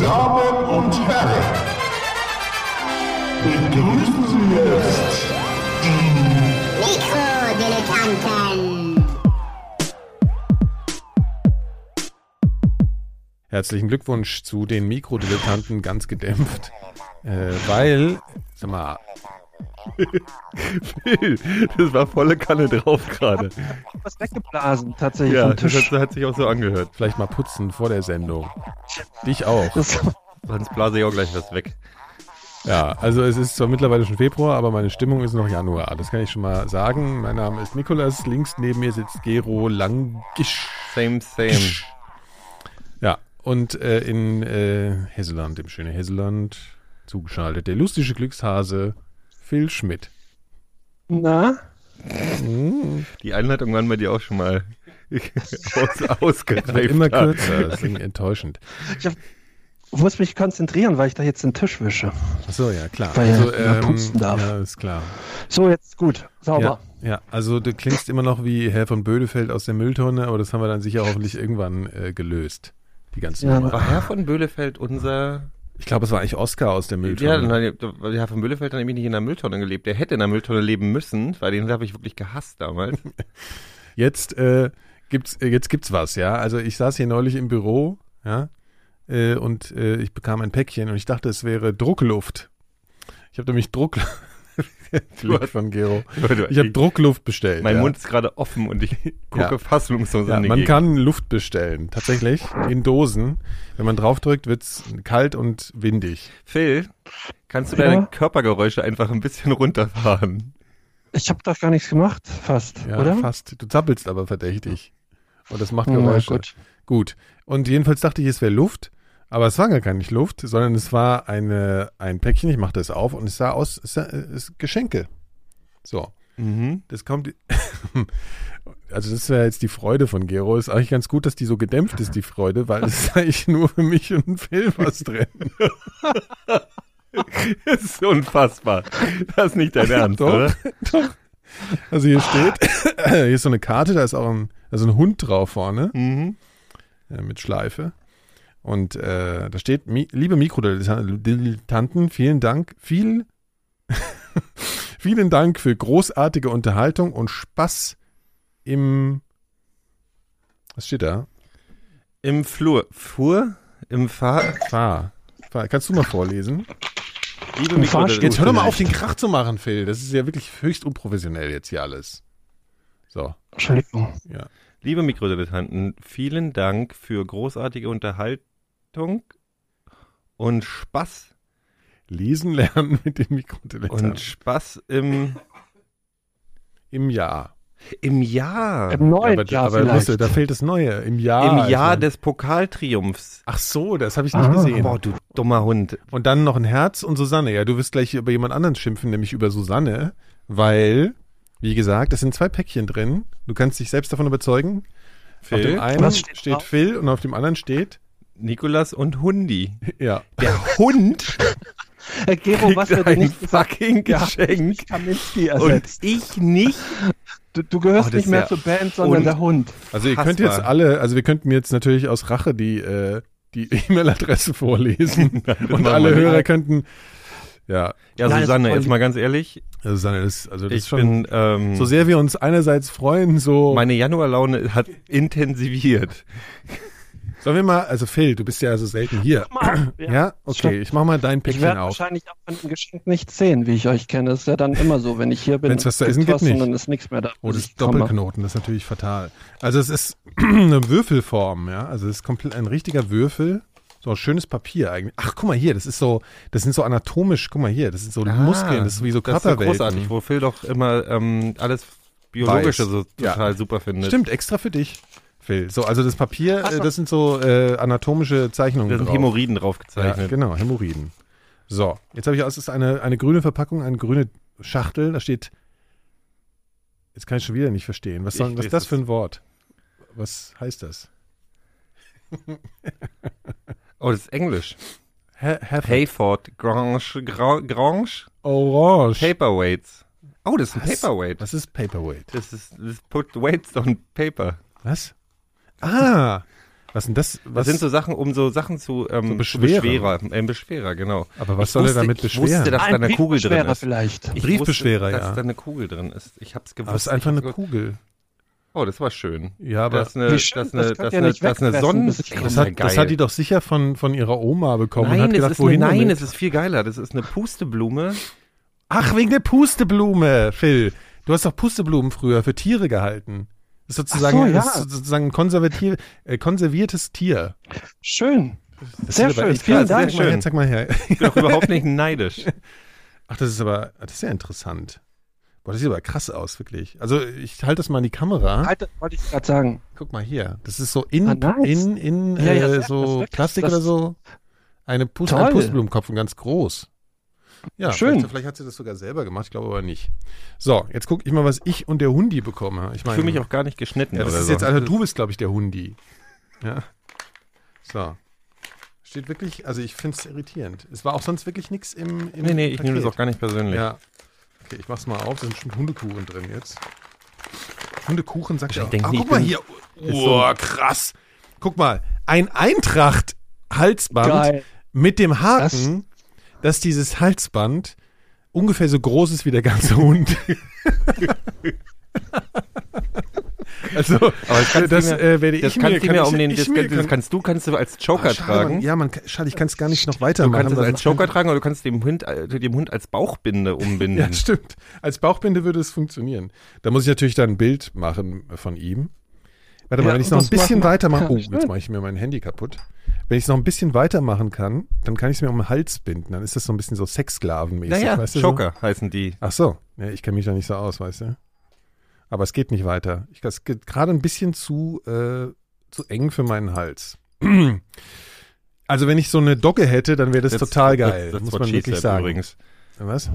Damen und Herren, begrüßen Sie jetzt Mikrodilettanten. Herzlichen Glückwunsch zu den Mikrodilettanten ganz gedämpft. Äh, weil, sag mal, Phil, das war volle Kanne drauf gerade. was weggeblasen, tatsächlich Ja, vom das hat, hat sich auch so angehört. vielleicht mal putzen vor der Sendung. Dich auch. Das, Sonst blase ich auch gleich was weg. Ja, also es ist zwar mittlerweile schon Februar, aber meine Stimmung ist noch Januar. Das kann ich schon mal sagen. Mein Name ist Nikolas. Links neben mir sitzt Gero Langisch. Same, same. Ja, und äh, in äh, Hesseland, im schönen Hesseland, zugeschaltet der lustige Glückshase Phil Schmidt. na, Die Einleitung waren bei dir auch schon mal aus, ausgereift. immer kürzer, das ist enttäuschend. ich muss mich konzentrieren, weil ich da jetzt den Tisch wische. Achso, ja, klar. Weil also, er ja putzen darf. Ja, ist klar. So, jetzt gut, sauber. Ja, ja, also du klingst immer noch wie Herr von Bödefeld aus der Mülltonne, aber das haben wir dann sicher hoffentlich irgendwann äh, gelöst. Die ganze Ja, Nummer. War Herr von Böhlefeld unser... Ich glaube, es war eigentlich Oscar aus der Ja, Mülltonne. nein, weil Herr von Böhlefeld hat nämlich nicht in der Mülltonne gelebt. Der hätte in der Mülltonne leben müssen, weil den habe ich wirklich gehasst damals. Jetzt äh, gibt's äh, jetzt gibt's was, ja. Also ich saß hier neulich im Büro, ja, äh, und äh, ich bekam ein Päckchen und ich dachte, es wäre Druckluft. Ich habe nämlich Druck Blick von Gero. Ich habe Druckluft bestellt. Mein ja. Mund ist gerade offen und ich gucke Ja. fassungslos Ja, die man Gegend. kann Luft bestellen, tatsächlich, in Dosen. Wenn man draufdrückt, wird's kalt und windig. Phil, kannst du Ja? deine Körpergeräusche einfach ein bisschen runterfahren? Ich habe doch gar nichts gemacht, fast, Ja, oder? fast. Du zappelst aber verdächtig. Und das macht Geräusche. gut. Gut. Und jedenfalls dachte ich, es wäre Luft. Aber es war gar keine Luft, sondern es war eine, ein Päckchen. Ich machte es auf und es sah aus, es sah, es ist Geschenke. So. Mhm. Das kommt. Also, das wäre jetzt die Freude von Gero. Ist eigentlich ganz gut, dass die so gedämpft ist, die Freude, weil es ist eigentlich nur für mich und Phil was drin. Das ist unfassbar. Das ist nicht dein Ernst, Doch, oder? doch. Also, hier steht, hier ist so eine Karte, da ist auch ein, also ein Hund drauf vorne. Mhm. äh, mit Schleife. Und äh, da steht, Mi liebe Mikrodilettanten, vielen Dank, viel, vielen Dank für großartige Unterhaltung und Spaß im, was steht da? Im Flur. Flur? Im Fahr... Fahr. Fahr. Kannst du mal vorlesen? Liebe Im Mikro- Fahrstuhl. Jetzt hör doch mal auf, den Krach zu machen, Phil. Das ist ja wirklich höchst unprofessionell jetzt hier alles. So, Entschuldigung. ja. Liebe Mikrodilettanten, vielen Dank für großartige Unterhaltung und Spaß Lesen lernen mit dem Mikrodilettanten. und Spaß im, Im Jahr. im Jahr. Im neuen aber Jahr aber vielleicht. musst da fehlt das Neue. Im Jahr. Im Jahr also- des Pokaltriumphs. Ach so, das habe ich nicht Ah. gesehen. Boah, du dummer Hund. Und dann noch ein Herz und Susanne. Ja, du wirst gleich über jemand anderen schimpfen, nämlich über Susanne, weil, wie gesagt, es sind zwei Päckchen drin. Du kannst dich selbst davon überzeugen. Auf Phil, dem einen Was steht, steht? Phil und auf dem anderen steht, Nikolas und Hundi. ja, Der Hund Herr Gero, kriegt was wir dir ein nicht gesagt fucking Ja, Geschenk Kaminski und ersetzt. ich nicht. Du, du gehörst Oh, nicht ist mehr ja zur Band, sondern der Hund. also ihr könnt jetzt alle, also wir könnten jetzt natürlich aus Rache die, äh, die E-Mail-Adresse vorlesen und alle wir nicht. Hörer könnten, ja, Ja, Nein, Susanne, ist jetzt mal ganz ehrlich, also Susanne, das, also das ist ich schon, bin, ähm, so sehr wir uns einerseits freuen, so, meine Januarlaune hat intensiviert. Sollen wir mal, also Phil, du bist ja so selten hier. Mal, Ja, okay, ich mach mal dein Ich Päckchen werde auf. wahrscheinlich auch von dem Geschenk nichts sehen, wie ich euch kenne. Das ist ja dann immer so, wenn ich hier bin. Wenn's was zu gibt's essen gibt, was nicht. Dann ist nichts mehr da. Oh, das bis ist ich. Doppelknoten, das ist natürlich fatal. Also es ist eine Würfelform, ja. Also es ist komplett ein richtiger Würfel. So ein schönes Papier eigentlich. Ach, guck mal hier, das ist so, das sind so anatomisch, guck mal hier, das sind so Muskeln, das ist wie so Ah, Das ist Körperwelten. großartig, wo Phil doch immer ähm, alles Biologische Weiß. so Ja. total super findet. Stimmt, extra für dich, Phil. So, also das Papier, so. äh, das sind so äh, anatomische Zeichnungen Da sind drauf. Hämorrhoiden ja, draufgezeichnet. genau, Hämorrhoiden. So, jetzt habe ich, es ist eine, eine grüne Verpackung, eine grüne Schachtel, da steht, jetzt kann ich schon wieder nicht verstehen. Was, soll, was ist das es. für ein Wort? Was heißt das? Oh, das ist Englisch. Ha Hayford, Grange, Gra- Grange, Orange. Paperweights. Oh, das ist ein Was? Paperweight. Was ist Paperweight? Das ist, das put weights on paper. Was? Ah, Was denn das? Das Was sind so Sachen, um so Sachen zu, ähm, So Beschwerer. Beschwerer. Äh, Beschwerer, genau. aber was Ich soll er wusste- damit ich beschweren? wusste, dass da eine Kugel drin ist. vielleicht. Ich Briefbeschwerer, wusste, ja. dass da eine Kugel drin ist. Ich hab's gewusst. aber es ist einfach Ich eine. Kugel. Oh, das war schön. Ja, aber das ist eine, schön, das das eine, das eine, das ist eine wegfressen, Sonnen... das das Ja, hat, das hat die doch sicher von, von ihrer Oma bekommen und Nein, hat es gedacht, ist eine, wohin nein, damit? es ist viel geiler. Das ist eine Pusteblume. Ach, wegen der Pusteblume, Phil. Du hast doch Pusteblumen früher für Tiere gehalten. Das ist sozusagen, so, das ja. ist sozusagen ein konservativ, äh, konserviertes Tier. Schön. Das Sehr schön, vielen. Dank. Zeig mal her, zeig mal her. Ich bin auch überhaupt nicht neidisch. Ach, das ist aber, das ist ja interessant. Boah, das sieht aber krass aus, wirklich. Also, ich halte das mal in die Kamera. Halt, wollte ich gerade sagen. Guck mal hier. Das ist so in, Ah, nice. in, in Ja, ja, äh, das so Plastik das- oder so. Eine Pust Toll. ein Pusteblumenkopf und ganz groß. Ja, Schön. Vielleicht, vielleicht hat sie das sogar selber gemacht, ich glaube aber nicht. So, jetzt gucke ich mal, was ich und der Hundi bekomme. Ich Ich fühle mich auch gar nicht geschnitten ja, das oder ist so. jetzt, also du bist, glaube ich, der Hundi. Ja. So. Steht wirklich, also ich finde es irritierend. Es war auch sonst wirklich nichts im, im Nee, nee, ich nehme das auch gar nicht persönlich. Ja. Okay, ich mach's mal auf. Da sind schon Hundekuchen drin jetzt. Hundekuchen sagt. Wahrscheinlich denken Ah, guck ich mal hier. Oh, krass. Guck mal. Ein Eintracht-Halsband mit dem Haken, dass dieses Halsband ungefähr so groß ist wie der ganze Hund. also, Aber das, kannst das du mir, äh, werde das ich mir, kannst du kann mir um den, ich das, mir das kann- kannst du kannst du als Joker Ah, tragen. Mann. Ja, man, schade, ich kann es gar nicht noch Du weitermachen. kannst es als Joker tragen oder du kannst dem Hund, äh, dem Hund als Bauchbinde umbinden. Ja, stimmt. Als Bauchbinde würde es funktionieren. Da muss ich natürlich dann ein Bild machen von ihm. Warte mal, Ja, wenn ich es noch ein bisschen machen weitermache. Oh, jetzt mache ich mir mein Handy kaputt. Wenn ich es noch ein bisschen weitermachen kann, dann kann ich es mir um den Hals binden. Dann ist das so ein bisschen so Sexsklavenmäßig. naja, weißt du, Joker heißen die. So? Ach so. Ja, ich kenne mich da nicht so aus, weißt du. Aber es geht nicht weiter. Ich, das geht gerade ein bisschen zu, äh, zu eng für meinen Hals. Also wenn ich so eine Dogge hätte, dann wäre das That's- total geil. that's- that's muss man wirklich sagen. Übrigens. Was?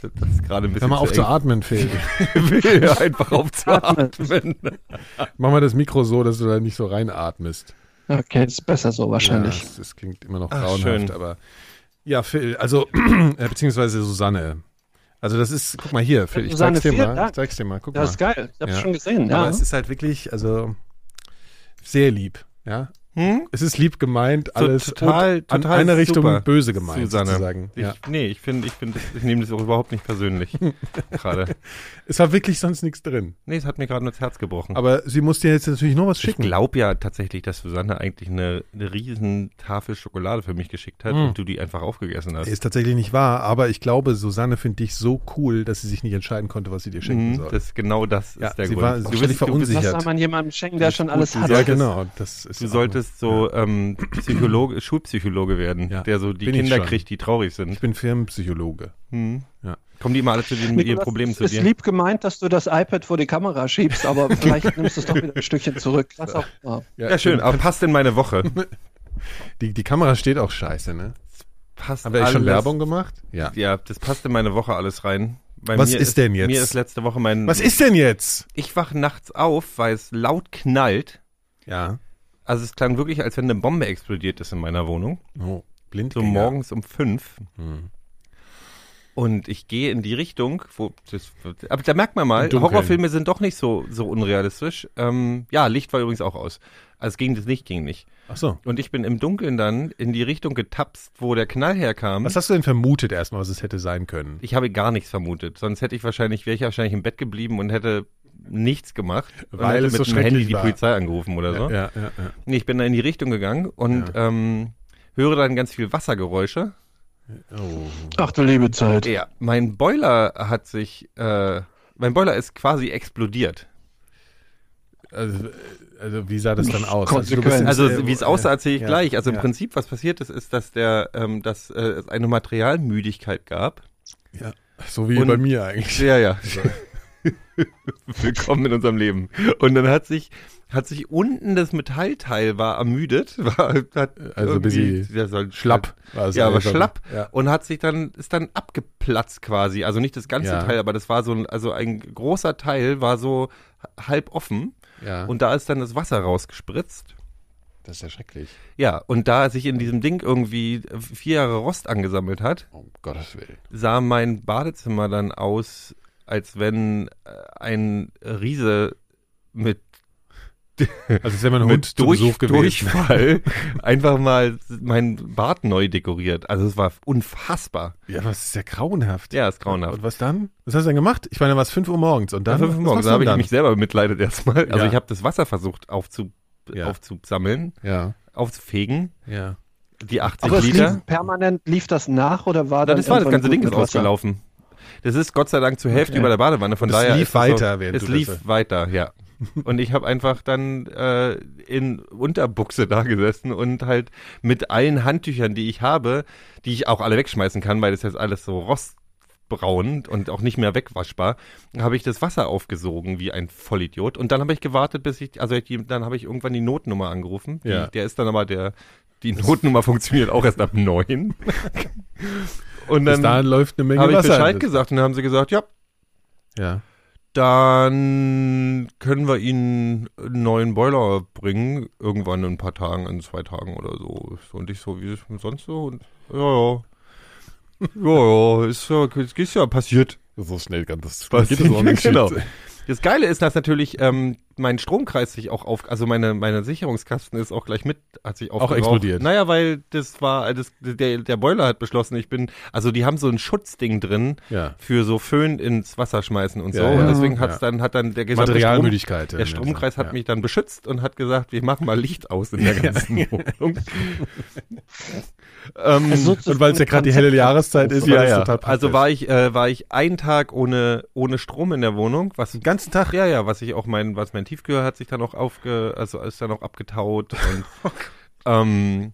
Das das ist gerade ein bisschen Hör mal auf zu zu atmen, Phil. will einfach aufzuatmen. Mach mal das Mikro so, dass du da nicht so reinatmest. Okay, ist besser so wahrscheinlich. Ja, das, das klingt immer noch Ach, grauenhaft, schön. aber ja, Phil, also äh, beziehungsweise Susanne. Also das ist, guck mal hier, Phil, ich Susanne, zeig's dir mal. Dank. Ich zeig's dir mal, guck Das ist mal. geil. Ich hab's Ja. schon gesehen. Aber Ja. es ist halt wirklich, also sehr lieb, ja. Hm? Es ist lieb gemeint, alles total, und an total einer Richtung super, böse gemeint, Susanne. sozusagen. Ich, Ja. Nee, ich finde, ich finde, ich nehme das auch überhaupt nicht persönlich. gerade. Es war wirklich sonst nichts drin. Nee, es hat mir gerade nur das Herz gebrochen. Aber sie muss dir jetzt natürlich noch was ich schicken. glaube ja tatsächlich, dass Susanne eigentlich eine, eine riesen Tafel Schokolade für mich geschickt hat Hm. und du die einfach aufgegessen hast. Ist tatsächlich nicht wahr, aber ich glaube, Susanne findet dich so cool, dass sie sich nicht entscheiden konnte, was sie dir schenken Mhm, soll. das genau das Ja, ist der sie Grund. war du, bist, verunsichert. Was soll man jemandem schenken, der schon alles du hat? ja, solltest- genau. Das ist du auch- solltest so ähm, Psychologe, Schulpsychologe werden, Ja, der so die bin ich Kinder schon. kriegt, die traurig Ich sind. bin Firmenpsychologe. Mhm. Ja. Kommen die immer alle zu den, mit ihren Nikolas, Problemen es zu ist dir? lieb gemeint, dass du das iPad vor die Kamera schiebst, aber vielleicht nimmst du es doch wieder ein Stückchen zurück. Was auch immer. Ja, schön, aber passt in meine Woche. Die, die Kamera steht auch scheiße, ne? Passt Haben wir eigentlich schon alles- Werbung gemacht? Ja. Ja, das passt in meine Woche alles rein. Bei Was mir ist denn jetzt? Mir ist letzte Woche mein. Was ist denn jetzt? Ich wach nachts auf, weil es laut knallt. Ja. Also es klang wirklich, als wenn eine Bombe explodiert ist in meiner Wohnung. Oh, blind. So morgens um fünf. Hm. Und ich gehe in die Richtung, wo das, aber da merkt man mal. Horrorfilme sind doch nicht so so unrealistisch. Ähm, ja, Licht war übrigens auch aus. Also es ging das Licht ging nicht. Ach so. Und ich bin im Dunkeln dann in die Richtung getapst, wo der Knall herkam. Was hast du denn vermutet erstmal, was es hätte sein können? Ich habe gar nichts vermutet. Sonst hätte ich wahrscheinlich, wäre ich wahrscheinlich im Bett geblieben und hätte nichts gemacht. Weil mit so dem Handy schrecklich die war. Polizei angerufen oder so. Ja, ja, ja. Nee, ich bin da in die Richtung gegangen und ähm, höre dann ganz viel Wassergeräusche. Oh. Ach du liebe Zeit. Ja, mein Boiler hat sich, äh, mein Boiler ist quasi explodiert. Also, also wie sah das dann aus? Also äh, wie es aussah, erzähle ich ja, gleich. Also im ja. Prinzip, was passiert ist, ist, dass der, ähm, dass äh, es eine Materialmüdigkeit gab. Ja. So wie Und- bei mir eigentlich. Ja, ja. Willkommen in unserem Leben. Und dann hat sich, hat sich unten das Metallteil war ermüdet, war, hat Also bisschen ja, Schlapp. war es Ja, aber schlapp. Ja. und hat sich dann ist dann abgeplatzt quasi. Also nicht das ganze Ja. Teil, aber das war so ein also ein großer Teil war so halb offen ja. und da ist dann das Wasser rausgespritzt. das ist ja schrecklich. Ja, und da sich in diesem Ding irgendwie vier Jahre Rost angesammelt hat, Um Gottes Willen. sah mein Badezimmer dann aus, als wenn äh, ein Riese mit Also es wäre mein Hund mit Durch, Besuch gewesen. Durchfall einfach mal mein Bart neu dekoriert. Also es war unfassbar. Ja, das ist ja grauenhaft. Ja, ist grauenhaft. Und was dann? Was hast du denn gemacht? Ich meine, war es 5 Uhr morgens und dann? Dann, fünf Uhr was morgens da habe ich dann? mich selber bemitleidet erstmal. Also Ja. ich habe das Wasser versucht aufzu, Ja. aufzusammeln, Ja, aufzufegen. ja. Die 80 Aber es Liter. lief permanent, lief das nach oder war dann das war das ganze Ding ist ausgelaufen. Das ist Gott sei Dank zur Hälfte Okay. über der Badewanne. Von Und es daher lief ist das weiter, so, während Es du das lief so- weiter, ja. Und ich habe einfach dann äh, in Unterbuchse da gesessen und halt mit allen Handtüchern, die ich habe, die ich auch alle wegschmeißen kann, weil das jetzt alles so rostbraun und auch nicht mehr wegwaschbar, habe ich das Wasser aufgesogen wie ein Vollidiot. Und dann habe ich gewartet, bis ich, also ich, dann habe ich irgendwann die Notnummer angerufen. Die, Ja. Der ist dann aber der, die Notnummer funktioniert auch erst ab neun. Und Bis dann dahin läuft eine Menge habe ich Wasser. Bescheid gesagt und dann haben sie gesagt, ja, Ja. dann können wir Ihnen einen neuen Boiler bringen, irgendwann in ein paar Tagen, in zwei Tagen oder so. Und ich so, wie ist es sonst so? Und ja, ja. Ja, ja, ist ja, ist ja passiert. So schnell kann das Was- geht das auch nicht. genau. Das Geile ist, dass natürlich ähm, mein Stromkreis sich auch auf, also meine meine Sicherungskasten ist auch gleich mit, hat sich aufgebraucht. explodiert. Naja, weil das war, das, der, der Boiler hat beschlossen, ich bin, also die haben so ein Schutzding drin Ja. für so Föhn ins Wasser schmeißen und so. Ja, ja. Und deswegen hat's dann, hat dann der gesamte Strom, Materialmüdigkeit. der Stromkreis hat mich dann beschützt und hat gesagt, wir machen mal Licht aus in der ganzen Wohnung. ähm, Also so Und weil es ja gerade die helle Jahreszeit ist, ja, ja. Also war ich, äh, war ich einen Tag ohne, ohne Strom in der Wohnung, was den ganzen Tag. ja, ja, was ich auch mein, was mein Tiefkühler hat sich dann auch aufge, also ist dann auch abgetaut und, ähm,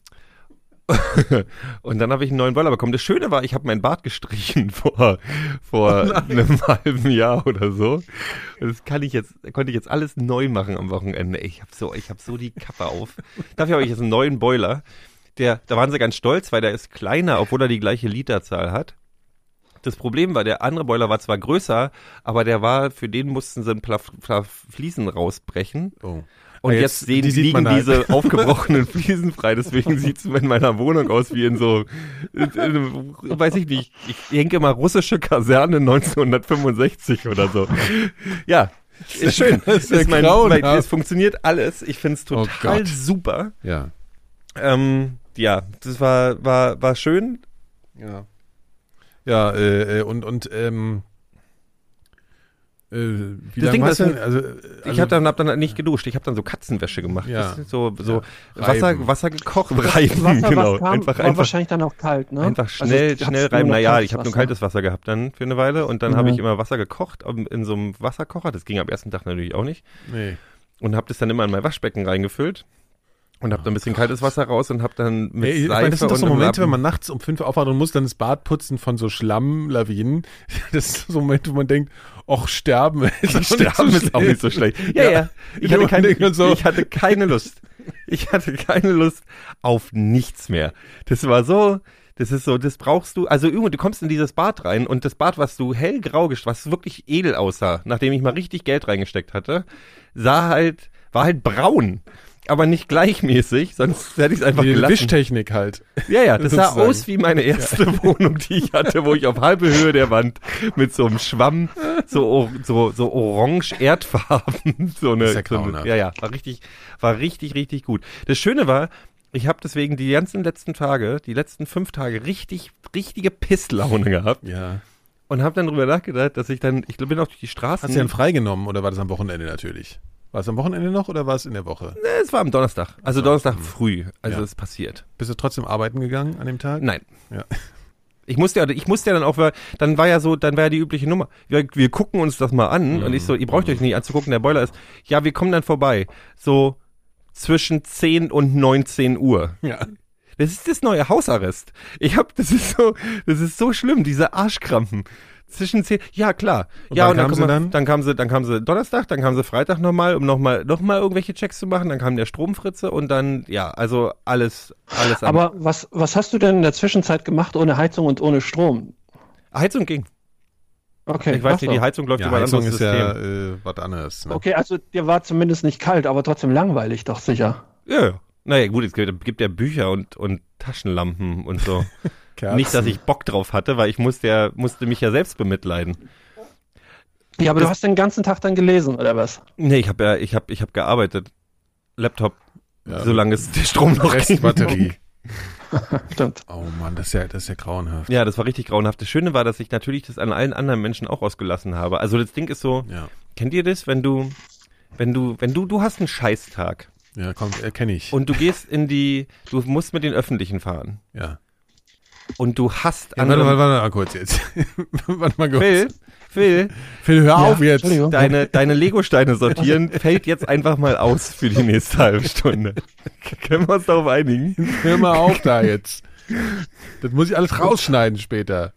und dann habe ich einen neuen Boiler bekommen. Das Schöne war, ich habe mein Bart gestrichen vor, vor einem halben Jahr oder so. Das kann ich jetzt, konnte ich jetzt alles neu machen am Wochenende. Ich habe so, ich habe so die Kappe auf. Dafür habe ich jetzt einen neuen Boiler. Der, da waren sie ganz stolz, weil der ist kleiner, obwohl er die gleiche Literzahl hat. Das Problem war, der andere Boiler war zwar größer, aber der war, für den mussten sie ein paar paar Fliesen rausbrechen. Oh. Und Ah, jetzt, jetzt- sehen, die sieht liegen halt. diese aufgebrochenen Fliesen frei. Deswegen sieht's in meiner Wohnung aus wie in so, in, in, weiß ich nicht, ich denke mal russische Kaserne 1965 oder so. Ja, ist schön. Das ist ja mein, mein, es funktioniert alles. Ich find's Oh total Gott. super. Ja. Ähm, ja, das war, war, war schön. Ja. Ja, äh, äh, und, und, ähm, äh, wie Das Ding, das-? Also, äh, Ich also, habe dann, hab dann nicht geduscht, ich habe dann so Katzenwäsche gemacht. Ja. So so Ja. Wasser. Wasser gekocht, reiben, Wasser, genau. was kam, einfach war einfach, wahrscheinlich dann auch kalt, ne? einfach Also, schnell, hattest schnell reiben. Naja, ich habe nur kaltes Wasser gehabt dann für eine Weile und dann Mhm. habe ich immer Wasser gekocht um, in so einem Wasserkocher. Das ging am ersten Tag natürlich auch nicht. nee. Und habe das dann immer in mein Waschbecken reingefüllt und habe dann ein bisschen kaltes Wasser raus und habe dann mit Ey, ich Seife meine, das sind doch so Momente, wenn man nachts um fünf aufwacht und muss dann das Bad putzen von so Schlammlawinen. Das ist so ein Moment, wo man denkt, ach, sterben ist, auch Sterben nicht ist auch nicht so schlecht. Ja, ja. Ich, Ich hatte keine, so- ich hatte keine Lust. Ich hatte keine Lust auf nichts mehr. Das war so, das ist so, das brauchst du, also irgendwo, du kommst in dieses Bad rein und das Bad, was du hellgrau gest, was wirklich edel aussah, nachdem ich mal richtig Geld reingesteckt hatte, sah halt, war halt braun. Aber nicht gleichmäßig, sonst hätte ich es einfach Die gelassen. Wischtechnik halt. Ja, ja, das sah sozusagen. aus wie meine erste Wohnung, die ich hatte, wo ich auf halbe Höhe der Wand mit so einem Schwamm, so, so, so orange Erdfarben, so eine, ja so eine ja, ja, war richtig, war richtig, richtig gut. Das Schöne war, ich habe deswegen die ganzen letzten Tage, die letzten fünf Tage richtig, richtige Pisslaune gehabt Ja. und habe dann drüber nachgedacht, dass ich dann, ich bin auch durch die Straßen. Hast du denn freigenommen oder war das am Wochenende natürlich? War es am Wochenende noch oder war es in der Woche? Nee, es war am Donnerstag, also Donnerstag früh, also Ja. es passiert. Bist du trotzdem arbeiten gegangen an dem Tag? Nein. Ja. Ich musste ja, ich musste ja dann auch, weil dann war ja so, dann war ja die übliche Nummer. Wir, wir gucken uns das mal an Mhm. und ich so, ihr braucht euch nicht anzugucken, der Boiler ist. Ja, wir kommen dann vorbei. So zwischen 10 und 19 Uhr. Ja. Das ist das neue Hausarrest. Ich hab, das ist so, das ist so schlimm, diese Arschkrampen. Zwischen 10, ja klar. Und ja, und dann, kamen sie kam- dann? dann kam sie, dann kam sie Donnerstag, dann kam sie Freitag nochmal, um nochmal, noch mal irgendwelche Checks zu machen, dann kam der Stromfritze und dann, ja, also alles, alles Aber was, was hast du denn in der Zwischenzeit gemacht ohne Heizung und ohne Strom? Heizung ging. Okay, Ich weiß nicht, so. die Heizung läuft Ja, über ein Heizung anderes ist System. ja äh, was anderes. Ne? Okay, also dir war zumindest nicht kalt, aber trotzdem langweilig, doch sicher. Ja, ja. Naja, gut, es gibt, gibt ja Bücher und, und Taschenlampen und so. Kerzen. Nicht, dass ich Bock drauf hatte, weil ich musste ja, musste mich ja selbst bemitleiden. Ja, aber Das- du hast den ganzen Tag dann gelesen, oder was? Nee, ich habe ja, ich habe ich hab gearbeitet. Laptop, Ja. solange es der Strom noch ging. Restbatterie. Stimmt. Oh Mann, das ist ja, das ist ja grauenhaft. Ja, das war richtig grauenhaft. Das Schöne war, dass ich natürlich das an allen anderen Menschen auch ausgelassen habe. Also das Ding ist so, Ja, kennt ihr das, wenn du, wenn du, wenn du, du hast einen Scheißtag ja kommt, äh, kenne ich. und du gehst in die, du musst mit den Öffentlichen fahren ja. Und du hast ja warte, andere. warte, warte mal kurz jetzt. warte mal kurz. Phil, Phil, Phil, hör Ja, auf jetzt. Deine, deine Lego-Steine sortieren fällt jetzt einfach mal aus für die nächste halbe Stunde. Können wir uns darauf einigen? Hör mal auf da jetzt. Das muss ich alles rausschneiden später.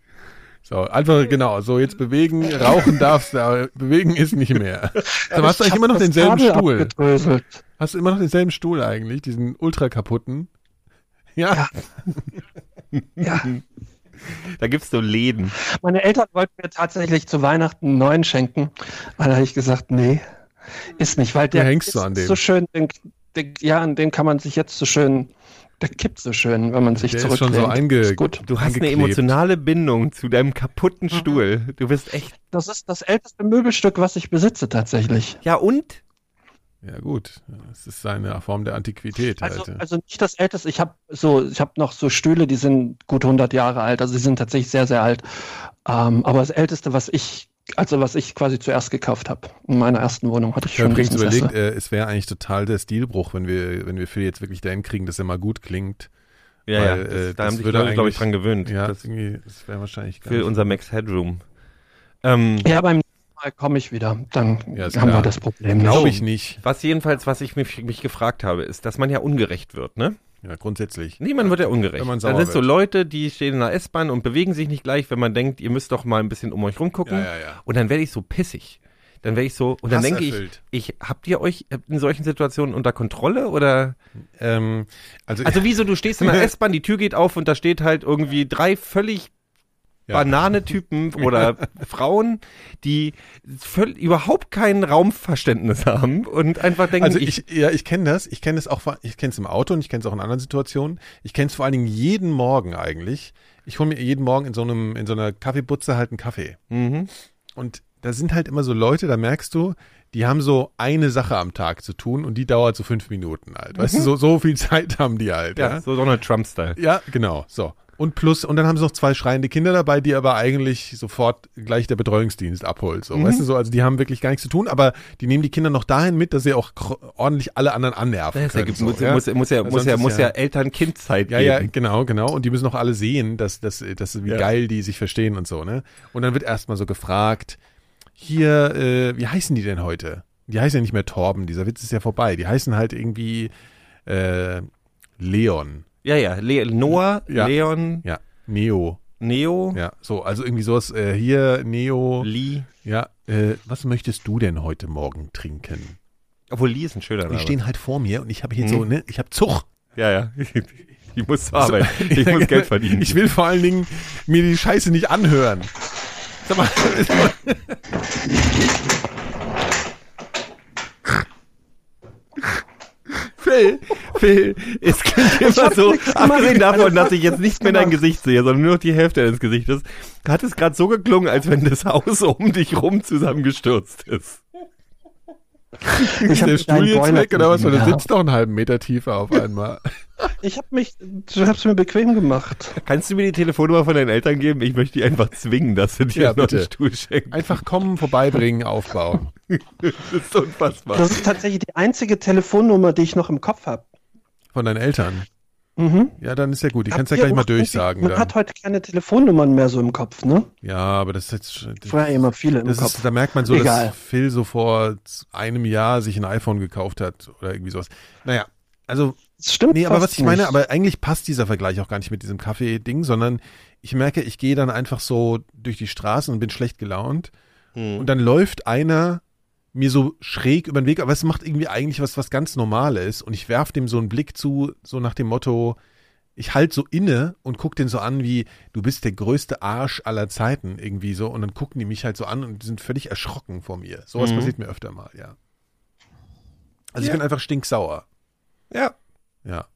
So, einfach genau, so jetzt bewegen, rauchen darfst du, aber bewegen ist nicht mehr. Aber hast du Ich eigentlich immer noch denselben Stuhl? Hast du immer noch denselben Stuhl eigentlich, diesen ultra kaputten? Ja. Ja. Da gibt's so Läden. Meine Eltern wollten mir tatsächlich zu Weihnachten einen neuen schenken. Aber da habe ich gesagt, nee, ist nicht, weil der Du hängst ist so an dem. so schön, den, den, ja, an den kann man sich jetzt so schön, der kippt so schön, wenn man sich Der ist zurücklehnt. schon so einge Ist gut. Du hast eine emotionale Bindung zu deinem kaputten Stuhl. Du bist echt. Das ist das älteste Möbelstück, was ich besitze tatsächlich. Ja, und? Ja gut, es ist eine Form der Antiquität Also, halt. also nicht das älteste. Ich habe so, ich habe noch so Stühle, die sind gut 100 Jahre alt. Also sie sind tatsächlich sehr, sehr alt. Ähm, aber das älteste, was ich, also was ich quasi zuerst gekauft habe in meiner ersten Wohnung, hatte ich Ich habe schon übrigens diesen überlegt, Sessel. äh, es wäre eigentlich total der Stilbruch, wenn wir, wenn wir Phil jetzt wirklich dahin kriegen, dass er mal gut klingt. Ja, Weil, ja. äh, Das, da das haben sich würde Leute, glaube ich, dran gewöhnt. Ja, das das, irgendwie, das wäre wahrscheinlich gar für nicht- unser Max Headroom. Ähm, Ja, beim nächsten Mal komme ich wieder. Dann Ja, haben klar. wir das Problem. Glaube ich nicht. was jedenfalls, was ich mich, mich gefragt habe, ist, dass man ja ungerecht wird, ne? Ja, grundsätzlich. Nee, man wird ja ungerecht. Wenn man da sauer sind so. Leute, die stehen in der S-Bahn und bewegen sich nicht gleich, wenn man denkt, ihr müsst doch mal ein bisschen um euch rumgucken. Ja, ja, ja. Und dann werde ich so pissig. Dann werde ich so, und dann denke ich, ich, habt ihr euch in solchen Situationen unter Kontrolle oder? Ähm, also, Also wieso, du stehst in der S-Bahn, die Tür geht auf und da steht halt irgendwie drei völlig Ja. Banane-Typen oder Frauen, die völ- überhaupt kein Raumverständnis haben und einfach denken, Also ich, ja, ich kenne das. Ich kenne das auch, ich kenne es im Auto und ich kenne es auch in anderen Situationen. Ich kenne es vor allen Dingen jeden Morgen eigentlich. Ich hole mir jeden Morgen in so einem, in so einer Kaffeebutze halt einen Kaffee. mhm. Und da sind halt immer so Leute, da merkst du, die haben so eine Sache am Tag zu tun und die dauert so fünf Minuten halt. Weißt du, so, so viel Zeit haben die halt. ja, Ja, so Donald Trump-Style. ja genau. So. Und plus, und dann haben sie noch zwei schreiende Kinder dabei, die aber eigentlich sofort gleich der Betreuungsdienst abholt. So, weißt du, so, also die haben wirklich gar nichts zu tun, aber die nehmen die Kinder noch dahin mit, dass sie auch ordentlich alle anderen annerven Das können. so, muss, ja? muss, muss ja, muss ja, muss ist ja Eltern-Kind-Zeit Ja, ja, geben. genau, genau. Und die müssen auch alle sehen, dass, dass, dass wie Ja. geil die sich verstehen und so, ne? Und dann wird erstmal so gefragt, hier, äh, wie heißen die denn heute? Die heißen ja nicht mehr Torben, dieser Witz ist ja vorbei. Die heißen halt irgendwie äh, Leon. Ja, ja, Le Noah, Ja. Leon, Ja, Neo. Neo, Ja, so, also irgendwie sowas, äh, hier, Neo. Lee. Ja, äh, was möchtest du denn heute Morgen trinken? Obwohl Lee ist ein schöner Name. Die stehen halt vor mir und ich habe hier Mhm. so, ne, ich habe Zug. Ja, ja. Ich muss arbeiten. Ich muss Geld verdienen. Ich will vor allen Dingen mir die Scheiße nicht anhören. Sag mal, Phil, Phil, es klingt immer so, abgesehen davon, Also, dass ich jetzt nicht mehr dein gemacht. Gesicht sehe, sondern nur noch die Hälfte deines Gesichtes, hat es gerade so geklungen, als wenn das Haus um dich rum zusammengestürzt ist. Ich ist hab der Stuhl jetzt Boiler weg oder was? Ja. sitzt doch einen halben Meter tiefer auf einmal. Ich habe mich, du hast mir bequem gemacht. Kannst du mir die Telefonnummer von deinen Eltern geben? Ich möchte die einfach zwingen, dass sie dir Ja, noch einen. Stuhl schenken. Einfach kommen, vorbeibringen, aufbauen. Das ist unfassbar. Das ist tatsächlich die einzige Telefonnummer, die ich noch im Kopf habe. Von deinen Eltern. Mhm. Ja, dann ist ja gut. Die kannst du Habt ja ihr gleich mal irgendwie- durchsagen. Man Dann. hat heute keine Telefonnummern mehr so im Kopf, ne? Ja, aber das ist jetzt. Vorher immer viele im Das Kopf. ist, da merkt man so, Egal. dass Phil so vor einem Jahr sich ein iPhone gekauft hat oder irgendwie sowas. Naja, also Das stimmt Nee, aber fast was ich meine, nicht. aber eigentlich passt dieser Vergleich auch gar nicht mit diesem Kaffee-Ding, sondern ich merke, ich gehe dann einfach so durch die Straßen und bin schlecht gelaunt Hm. und dann läuft einer mir so schräg über den Weg, aber es macht irgendwie eigentlich was, was ganz Normales und ich werf dem so einen Blick zu, so nach dem Motto, ich halt so inne und guck den so an wie, du bist der größte Arsch aller Zeiten irgendwie so und dann gucken die mich halt so an und sind völlig erschrocken vor mir. Sowas Mhm. passiert mir öfter mal, ja. Also ich Ja. bin einfach stinksauer. Ja. Ja.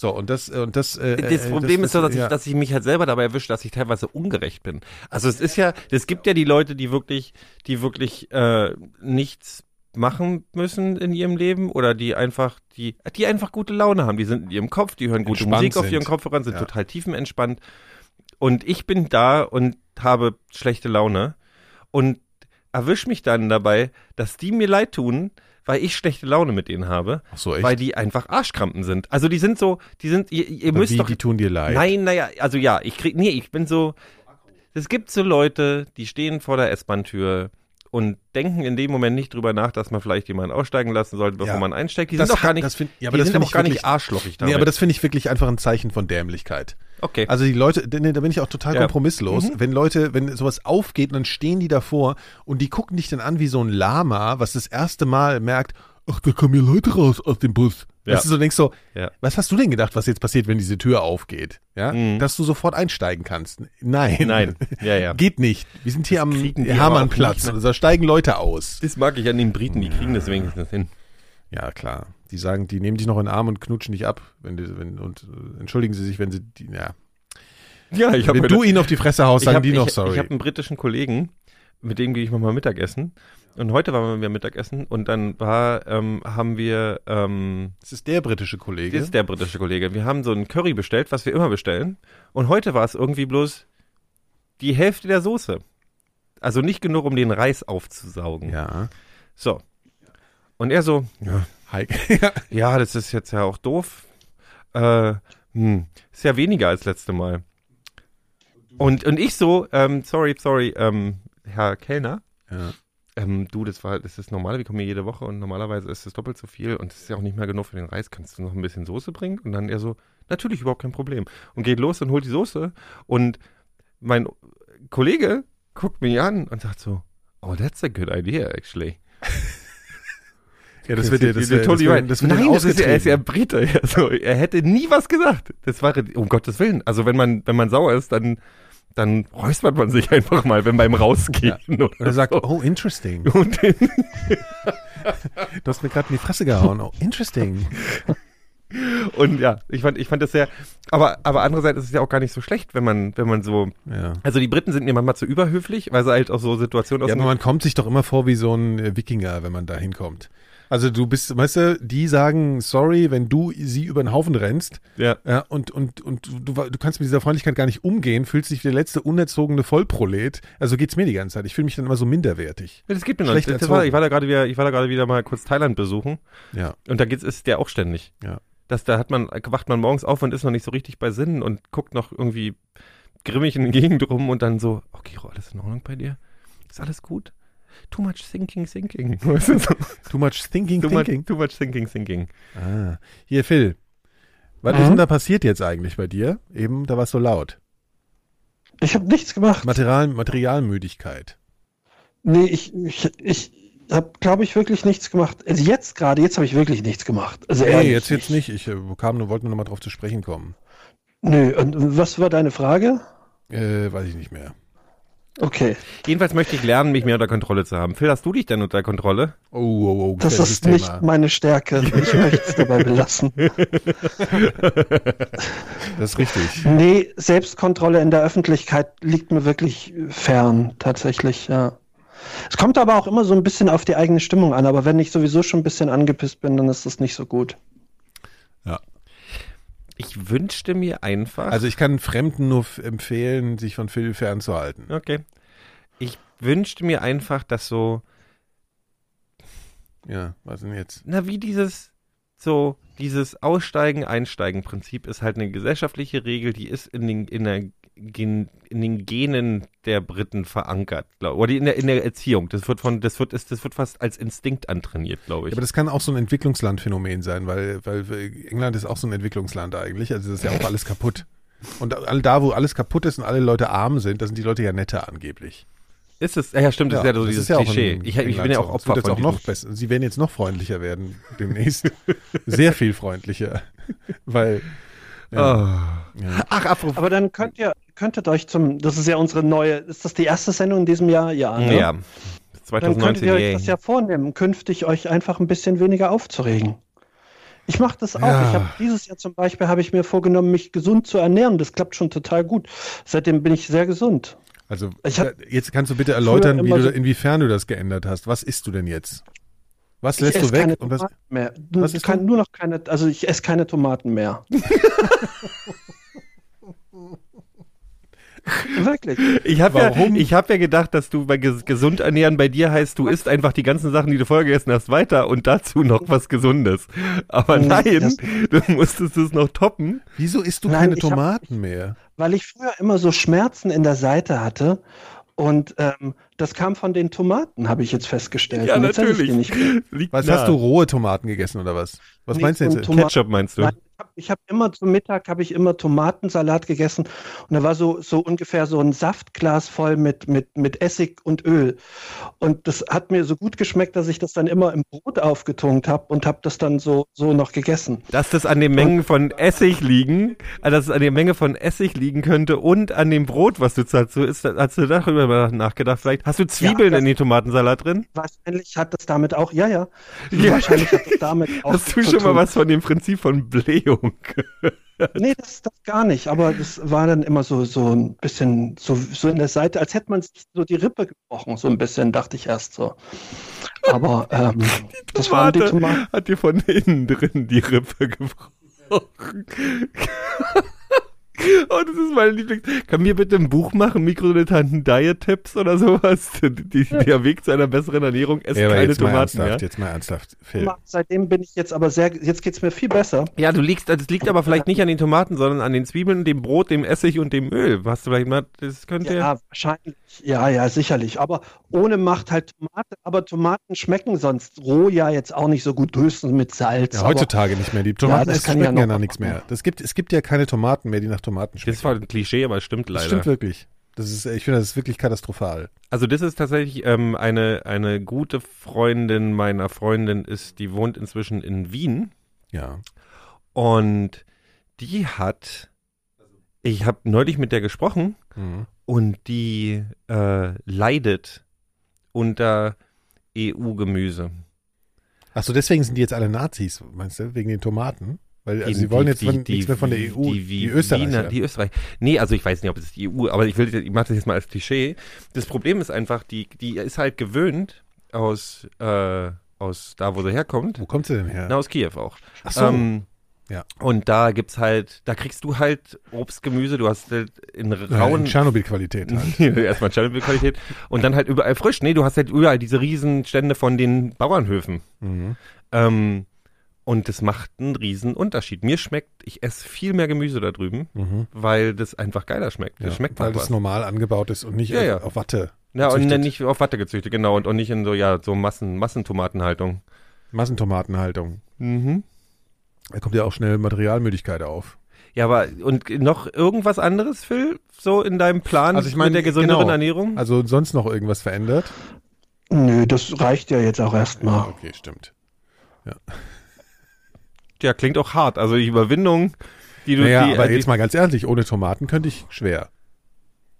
So, und das, äh, und das, äh, Das äh, Problem ist so, dass, ja. ich, dass ich mich halt selber dabei erwische, dass ich teilweise ungerecht bin. Also es ist ja, es gibt ja die Leute, die wirklich, die wirklich äh, nichts machen müssen in ihrem Leben oder die einfach, die, die einfach gute Laune haben. Die sind in ihrem Kopf, die hören gute Entspannt Musik auf sind. ihren Kopfhörern, sind Ja. total tiefenentspannt. Und ich bin da und habe schlechte Laune und erwisch mich dann dabei, dass die mir leid tun, weil ich schlechte Laune mit denen habe, Ach so, echt? weil die einfach Arschkrampen sind. Also die sind so, die sind, ihr, ihr müsst wie, doch die tun dir leid. Nein, naja, also ja, ich krieg, nee, ich bin so, es gibt so Leute, die stehen vor der S-Bahn-Tür und denken in dem Moment nicht drüber nach, dass man vielleicht jemanden aussteigen lassen sollte, bevor Ja. man einsteigt. Die Das sind doch gar nicht, das find- ja, aber die das sind auch gar nicht wirklich- arschlochig damit. Nee, aber das finde ich wirklich einfach ein Zeichen von Dämlichkeit. Okay. Also die Leute, nee, da bin ich auch total Ja. kompromisslos. Mhm. Wenn Leute, wenn sowas aufgeht dann stehen die davor und die gucken dich dann an wie so ein Lama, was das erste Mal merkt, ach, da kommen hier Leute raus aus dem Bus. Ja. Weißt du, so denkst so, Ja. was hast du denn gedacht, was jetzt passiert, wenn diese Tür aufgeht? Ja, Mhm. dass du sofort einsteigen kannst. Nein. Nein, ja, ja. Geht nicht. Wir sind hier am aber auch Hermannplatz. ne? Da steigen Leute aus. Das mag ich an den Briten, die kriegen das wenigstens hin. Ja, klar. Die sagen, die nehmen dich noch in den Arm und knutschen dich ab, wenn die, wenn, und äh, entschuldigen sie sich, wenn sie, die, ja. Ja, ich Wenn du ihnen auf die Fresse haust, sagen hab, die noch ich, sorry. Ich habe einen britischen Kollegen, mit dem gehe ich mal Mittagessen. Und heute waren wir Mittagessen und dann war, ähm, haben wir, ähm, das ist der britische Kollege. Das ist der britische Kollege. Wir haben so einen Curry bestellt, was wir immer bestellen. Und heute war es irgendwie bloß die Hälfte der Soße. Also nicht genug, um den Reis aufzusaugen. ja. So. Und er so, ja, Hi. ja. ja, das ist jetzt ja auch doof. Äh, hm, ist ja weniger als letzte Mal. Und, und ich so, ähm, sorry, sorry, ähm, Herr Kellner, ja. ähm, du, das war, das ist normal, wir kommen hier jede Woche und normalerweise ist es doppelt so viel und es ist ja auch nicht mehr genug für den Reis. Kannst du noch ein bisschen Soße bringen? Und dann er so, natürlich, überhaupt kein Problem. Und geht los und holt die Soße und mein Kollege guckt mich an und sagt so, oh, that's a good idea, actually. Ja, das wird dir, das, wird- totally das, right. das wird Nein, das ist ja, er ist ja. Brite. Also, er hätte nie was gesagt. Das war, um Gottes Willen. Also, wenn man, wenn man sauer ist, dann, dann räuspert man sich einfach mal, wenn beim Rausgehen. oder Und er sagt, so. oh, interesting. Du hast mir gerade in die Fresse gehauen. Oh, interesting. Und ja, ich fand, ich fand das sehr, aber, aber andererseits ist es ja auch gar nicht so schlecht, wenn man, wenn man so, Ja. also die Briten sind mir manchmal zu überhöflich, weil sie halt auch so Situationen aus Ja, aber man kommt sich doch immer vor wie so ein Wikinger, wenn man da hinkommt. Also du bist, weißt du, die sagen sorry, wenn du sie über den Haufen rennst, ja, ja, und, und, und du, du kannst mit dieser Freundlichkeit gar nicht umgehen, fühlst dich wie der letzte unerzogene Vollprolet. Also geht's mir die ganze Zeit. Ich fühle mich dann immer so minderwertig. das gibt mir noch Schlecht nicht. Das war, ich war da gerade wieder, ich war da gerade wieder mal kurz Thailand besuchen Ja. und da geht's, ist der auch ständig. Ja. Das, da hat man, wacht man morgens auf und ist noch nicht so richtig bei Sinnen und guckt noch irgendwie grimmig in die Gegend rum und dann so, okay, alles in Ordnung bei dir? Ist alles gut? Too much thinking, thinking. Too much thinking, too, much, thinking. too much thinking, thinking. Ah. Hier, Phil. Was Mhm. ist denn da passiert jetzt eigentlich bei dir? Eben, da war es so laut. Ich habe nichts gemacht. Material, Materialmüdigkeit. Nee, ich, ich, ich habe, glaube ich, wirklich nichts gemacht. Also jetzt gerade, jetzt habe ich wirklich nichts gemacht. Also Nee, ehrlich, jetzt jetzt nicht. Ich äh, kam nur, wollte nur noch mal drauf zu sprechen kommen. Nö, und was war deine Frage? Äh, weiß ich nicht mehr. Okay, Jedenfalls möchte ich lernen, mich mehr unter Kontrolle zu haben. Phil, hast du dich denn unter Kontrolle? Oh, oh, oh, das ist nicht meine Stärke. Ich möchte es dabei belassen. Das ist richtig. Nee, Selbstkontrolle in der Öffentlichkeit liegt mir wirklich fern, tatsächlich, ja. Es kommt aber auch immer so ein bisschen auf die eigene Stimmung an, aber wenn ich sowieso schon ein bisschen angepisst bin, dann ist das nicht so gut. Ich wünschte mir einfach. Also ich kann Fremden nur empfehlen, sich von Phil fernzuhalten. okay. Ich wünschte mir einfach, dass so, Ja, was denn jetzt? na, wie dieses, so, dieses Aussteigen-Einsteigen-Prinzip ist halt eine gesellschaftliche Regel, die ist in den, in der, Gen, in den Genen der Briten verankert, glaub, oder in der, in der Erziehung. Das wird von, das wird, ist, das wird fast als Instinkt antrainiert, glaube ich. Aber das kann auch so ein Entwicklungslandphänomen sein, weil, weil England ist auch so ein Entwicklungsland eigentlich. Also das ist ja auch alles kaputt. Und all da, wo alles kaputt ist und alle Leute arm sind, da sind die Leute ja netter angeblich. ist es, ja, stimmt, das ist ja so dieses ja auch Klischee. Ich, ich bin ja so. auch Opfer wird jetzt von auch noch besser. Sie werden jetzt noch freundlicher werden demnächst. Sehr viel freundlicher. Weil, ja, Oh. ja. Ach, apropos. Aber dann könnt ihr, könntet euch zum, das ist ja unsere neue, ist das die erste Sendung in diesem Jahr? Ja. Ne? Ja, Dann 2019, könntet ihr euch das ja vornehmen, künftig euch einfach ein bisschen weniger aufzuregen. Ich mache das auch. Ja. Ich habe dieses Jahr zum Beispiel habe ich mir vorgenommen, mich gesund zu ernähren. Das klappt schon total gut. Seitdem bin ich sehr gesund. Also hab jetzt kannst du bitte erläutern, wie du, inwiefern du das geändert hast. Was isst du denn jetzt? Was lässt du weg? Und was, mehr. was isst Kein, du? nur noch keine, also ich esse keine Tomaten mehr. Wirklich. Ich habe ja, Warum? ich hab ja gedacht, dass du bei ges gesund ernähren bei dir heißt, du isst einfach die ganzen Sachen, die du vorher gegessen hast, weiter und dazu noch was Gesundes. Aber Nee, nein, du musstest es noch toppen. wieso isst du Nein, keine ich hab- Tomaten mehr? Weil ich früher immer so Schmerzen in der Seite hatte. Und ähm, das kam von den Tomaten, habe ich jetzt festgestellt. Ja, natürlich. die nicht mehr. Liegt Was nah. hast du rohe Tomaten gegessen oder was? Was Nee, meinst du jetzt? Ketchup meinst du? Nein, habe ich hab immer zum Mittag habe ich immer Tomatensalat gegessen und da war so so ungefähr so ein Saftglas voll mit mit mit Essig und Öl und das hat mir so gut geschmeckt, dass ich das dann immer im Brot aufgetunkt habe und habe das dann so so noch gegessen. Dass das an den Mengen von Essig liegen, äh, dass es an der Menge von Essig liegen könnte und an dem Brot, was du dazu isst, hast du darüber nachgedacht? Vielleicht hast du Zwiebeln das- in den Tomatensalat drin? Wahrscheinlich hat das damit auch ja ja. Ja. Wahrscheinlich hat das damit auch Hast du schon mal was von dem Prinzip von Blähung? Nee, das, das gar nicht. Aber das war dann immer so, so ein bisschen so, so in der Seite, als hätte man sich so die Rippe gebrochen, so ein bisschen, dachte ich erst so. Aber ähm, das waren die Tomaten. hat dir von innen drin die Rippe gebrochen. Oh, das ist mein Lieblings. Kann mir bitte ein Buch machen, Mikrodilettanten Diet-Tipps oder sowas? Die, die, der Weg zu einer besseren Ernährung, esst Ja, aber keine jetzt mal Tomaten ernsthaft, mehr. jetzt mal ernsthaft, Phil. Seitdem bin ich jetzt aber sehr, jetzt geht's mir viel besser. Ja, du liegst, das liegt aber vielleicht nicht an den Tomaten, sondern an den Zwiebeln, dem Brot, dem Essig und dem Öl. Hast du vielleicht mal, das könnte Ja, wahrscheinlich. Ja, ja, sicherlich. Aber ohne macht halt Tomate. Aber Tomaten schmecken sonst roh ja jetzt auch nicht so gut, höchstens mit Salz. Ja, aber heutzutage nicht mehr. Die Tomaten das essen kann ja schmecken ja noch nach nichts mehr. Das gibt, es gibt ja keine Tomaten mehr, die nach Tomaten schmecken. Das war ein Klischee, aber es stimmt Das leider. stimmt wirklich. Das ist, ich finde, das ist wirklich katastrophal. Also das ist tatsächlich ähm, eine, eine gute Freundin meiner Freundin ist, die wohnt inzwischen in Wien Ja. und die hat, ich habe neulich mit der gesprochen Mhm. und die äh, leidet unter EU-Gemüse. Achso, deswegen sind die jetzt alle Nazis, meinst du, wegen den Tomaten? Weil also Die- sie wollen jetzt die- von, die- nichts mehr von der EU, Die, die, die, Österreicher. Wiener, die Österreich. Nee, also ich weiß nicht, ob es die EU, aber ich will, ich mache das jetzt mal als Klischee. Das Problem ist einfach, die, die ist halt gewöhnt aus, äh, aus da, wo sie herkommt. Wo kommt sie denn her? Na, aus Kiew auch. Ach so. Ähm, Ja. Und da gibt's halt, da kriegst du halt Obst, Gemüse, du hast halt in rauen, Tschernobyl-Qualität halt. erstmal Tschernobyl-Qualität und dann halt überall frisch. Nee, du hast halt überall diese Riesenstände von den Bauernhöfen. Mhm. Ähm, und das macht einen riesen Unterschied. Mir schmeckt, ich esse viel mehr Gemüse da drüben, Mhm. weil das einfach geiler schmeckt. Das Ja, schmeckt weil das was. normal angebaut ist und nicht Ja, auf, ja. auf Watte. Ja, und gezüchtet. nicht auf Watte gezüchtet, genau. Und, und nicht in so, ja, so Massen, Massentomatenhaltung. Massentomatenhaltung. Mhm. Da kommt ja auch schnell Materialmüdigkeit auf. Ja, aber und noch irgendwas anderes, Phil, so in deinem Plan Also ich meine, mit der gesünderen genau. Ernährung? Also sonst noch irgendwas verändert? Nö, das reicht ja jetzt auch erstmal. Okay, stimmt. Ja, klingt auch hart. Also die Überwindung, die du Naja, die, aber äh, jetzt mal ganz ehrlich, ohne Tomaten könnte ich schwer.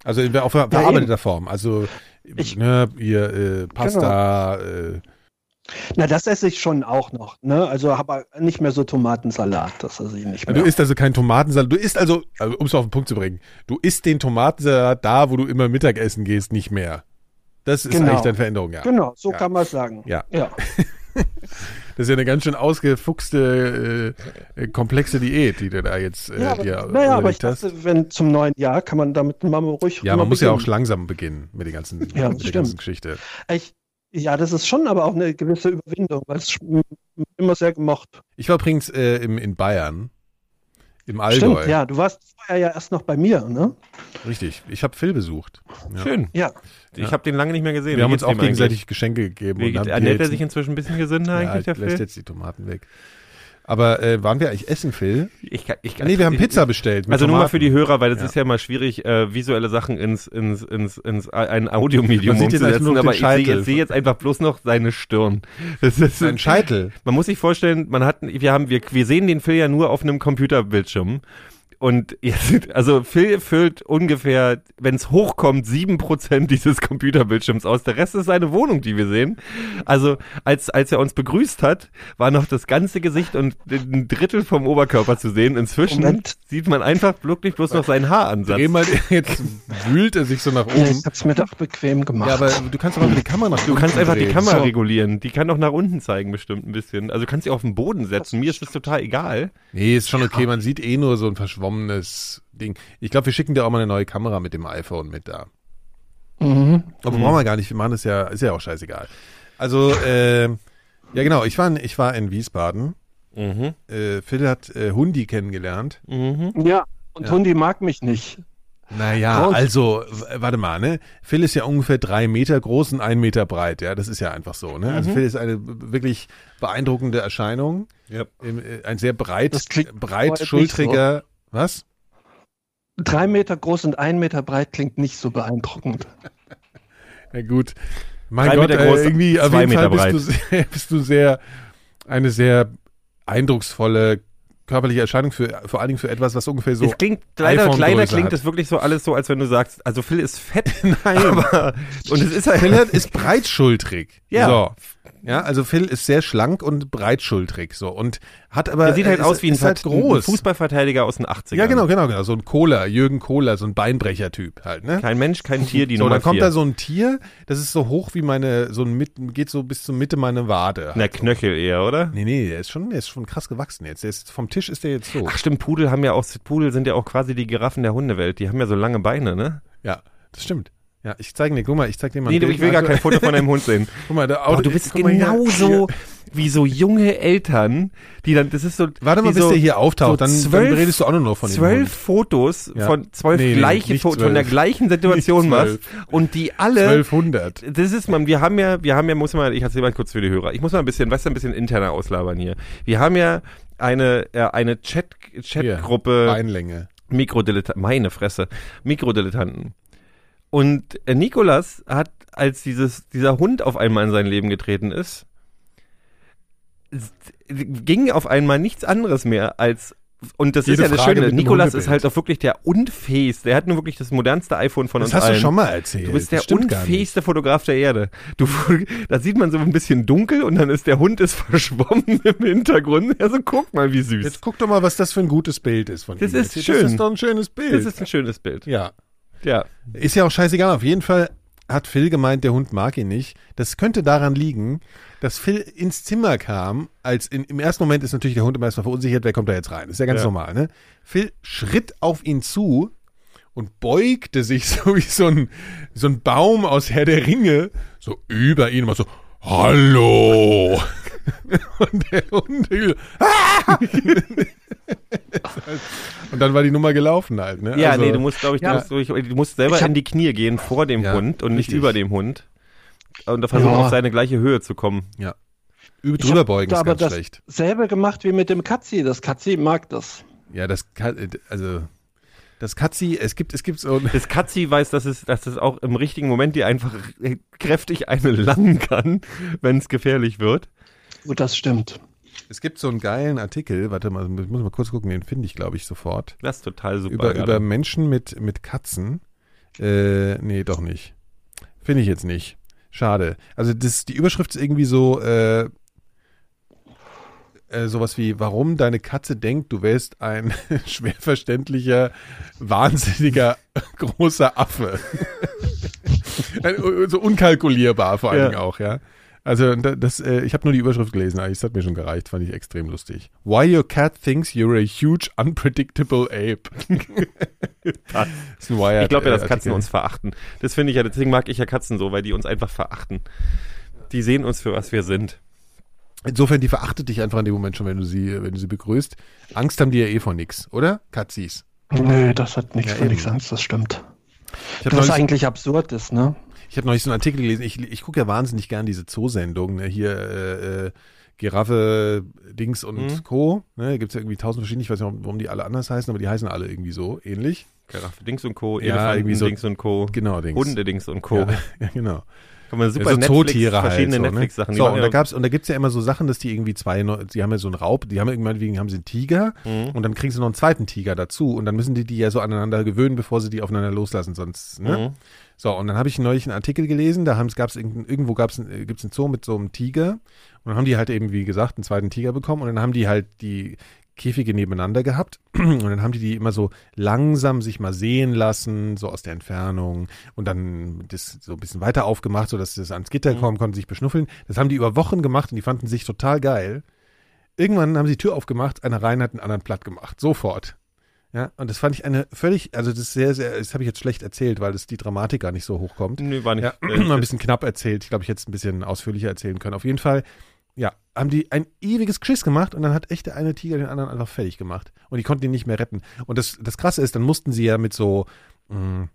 Also in, auf ver- verarbeiteter Form. Also Ich- ne, ihr äh, Pasta, äh, Na, das esse ich schon auch noch. Ne? Also aber nicht mehr so Tomatensalat, das esse ich nicht mehr. du isst also keinen Tomatensalat. Du isst also, also um es auf den Punkt zu bringen, du isst den Tomatensalat da, wo du immer Mittagessen gehst, nicht mehr. Das ist Genau. eigentlich deine Veränderung, ja. Genau, so Ja. kann man sagen. Ja. ja. Das ist ja eine ganz schön ausgefuchste, äh, äh, komplexe Diät, die du da jetzt äh, Ja, aber, dir naja, aber ich hast. dachte, wenn zum neuen Jahr kann man damit mal ruhig Ja, man muss ja auch langsam beginnen mit, den ganzen, Ja, mit der ganzen. Geschichte. Ich, ja, das ist schon aber auch eine gewisse Überwindung, weil es immer sehr gemocht. Ich war übrigens äh, im, in Bayern, im Allgäu. Stimmt, ja, du warst vorher ja erst noch bei mir, ne? Richtig. Ich habe Phil besucht. Ja. schön. Ja. Ich Ja. habe den lange nicht mehr gesehen. Wir haben Wie uns geht's auch gegenseitig Geschenke gegeben. eigentlich? Wie und geht, haben ernährt er sich inzwischen ein bisschen gesünder ja, eigentlich, der lässt Phil? jetzt die Tomaten weg. Aber äh, waren wir eigentlich essen, Phil? Ich, kann- ich, kann- Nee, wir haben Pizza bestellt. Also nur mal Tomaten. für die Hörer, weil es Ja. ist ja mal schwierig, äh, visuelle Sachen ins, ins, ins, ins ein Audiomedium umzusetzen, aber ich sehe sehe jetzt einfach bloß noch seine Stirn. Das ist Ein Scheitel. Man muss sich vorstellen, man hat, wir haben, wir, wir sehen den Phil ja nur auf einem Computerbildschirm. Und jetzt, also Phil füllt ungefähr, wenn es hochkommt, sieben Prozent dieses Computerbildschirms aus. Der Rest ist seine Wohnung, die wir sehen. Also als, als er uns begrüßt hat, war noch das ganze Gesicht und ein Drittel vom Oberkörper zu sehen. Inzwischen Moment. sieht man einfach wirklich bloß noch seinen Haaransatz. Dreh mal, jetzt wühlt er sich so nach Ja, oben. ich hab's mir doch bequem gemacht. Ja, aber du kannst doch einfach die Kamera nach Du kannst einfach die Kamera So. regulieren. Die kann auch nach unten zeigen, bestimmt ein bisschen. Also du kannst sie auf den Boden setzen. Mir ist das total egal. Nee, ist schon okay. Man sieht eh nur so ein verschwommenes Ding. Ich glaube, wir schicken dir auch mal eine neue Kamera mit dem iPhone mit da. mhm. Aber brauchen wir gar nicht. Wir machen das ja, ist ja auch scheißegal. Also, äh, ja genau, ich war, in, ich war in Wiesbaden. Mhm. Äh, Phil hat äh, Hundi kennengelernt. Mhm. Ja, und Ja. Hundi mag mich nicht. Naja, Und- also, warte mal, ne? Phil ist ja ungefähr drei Meter groß und ein Meter breit, ja. Das ist ja einfach so, ne? Also Phil ist eine wirklich beeindruckende Erscheinung. Ja. Im, äh, Ein sehr breit, breitschultriger, was? Drei Meter groß und ein Meter breit klingt nicht so beeindruckend. Ja gut. Mein Drei Gott, Meter äh, groß, irgendwie auf zwei jeden Fall Meter bist du, sehr, bist du sehr, eine sehr eindrucksvolle körperliche Erscheinung für, vor allen Dingen für etwas, was ungefähr so. es klingt leider kleiner klingt es wirklich so alles so, als wenn du sagst, also Phil ist fett, aber und es ist halt Phil ist breitschultrig. Ja. So. Ja, also Phil ist sehr schlank und breitschultrig, so. Und hat aber. er sieht halt ist, aus wie ein, halt ein groß. Fußballverteidiger aus den 80ern. Ja, genau, genau, genau. So ein Kohler, Jürgen Kohler, so ein Beinbrecher-Typ halt, ne? Kein Mensch, kein Tier, die so, Nummer dann kommt vier. da so ein Tier, das ist so hoch wie meine, so ein geht so bis zur Mitte meiner Wade. Na, Knöchel eher, oder? Nee, nee, der ist schon, der ist schon krass gewachsen jetzt. Der ist, vom Tisch ist der jetzt so. Ach stimmt, Pudel haben ja auch, Pudel sind ja auch quasi die Giraffen der Hundewelt. Die haben ja so lange Beine, ne? Ja, das stimmt. Ja, ich zeige dir, guck mal, ich zeig dir mal. Nee, du, ich will gar Also, kein Foto von deinem Hund sehen. Guck mal, der Auto, du bist genauso wie so junge Eltern, die dann, das ist so. Warte mal, bis so, der hier auftaucht, so dann, zwölf- dann redest du auch nur noch von dem zwölf. Fotos Ja. von zwölf Nee, nee, gleiche nicht Fotos von der gleichen Situation machst und die alle 1200. das ist man, wir haben ja, wir haben ja, muss man, ich erzähle mal kurz für die Hörer. Ich muss mal ein bisschen, weißt du, ein bisschen interner auslabern hier. Wir haben ja eine, äh, eine Chat, Chatgruppe Beinlänge. Mikrodilettanten, meine Fresse, Mikrodilettanten. Und äh, Nikolas hat, als dieses, dieser Hund auf einmal in sein Leben getreten ist, ging auf einmal nichts anderes mehr als und das Jede ist ja das Frage Schöne, Nikolas ist halt auch wirklich der unfähigste, er hat nur wirklich das modernste iPhone von Das uns hast allen. du schon mal erzählt. Du bist der Das unfähigste Fotograf der Erde. Du, da sieht man so ein bisschen dunkel und dann ist der Hund ist verschwommen im Hintergrund. Also guck mal, wie süß. Jetzt guck doch mal, was das für ein gutes Bild ist von Das ihm. ist jetzt. schön. Das ist doch ein schönes Bild. das ist ein schönes Bild. ja. Ja. Ist ja auch scheißegal. Auf jeden Fall hat Phil gemeint, der Hund mag ihn nicht. Das könnte daran liegen, dass Phil ins Zimmer kam, als in, im ersten Moment ist natürlich der Hund immer erstmal verunsichert, wer kommt da jetzt rein? ist ja ganz Ja. normal, ne? Phil schritt auf ihn zu und beugte sich so wie so ein, so ein Baum aus Herr der Ringe, so über ihn, immer so, Hallo! und der Hund, ah! und dann war die Nummer gelaufen halt, ne? Ja, Also- nee, du musst, glaube ich, du, Ja. musst, durch, du musst selber hab- in die Knie gehen vor dem Ja, Hund und nicht richtig. über dem Hund. Und da versuchen Ja. auf seine gleiche Höhe zu kommen. Ja. Über drüber beugen ist aber ganz das schlecht. selbe gemacht wie mit dem Katzi. Das Katzi mag das. Ja, das kann, also das Katzi, es gibt, es gibt so Das Katzi weiß, dass es, dass es auch im richtigen Moment dir einfach kräftig eine langen kann, wenn es gefährlich wird. Gut, das stimmt. es gibt so einen geilen Artikel, warte mal, ich muss mal kurz gucken, den finde ich, glaube ich, sofort. Das ist total super. Über, über Menschen mit, mit Katzen. Äh, nee, doch nicht. Finde ich jetzt nicht. Schade. Also das, die Überschrift ist irgendwie so, äh, äh, sowas wie, warum deine Katze denkt, du wärst ein schwer verständlicher, wahnsinniger, großer Affe. Ein- so unkalkulierbar vor allen Ja. Dingen auch, ja. Also da- das, äh, ich habe nur die Überschrift gelesen, eigentlich, das hat mir schon gereicht, fand ich extrem lustig. Why your cat thinks you're a huge unpredictable ape. das ist ein Wired, ich glaube ja, äh, dass Katzen Artikel. uns verachten. Das finde ich ja, deswegen mag ich ja Katzen so, weil die uns einfach verachten. Die sehen uns für was wir sind. Insofern, die verachtet dich einfach in dem Moment schon, wenn du sie, wenn du sie begrüßt. Angst haben die ja eh vor nix, oder? Katzis. Nö, das hat nichts Ja, von nichts Angst, das stimmt. Was neulich, eigentlich absurd ist, ne? Ich hab neulich so einen Artikel gelesen. Ich, ich gucke ja wahnsinnig gern diese Zoosendungen. Ne? Hier äh, äh, Giraffe, Dings und Mhm. Co. Ne? Gibt es ja irgendwie tausend verschiedene. Ich weiß nicht, warum die alle anders heißen, aber die heißen alle irgendwie so ähnlich. Giraffe, Dings und Co., Ja, Elefanten, irgendwie so- Dings und Co., Genau, Dings. Hunde, Dings und Co. Ja, ja, genau. Kann man super Ja, so Netflix, Zootiere halt. verschiedene so, ne? Netflix-Sachen. So, und ja- da gab's, und da gibt's ja immer so Sachen, dass die irgendwie zwei, die haben ja so einen Raub, die haben ja irgendwann wegen, haben sie einen Tiger Mhm. und dann kriegen sie noch einen zweiten Tiger dazu und dann müssen die die ja so aneinander gewöhnen, bevor sie die aufeinander loslassen, sonst, ne? Mhm. So, und dann habe ich neulich einen Artikel gelesen, da gab's irgend- irgendwo gab's, ein- äh, gibt's einen Zoo mit so einem Tiger und dann haben die halt eben, wie gesagt, einen zweiten Tiger bekommen und dann haben die halt die Käfige nebeneinander gehabt und dann haben die die immer so langsam sich mal sehen lassen, so aus der Entfernung und dann das so ein bisschen weiter aufgemacht, sodass das ans Gitter kommen, konnten sich beschnuffeln. Das haben die über Wochen gemacht und die fanden sich total geil. Irgendwann haben sie die Tür aufgemacht, einer rein hat einen anderen platt gemacht, sofort. Ja, und das fand ich eine völlig, also das ist sehr, sehr, das habe ich jetzt schlecht erzählt, weil das die Dramatik gar nicht so hochkommt. Nö, war nicht. Ja, äh, ein bisschen knapp erzählt. Ich glaube, ich hätte es ein bisschen ausführlicher erzählen können. Auf jeden Fall, ja, haben die ein ewiges Quiz gemacht und dann hat echt der eine Tiger den anderen einfach fertig gemacht. Und die konnten ihn nicht mehr retten. Und das, das Krasse ist, dann mussten sie ja mit so mh,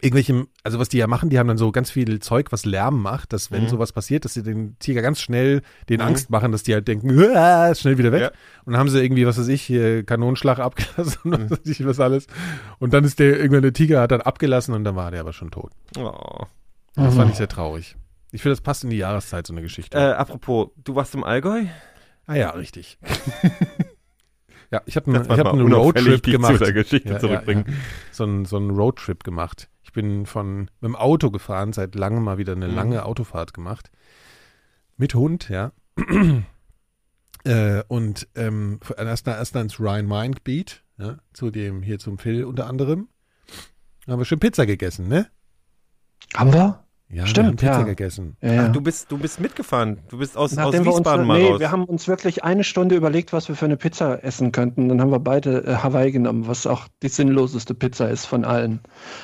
irgendwelchem, also was die ja machen, die haben dann so ganz viel Zeug, was Lärm macht, dass wenn Mhm. sowas passiert, dass sie den Tiger ganz schnell den Mhm. Angst machen, dass die halt denken, "Uah", schnell wieder weg. Ja. Und dann haben sie irgendwie, was weiß ich, hier Kanonenschlag abgelassen und Mhm. was weiß ich was alles. Und dann ist der, irgendwann der Tiger hat dann abgelassen und dann war der aber schon tot. oh. Das Mhm. fand ich sehr traurig. Ich finde, das passt in die Jahreszeit, so eine Geschichte. äh, apropos, du warst im Allgäu? ah ja, richtig. ja, ich habe einen hab einen Roadtrip gemacht. Zu der Geschichte Ja, zurückbringen. Ja, ja. So einen so Roadtrip gemacht. Ich bin von mit dem Auto gefahren, seit langem mal wieder eine Mhm. lange Autofahrt gemacht. Mit Hund, ja. äh, und ähm, erst, erst ins Rhein-Main-Gebiet, ja, zu dem, hier zum Phil unter anderem. Da haben wir schön Pizza gegessen, ne? Haben wir? Ja, Stimmt, wir haben Pizza ja. gegessen. Ja, ja. Ach, du bist, du bist mitgefahren. Du bist aus, aus wir uns, Wiesbaden mal nee, raus. wir haben uns wirklich eine Stunde überlegt, was wir für eine Pizza essen könnten. Dann haben wir beide äh, Hawaii genommen, was auch die sinnloseste Pizza ist von allen.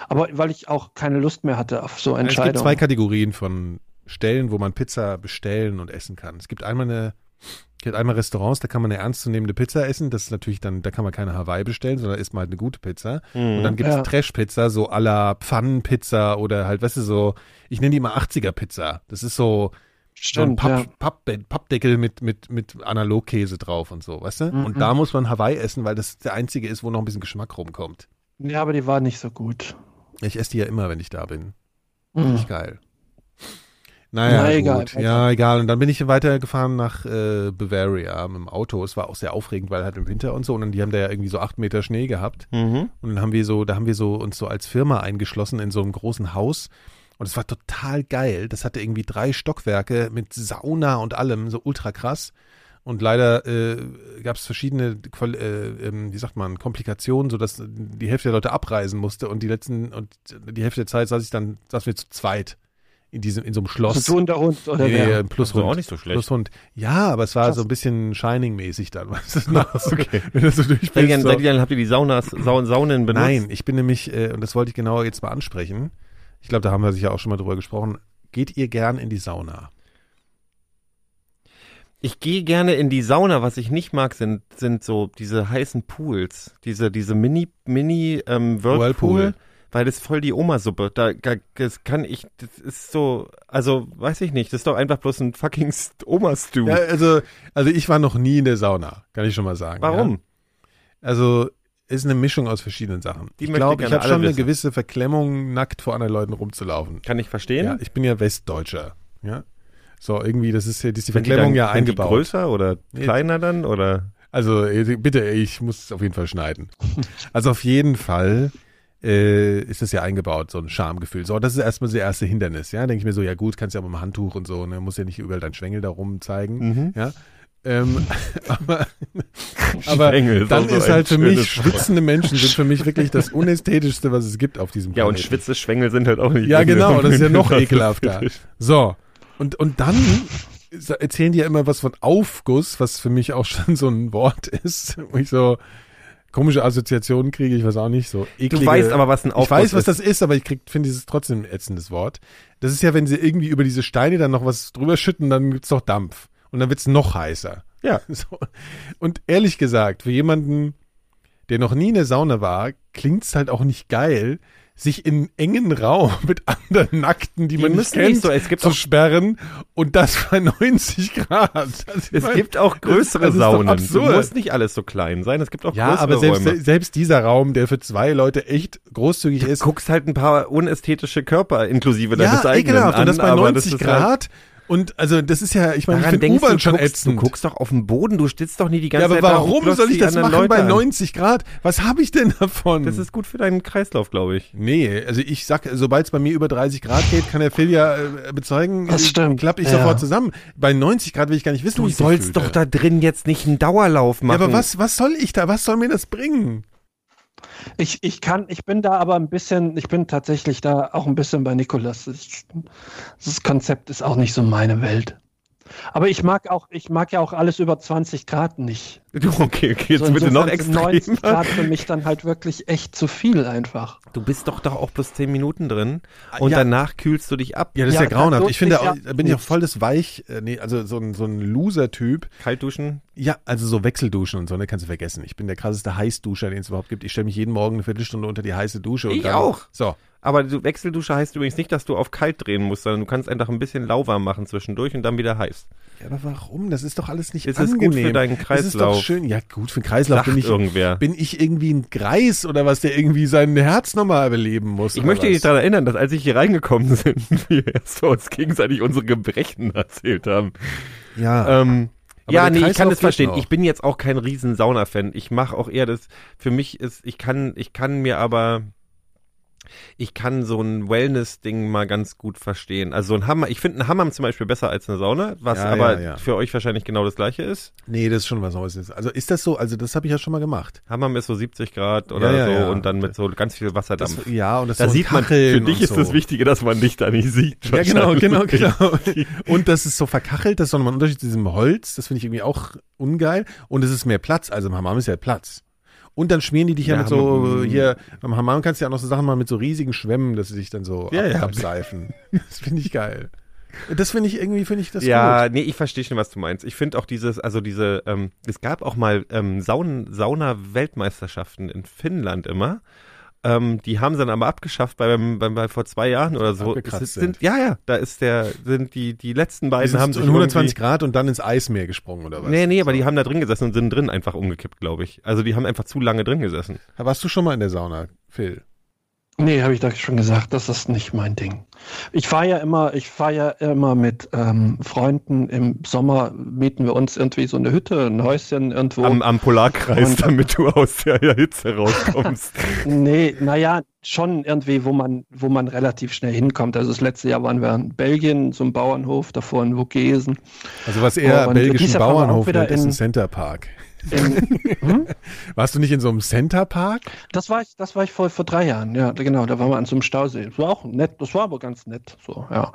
Aber weil ich auch keine Lust mehr hatte auf so Es gibt Entscheidungen. zwei Kategorien von Stellen, wo man Pizza bestellen und essen kann. Es gibt einmal eine, es gibt einmal Restaurants, da kann man eine ernstzunehmende Pizza essen. Das ist natürlich dann, da kann man keine Hawaii bestellen, sondern isst mal halt eine gute Pizza. Mhm. Und dann gibt es Ja. Trash-Pizza, so à la Pfannenpizza oder halt, weißt du, so, ich nenne die mal 80er-Pizza. Das ist so, so ein Stimmt, Papp, ja. Papp, Pappdeckel mit, mit, mit Analogkäse drauf und so, weißt du? Mhm. Und da muss man Hawaii essen, weil das der einzige ist, wo noch ein bisschen Geschmack rumkommt. Ja, aber die war nicht so gut. Ich esse die ja immer, wenn ich da bin. Mhm. Nicht geil. Naja, Na, egal, gut. Ja, egal. Und dann bin ich weitergefahren nach äh, Bavaria mit dem Auto. Es war auch sehr aufregend, weil halt im Winter und so. Und dann, die haben da ja irgendwie so acht Meter Schnee gehabt. Mhm. Und dann haben wir so, da haben wir so uns so als Firma eingeschlossen in so einem großen Haus. Und es war total geil. Das hatte irgendwie drei Stockwerke mit Sauna und allem, so ultra krass. Und leider äh, gab es verschiedene, äh, ähm, wie sagt man, Komplikationen, sodass die Hälfte der Leute abreisen musste und die letzten und die Hälfte der Zeit saß ich dann, saßen wir zu zweit in diesem, in so einem Schloss. Und der Hund oder Nee, wer? nee, plus Also Hund. auch nicht so schlecht. Plus Hund. Ja, aber es war Krass. so ein bisschen Shining-mäßig dann. Weißt du, nach so, Wenn du so durch Seid ihr, bist, so. habt ihr die Saunas, Saun, Saunen benutzt? Nein, ich bin nämlich, äh, und das wollte ich genauer jetzt mal ansprechen. Ich glaube, da haben wir sicher auch schon mal drüber gesprochen. Geht ihr gern in die Sauna? Ich gehe gerne in die Sauna. Was ich nicht mag, sind, sind so diese heißen Pools. Diese, diese Mini, Mini ähm, Whirlpool. Whirlpool. Weil das ist voll die Oma-Suppe. Da, da das kann ich, das ist so, also weiß ich nicht, das ist doch einfach bloß ein fucking St- Oma-Stew. Ja, also, also ich war noch nie in der Sauna, kann ich schon mal sagen. Warum? Ja? Also ist eine Mischung aus verschiedenen Sachen. Die ich glaube, ich habe schon alle eine wissen. gewisse Verklemmung, nackt vor anderen Leuten rumzulaufen. Kann ich verstehen? Ja, ich bin ja Westdeutscher. Ja. So, irgendwie, das ist, ja- das ist die Sind die Verklemmung dann- ja sind die eingebaut. größer oder kleiner dann oder? Also äh, bitte, ich muss es auf jeden Fall schneiden. Also auf jeden Fall äh, ist das ja eingebaut, so ein Schamgefühl. So, das ist erstmal das erste Hindernis. Ja, denke ich mir so, ja gut, kannst ja auch mit dem Handtuch und so, ne, muss ja nicht überall dein Schwengel da rum zeigen. Mhm. Ja. Ähm, aber aber ist dann auch so ist halt für mich, schwitzende Menschen sind für mich wirklich das Unästhetischste, was es gibt auf diesem Ja, und Planeten. schwitze Schwengel sind halt auch nicht. Ja, genau, das ist ja noch ist ekelhafter. So, und, und dann erzählen die ja immer was von Aufguss, was für mich auch schon so ein Wort ist, wo ich so komische Assoziationen kriege, ich weiß auch nicht, so eklige. Du weißt aber, was ein Aufguss Ich weiß, was ist. das ist, aber ich finde dieses trotzdem ein ätzendes Wort. Das ist ja, wenn sie irgendwie über diese Steine dann noch was drüber schütten, dann gibt's doch Dampf. Und dann wird's noch heißer. Ja. So. Und ehrlich gesagt, für jemanden, der noch nie in der Sauna war, klingt's halt auch nicht geil, sich in engen Raum mit anderen Nackten, die, Die man nicht kennt, nicht so, es gibt zu sperren und das bei 90 Grad. Ich Es mein, gibt auch größere das doch Saunen. Du absurd. musst nicht alles so klein sein. Es gibt auch Ja, größere aber selbst, Räume. selbst dieser Raum, der für zwei Leute echt großzügig ist, guckst halt ein paar unästhetische Körper inklusive deines ja, eigenen ekelhaft. an, Und das bei aber 90 ist halt- Grad. Und also das ist ja, ich meine, ich Daran finde denkst U-Bahn du, schon guckst, du ätzend. guckst doch auf den Boden, du stehst doch nie die ja, ganze aber Zeit da und warum glotzt soll ich das machen bei Leute an. 90 Grad? Was habe ich denn davon? Das ist gut für deinen Kreislauf, glaube ich. Nee, also ich sag, sobald es bei mir über 30 Grad geht, kann der Phil ja äh, bezeugen, Das stimmt, klappe ich ja. sofort zusammen. Bei 90 Grad will ich gar nicht wissen, Du wie sollst doch da drin jetzt nicht einen Dauerlauf Ja, machen. aber was, was soll ich da? Was soll mir das bringen? Ich, ich kann, ich bin da aber ein bisschen, ich bin tatsächlich da auch ein bisschen bei Nikolas. Das Konzept ist auch nicht so meine Welt. Aber ich mag auch, ich mag ja auch alles über 20 Grad nicht. Du, okay, okay, jetzt So bitte noch sind 90 extremer. Grad für mich dann halt wirklich echt zu viel einfach. Du bist doch da auch bloß 10 Minuten drin und Ja. danach kühlst du dich ab. Ja, das ist Ja, ja grauenhaft. Ich finde, sich ja da bin ich auch voll das Weich, äh, nee, also so ein, so ein Loser-Typ. Kalt duschen. Ja, also so Wechselduschen und so, ne, kannst du vergessen. Ich bin der krasseste Heißduscher, den es überhaupt gibt. Ich stelle mich jeden Morgen eine Viertelstunde unter die heiße Dusche. Und Ich dann, auch. So. Aber du, Wechseldusche heißt übrigens nicht, dass du auf kalt drehen musst, sondern du kannst einfach ein bisschen lauwarm machen zwischendurch und dann wieder heiß. Ja, aber warum? Das ist doch alles nicht Es ist angenehm. gut für deinen Das ist doch Kreislauf. schön. Ja, gut, für den Kreislauf bin ich, irgendwer. bin ich irgendwie ein Greis oder was, der irgendwie sein Herz nochmal beleben muss. Ich möchte was? dich daran erinnern, dass als ich hier reingekommen sind, wir erst uns gegenseitig unsere Gebrechen erzählt haben. Ja. Ähm, Aber ja, nee, ich Kreislauf kann das verstehen. noch. Ich bin jetzt auch kein riesen Sauna-Fan. Ich mache auch eher das, für mich ist, ich kann, ich kann mir aber, ich kann so ein Wellness-Ding mal ganz gut verstehen. Also so ein Hammer, ich finde einen Hammam zum Beispiel besser als eine Sauna, was Ja, aber ja, ja. für euch wahrscheinlich genau das gleiche ist. nee, das ist schon was Neues. Also ist das so? Also das habe ich ja schon mal gemacht. Hammam ist so 70 Grad oder so und dann mit so ganz viel Wasserdampf. Das, ja, und das da so ein sieht man, für dich ist so. das Wichtige, dass man dich da nicht sieht. Ja, genau, genau, genau. Und das ist so verkachelt, das ist nochmal ein Unterschied zu diesem Holz. Das finde ich irgendwie auch ungeil. Und es ist mehr Platz. Also im Hammam ist ja Platz. Und dann schmieren die dich ja, Ja, mit so, hier, beim Hammam kannst du ja auch noch so Sachen machen mit so riesigen Schwämmen, dass sie sich dann so Ja, ab, ja. abseifen. Das finde ich geil. Das finde ich irgendwie, finde ich das ja, gut. nee, ich verstehe schon, was du meinst. Ich finde auch dieses, also diese, ähm, es gab auch mal ähm, Saun Sauna-Weltmeisterschaften in Finnland immer. Ähm, die haben sie dann aber abgeschafft bei, beim, beim, bei vor zwei Jahren oder so. Abgekratzt Es sind, ja, ja, da ist der, sind die, die letzten Die beiden sind haben so sich 120 irgendwie- Grad und dann ins Eismeer gesprungen oder was? Nee, nee, aber die haben da drin gesessen und sind drin einfach umgekippt, glaube ich. Also die haben einfach zu lange drin gesessen. Warst du schon mal in der Sauna, Phil? Nee, habe ich doch schon gesagt, das ist nicht mein Ding. Ich fahre ja immer, ich fahre ja immer mit ähm, Freunden. Im Sommer mieten wir uns irgendwie so eine Hütte, ein Häuschen irgendwo. Am, am Polarkreis, Und- damit du aus der Hitze rauskommst. Nee, naja, schon irgendwie, wo man, wo man relativ schnell hinkommt. Also das letzte Jahr waren wir in Belgien, so einem Bauernhof, davor in Vogesen. Also was eher Und belgischen Bauernhof wieder nennt, ist ein in- Center Park. In, hm? Warst du nicht in so einem Center Park? Das war ich, das war ich vor, vor drei Jahren, ja, genau, da waren wir an so einem Stausee. Das war auch nett, das war aber ganz nett, so, ja.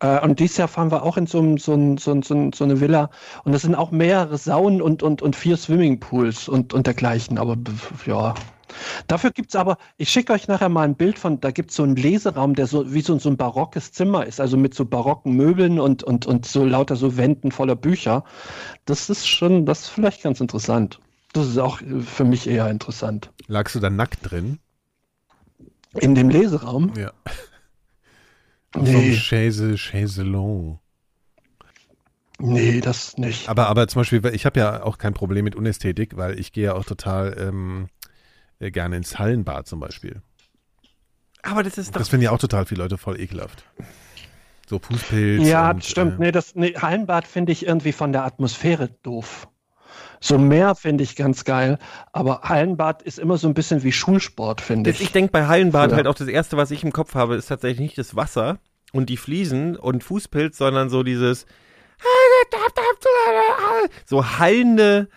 Äh, und dieses Jahr fahren wir auch in so, einem- so, ein- so, ein- so, ein- so eine Villa und das sind auch mehrere Saunen und, und, und vier Swimmingpools und, und dergleichen, aber ja. Dafür gibt's aber, ich schicke euch nachher mal ein Bild von, da gibt's so einen Leseraum, der so wie so, so ein barockes Zimmer ist, also mit so barocken Möbeln und, und, und so lauter so Wänden voller Bücher. Das ist schon, das ist vielleicht ganz interessant. Das ist auch äh, für mich eher interessant. Lagst du da nackt drin? In dem Leseraum? Ja. Auf so Nee, Chaise, Chaiselon. nee, das nicht. Aber, aber zum Beispiel, ich habe ja auch kein Problem mit Unästhetik, weil ich gehe ja auch total ähm, äh, gerne ins Hallenbad zum Beispiel. Aber das ist doch Das finden ja auch total viele Leute voll ekelhaft. So Fußpilz. Ja, und, stimmt. Äh, Nee, das, nee, Hallenbad finde ich irgendwie von der Atmosphäre doof. So Meer finde ich ganz geil, aber Hallenbad ist immer so ein bisschen wie Schulsport, finde Das, ich. ich denke bei Hallenbad Ja. halt auch das erste, was ich im Kopf habe, ist tatsächlich nicht das Wasser und die Fliesen und Fußpilz, sondern so dieses so hallende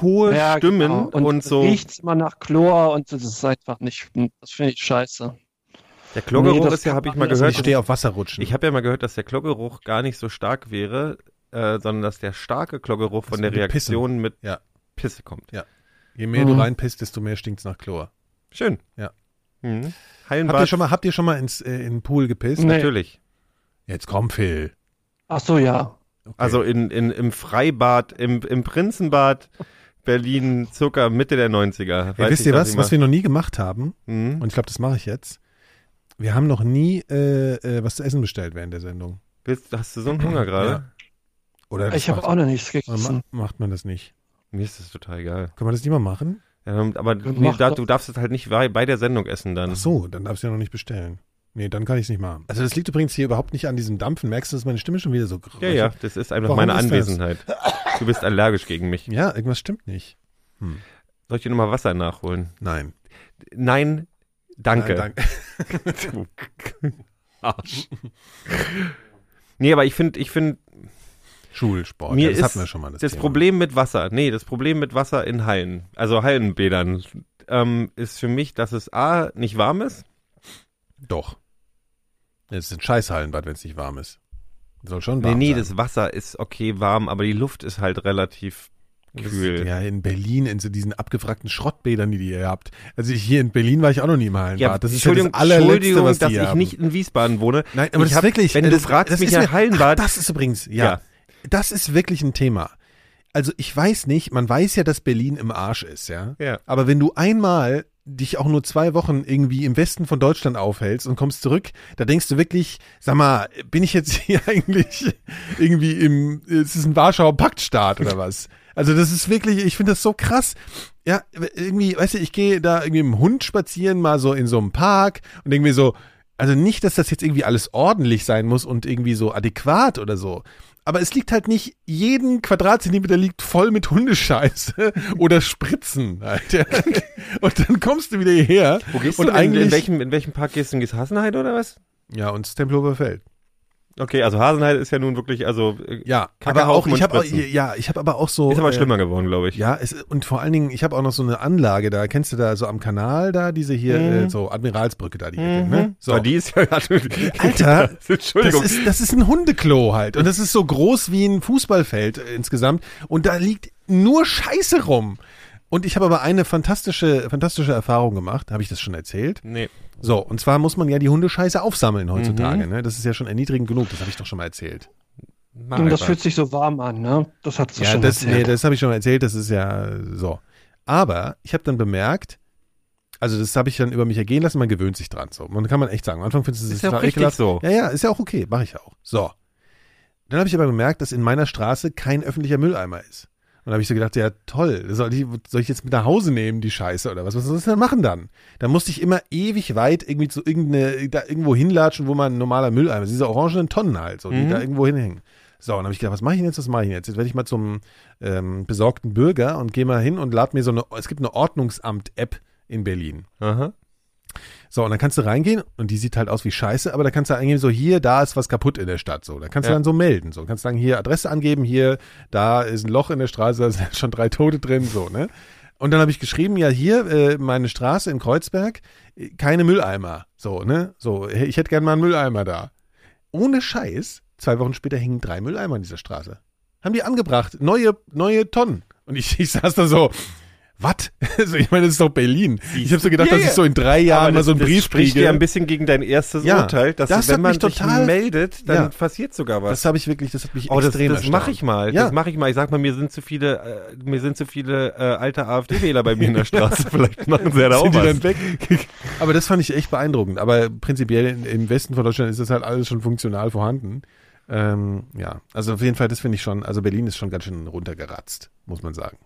hohe Ja, Stimmen genau. und, und, so. riecht's immer nach Chlor und das ist einfach nicht, das finde ich scheiße. Der Chlorgeruch Nee, das ist ja, habe ich mal also gehört. ich stehe auf Wasserrutschen. Ich habe ja mal gehört, dass der Chlorgeruch gar nicht so stark wäre, äh, sondern dass der starke Chlorgeruch von der mit Pisse. Reaktion mit Ja. Pisse kommt. Je mehr du Mhm. reinpisst, desto mehr stinkt's nach Chlor. Schön. Ja. Mhm. Habt ihr schon mal, habt ihr schon mal ins, äh, in den Pool gepisst? Nee. natürlich. Jetzt komm, Phil. Ach so, ja. Okay. Also in, in, im Freibad, im, im Prinzenbad Berlin, circa Mitte der 90er. Ey, wisst ihr was, was wir noch nie gemacht haben? Mhm. Und ich glaube, das mache ich jetzt. Wir haben noch nie äh, äh, was zu essen bestellt während der Sendung. Willst, hast du so einen Hunger gerade? Ja. Oder Ich habe macht, auch noch nichts gegessen. ma macht man das nicht? Mir ist das total egal. Kann man das nicht mal machen? Ja, aber nee, da, du darfst es halt nicht bei, bei der Sendung essen dann. Ach so, dann darfst du ja noch nicht bestellen. Nee, dann kann ich es nicht machen. Also das liegt übrigens hier überhaupt nicht an diesem Dampfen. Merkst du, dass meine Stimme schon wieder so Ja, ja, das ist einfach Warum meine ist das? Du bist allergisch gegen mich. Ja, irgendwas stimmt nicht. Soll ich dir nochmal Wasser nachholen? Nein. Nein, danke. Nein, danke. Du Arsch. Nee, aber ich finde, ich finde, Schulsport. mir ja, das ist hatten wir schon mal. Das, das Thema. Problem mit Wasser, nee, das Problem mit Wasser in Hallen, also Hallenbädern, ähm, ist für mich, dass es A, nicht warm ist. Doch. Es ist ein Scheißhallenbad, wenn es nicht warm ist. Soll schon Nee, warm nee, sein. das Wasser ist okay warm, aber die Luft ist halt relativ kühl. Ja, in Berlin, in so diesen abgewrackten Schrottbädern, die ihr habt. Also ich, hier in Berlin war ich auch noch nie im Hallenbad. das ist ja das Entschuldigung, allerletzte, Entschuldigung, was dass ich haben. nicht in Wiesbaden wohne. Nein, aber Ich das hab- ist wirklich. wenn du das, fragst das mich ist ja Hallenbad- Ach, das ist übrigens, ja, Ja. Das ist wirklich ein Thema. Also ich weiß nicht, man weiß ja, dass Berlin im Arsch ist, ja. Ja. Aber wenn du einmal dich auch nur zwei Wochen irgendwie im Westen von Deutschland aufhältst und kommst zurück, da denkst du wirklich, sag mal, bin ich jetzt hier eigentlich irgendwie im, ist es ein Warschauer Paktstaat oder was? Also das ist wirklich, ich finde das so krass. Ja, irgendwie, weißt du, ich gehe da irgendwie mit dem Hund spazieren, mal so in so einem Park und mir so, also nicht, dass das jetzt irgendwie alles ordentlich sein muss und irgendwie so adäquat oder so. Aber es liegt halt nicht, jeden Quadratzentimeter liegt voll mit Hundescheiße oder Spritzen. Alter. Und dann kommst du wieder hierher. Wo gehst und du? In, eigentlich, in, welchem, in welchem Park gehst du? Du Hasenheide oder was? Ja, und das Tempelhofer Feld. Okay, also Hasenheide ist ja nun wirklich, also äh, Ja, Kacke, aber auch, ich habe ja, ich habe aber auch so. ist aber äh, schlimmer geworden, glaube ich. Ja, es, und vor allen Dingen, ich habe auch noch so eine Anlage da, kennst du da so am Kanal da, diese hier, Mhm. äh, so Admiralsbrücke da, die Ecke, ne? So. Aber die ist ja, Alter, Das Entschuldigung. ist, das ist ein Hundeklo halt. Und das ist so groß wie ein Fußballfeld äh, insgesamt. Und da liegt nur Scheiße rum. Und ich habe aber eine fantastische, fantastische Erfahrung gemacht. Habe ich das schon erzählt? nee. So, und zwar muss man ja die Hundescheiße aufsammeln heutzutage. Mhm. Ne? Das ist ja schon erniedrigend genug. Das habe ich doch schon mal erzählt. Mach Und das fühlt sich so warm an, ne? Das hat Ja, schon das, nee, erzählt. das habe ich schon mal erzählt. Das ist ja so. Aber ich habe dann bemerkt, also das habe ich dann über mich ergehen lassen, man gewöhnt sich dran. So, man kann man echt sagen. Am Anfang findest du es ja ekelhaft. so. Ja, ja, ist ja auch okay, mache ich auch. So. Dann habe ich aber bemerkt, dass in meiner Straße kein öffentlicher Mülleimer ist. Und da habe ich so gedacht, ja toll, soll ich, soll ich jetzt mit nach Hause nehmen, die Scheiße oder was? Was soll ich denn machen dann? Da musste ich immer ewig weit irgendwie zu irgendeine, da irgendwo hinlatschen, wo man normaler Mülleimer ist. Diese orangenen Tonnen halt, so, die Mhm. da irgendwo hinhängen. So, und dann habe ich gedacht, was mache ich denn jetzt, was mache ich denn jetzt? Jetzt werde ich mal zum ähm, besorgten Bürger und gehe mal hin und lade mir so eine, es gibt eine Ordnungsamt-App in Berlin. Aha. So, und dann kannst du reingehen und die sieht halt aus wie Scheiße, aber da kannst du eingeben, so hier, da ist was kaputt in der Stadt. So, da kannst du Ja. dann so melden. So, kannst sagen, hier Adresse angeben, hier, da ist ein Loch in der Straße, da sind schon drei Tote drin, so, ne? Und dann habe ich geschrieben, ja, hier, äh, meine Straße in Kreuzberg, äh, keine Mülleimer. So, ne? So, ich hätte gern mal einen Mülleimer da. Ohne Scheiß, zwei Wochen später hingen drei Mülleimer in dieser Straße. Haben die angebracht, neue, neue Tonnen. Und ich, ich saß da so, was? Also ich meine, das ist doch Berlin. Ich habe so gedacht, Ja, dass ich so in drei Jahren mal das, so einen das Brief spricht kriege. ja ein bisschen gegen dein erstes Ja, Urteil, dass das wenn man mich sich total- meldet, dann Ja. passiert sogar was. Das habe ich wirklich, das hat mich Oh, das, extrem das mache ich mal. Ja. Das mache ich mal. Ich sag mal, mir sind zu viele, äh, mir sind zu viele äh, alte AfD-Wähler bei mir in der Straße. Vielleicht machen sie ja da auch Sind die was. dann weg? Aber das fand ich echt beeindruckend. Aber prinzipiell in, im Westen von Deutschland ist das halt alles schon funktional vorhanden. Ähm, ja, also auf jeden Fall, das finde ich schon, also Berlin ist schon ganz schön runtergeratzt, muss man sagen.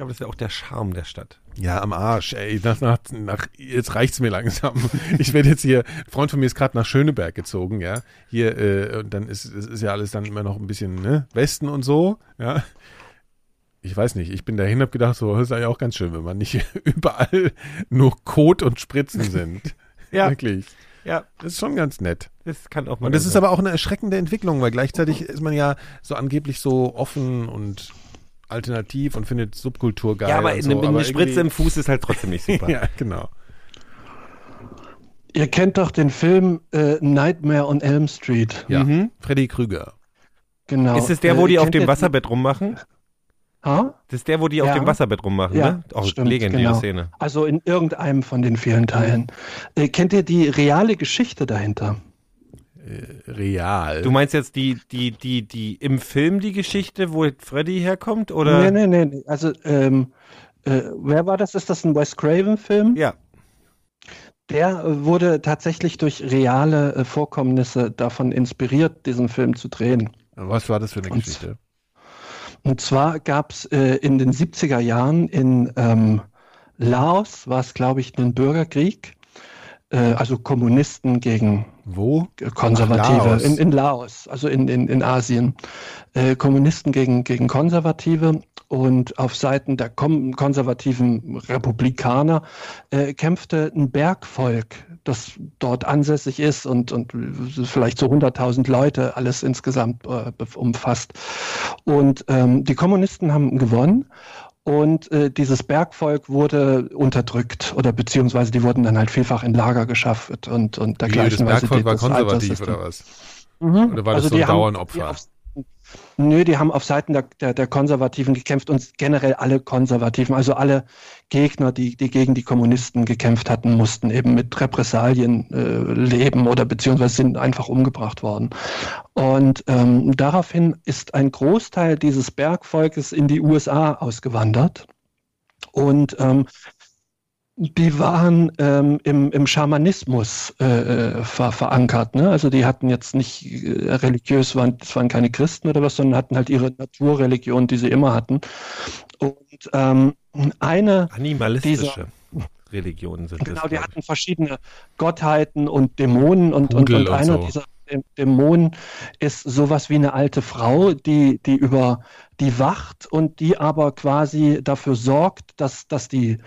Ich glaube, das ist ja auch der Charme der Stadt. Ja, am Arsch, ey. Nach, nach, nach, jetzt reicht's mir langsam. Ich werde jetzt hier, ein Freund von mir ist gerade nach Schöneberg gezogen, ja. Hier, äh, und dann ist, es ist ja alles dann immer noch ein bisschen, ne, Westen und so, ja. Ich weiß nicht, ich bin dahin, hab gedacht, so, das ist eigentlich auch ganz schön, wenn man nicht überall nur Kot und Spritzen sind. Ja. Wirklich. Ja, Das ist schon ganz nett. das kann auch mal. Und das ist sein. aber auch eine erschreckende Entwicklung, weil gleichzeitig ist man ja so angeblich so offen und alternativ und findet Subkultur geil. ja, aber eine, so, eine aber Spritze im Fuß ist halt trotzdem nicht super. Ja, genau. Ihr kennt doch den Film äh, Nightmare on Elm Street. Ja. Mhm. Freddy Krüger. Genau. Ist es der, wo Äh, die auf dem Wasserbett rummachen? Ha? Das ist der, wo die auf Ja. dem Wasserbett rummachen, Ja, ne? Auch stimmt, legendäre genau. Szene. Also in irgendeinem von den vielen Teilen. Äh, kennt ihr die reale Geschichte dahinter? Real. Du meinst jetzt die, die, die, die im Film die Geschichte, wo Freddy herkommt, oder? Nee, nee, nee. Also, ähm, äh, wer war das? Ist das ein Wes Craven-Film? Ja. der äh, wurde tatsächlich durch reale äh, Vorkommnisse davon inspiriert, diesen Film zu drehen. Was war das für eine Und- Geschichte? Und zwar gab es äh, in den 70er Jahren in ähm, Laos, war es glaube ich ein Bürgerkrieg, äh, also Kommunisten gegen Wo? Konservative Laos. In, in Laos, also in, in, in Asien. Äh, Kommunisten gegen, gegen Konservative und auf Seiten der kom konservativen Republikaner äh, kämpfte ein Bergvolk, das dort ansässig ist und, und vielleicht so 100.000 Leute alles insgesamt äh, umfasst. Und ähm, die Kommunisten haben gewonnen. Und äh, dieses Bergvolk wurde unterdrückt oder beziehungsweise die wurden dann halt vielfach in Lager geschafft und, und Wie, das dergleichen. weil sie Bergvolk war das konservativ oder was? Mhm. Oder war das so die ein haben- Dauernopfer? die auf- Nö, die haben auf Seiten der, der, der Konservativen gekämpft und generell alle Konservativen, also alle Gegner, die, die gegen die Kommunisten gekämpft hatten, mussten eben mit Repressalien äh, leben oder beziehungsweise sind einfach umgebracht worden. Und ähm, daraufhin ist ein Großteil dieses Bergvolkes in die USA ausgewandert. Und ähm, die waren ähm, im, im Schamanismus äh, äh, ver, verankert. Ne? Also die hatten jetzt nicht äh, religiös, waren, das waren keine Christen oder was, sondern hatten halt ihre Naturreligion, die sie immer hatten. Und ähm, eine Animalistische Religionen sind Genau, das. die hatten verschiedene Gottheiten und Dämonen und, und, Pudel und und einer so. dieser Dä- Dämonen ist sowas wie eine alte Frau, die, die über die wacht und die aber quasi dafür sorgt, dass, dass die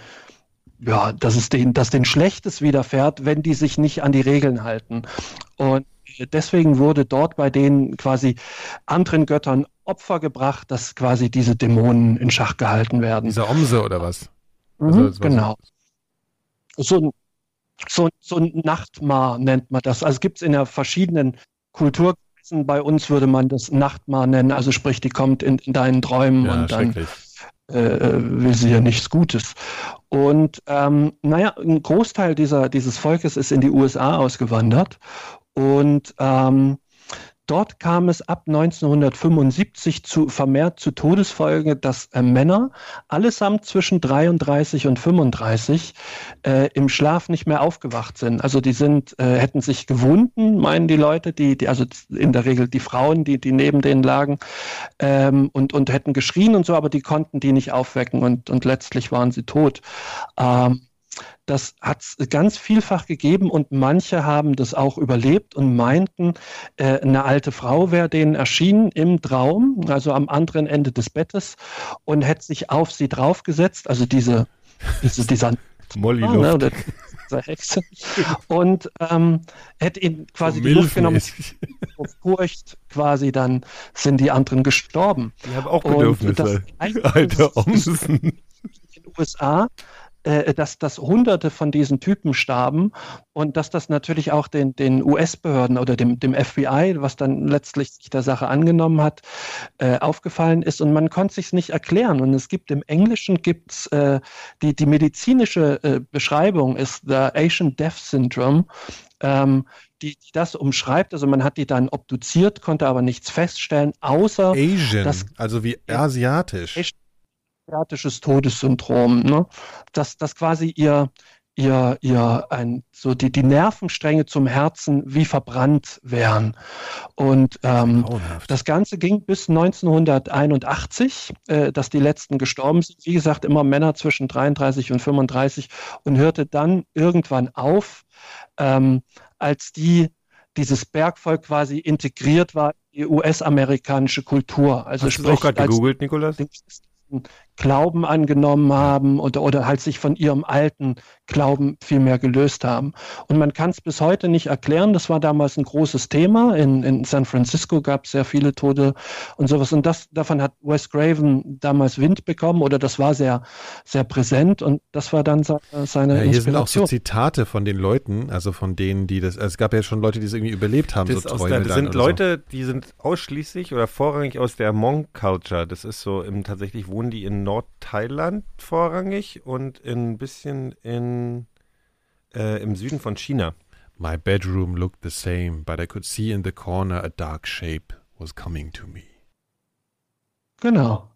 ja, dass es denen, dass denen Schlechtes widerfährt, wenn die sich nicht an die Regeln halten. Und deswegen wurde dort bei denen quasi anderen Göttern Opfer gebracht, dass quasi diese Dämonen in Schach gehalten werden. Dieser Omse oder was? Mhm, Also genau. So ein, so, so ein Nachtmar nennt man das. Also gibt es in der verschiedenen Kulturkreisen. Bei uns würde man das Nachtmar nennen. Also sprich, die kommt in, in deinen Träumen Ja, und dann. Äh, will sie ja nichts Gutes. Und ähm, naja, ein Großteil dieser, dieses Volkes ist in die USA ausgewandert und ähm, dort kam es ab 1975 zu, vermehrt zu Todesfolgen, dass äh, Männer allesamt zwischen 33 und 35 äh, im Schlaf nicht mehr aufgewacht sind. Also die sind, äh, hätten sich gewunden, meinen die Leute, die, die, also in der Regel die Frauen, die, die neben denen lagen, ähm, und, und hätten geschrien und so, aber die konnten die nicht aufwecken und, und letztlich waren sie tot. Ähm, das hat es ganz vielfach gegeben und manche haben das auch überlebt und meinten, äh, eine alte Frau wäre denen erschienen im Traum, also am anderen Ende des Bettes und hätte sich auf sie draufgesetzt, also diese, diese dieser Molly ne, Luft. oder dieser Hexe und ähm, hätte ihn quasi So die Luft genommen, auf Furcht quasi, dann sind die anderen gestorben. Die haben auch Und Bedürfnisse. das- Alte Omsen. in den USA, äh, dass, dass Hunderte von diesen Typen starben und dass das natürlich auch den, den US-Behörden oder dem, dem FBI, was dann letztlich sich der Sache angenommen hat, äh, aufgefallen ist und man konnte sich nicht erklären. Und es gibt im Englischen gibt's äh, die, die medizinische äh, Beschreibung ist the Asian Death Syndrome. Ähm, die, die das umschreibt, also man hat die dann obduziert, konnte aber nichts feststellen, außer Asian, Das- also wie asiatisch. Asiatisches Todessyndrom, ne? dass, dass quasi ihr, ihr, ihr ein, so die, die Nervenstränge zum Herzen wie verbrannt wären. Und ähm, das Ganze ging bis 1981, äh, dass die letzten gestorben sind. Wie gesagt, immer Männer zwischen 33 und 35 und hörte dann irgendwann auf, ähm, als die dieses Bergvolk quasi integriert war in die US-amerikanische Kultur. Also Hast du auch gerade gegoogelt, Nikolas? Glauben angenommen haben oder, oder halt sich von ihrem alten Glauben viel mehr gelöst haben. Und man kann es bis heute nicht erklären. Das war damals ein großes Thema. In, in San Francisco gab es sehr viele Tote und sowas. Und das, davon hat Wes Craven damals Wind bekommen oder das war sehr, sehr präsent und das war dann se- seine Ja, hier sind auch so Inspiration. Zitate von den Leuten, also von denen, die das, also es gab ja schon Leute, die es irgendwie überlebt haben, Das, so aus der, das sind Leute, die sind ausschließlich oder vorrangig aus der Hmong-Culture. Das ist so, im, tatsächlich wohnen die in Nordthailand vorrangig und in, ein bisschen in, äh, im Süden von China. My bedroom looked the same, but I could see in the corner a dark shape was coming to me. Genau.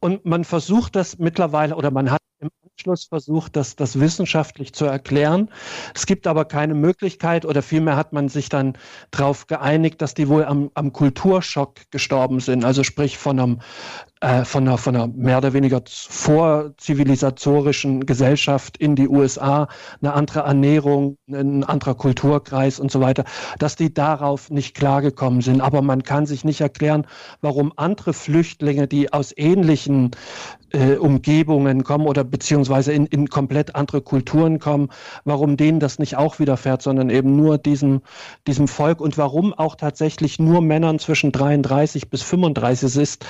Und man versucht das mittlerweile, oder man hat im Umkehrschluss versucht, das, das wissenschaftlich zu erklären. Es gibt aber keine Möglichkeit oder vielmehr hat man sich dann darauf geeinigt, dass die wohl am, am Kulturschock gestorben sind. Also sprich von einem äh, von, einer, von einer mehr oder weniger vorzivilisatorischen Gesellschaft in die USA, eine andere Ernährung, ein anderer Kulturkreis und so weiter, dass die darauf nicht klargekommen sind. Aber man kann sich nicht erklären, warum andere Flüchtlinge, die aus ähnlichen äh, Umgebungen kommen oder beziehungsweise in, in komplett andere Kulturen kommen, warum denen das nicht auch widerfährt, sondern eben nur diesem, diesem Volk und warum auch tatsächlich nur Männern zwischen 33 bis 35 ist.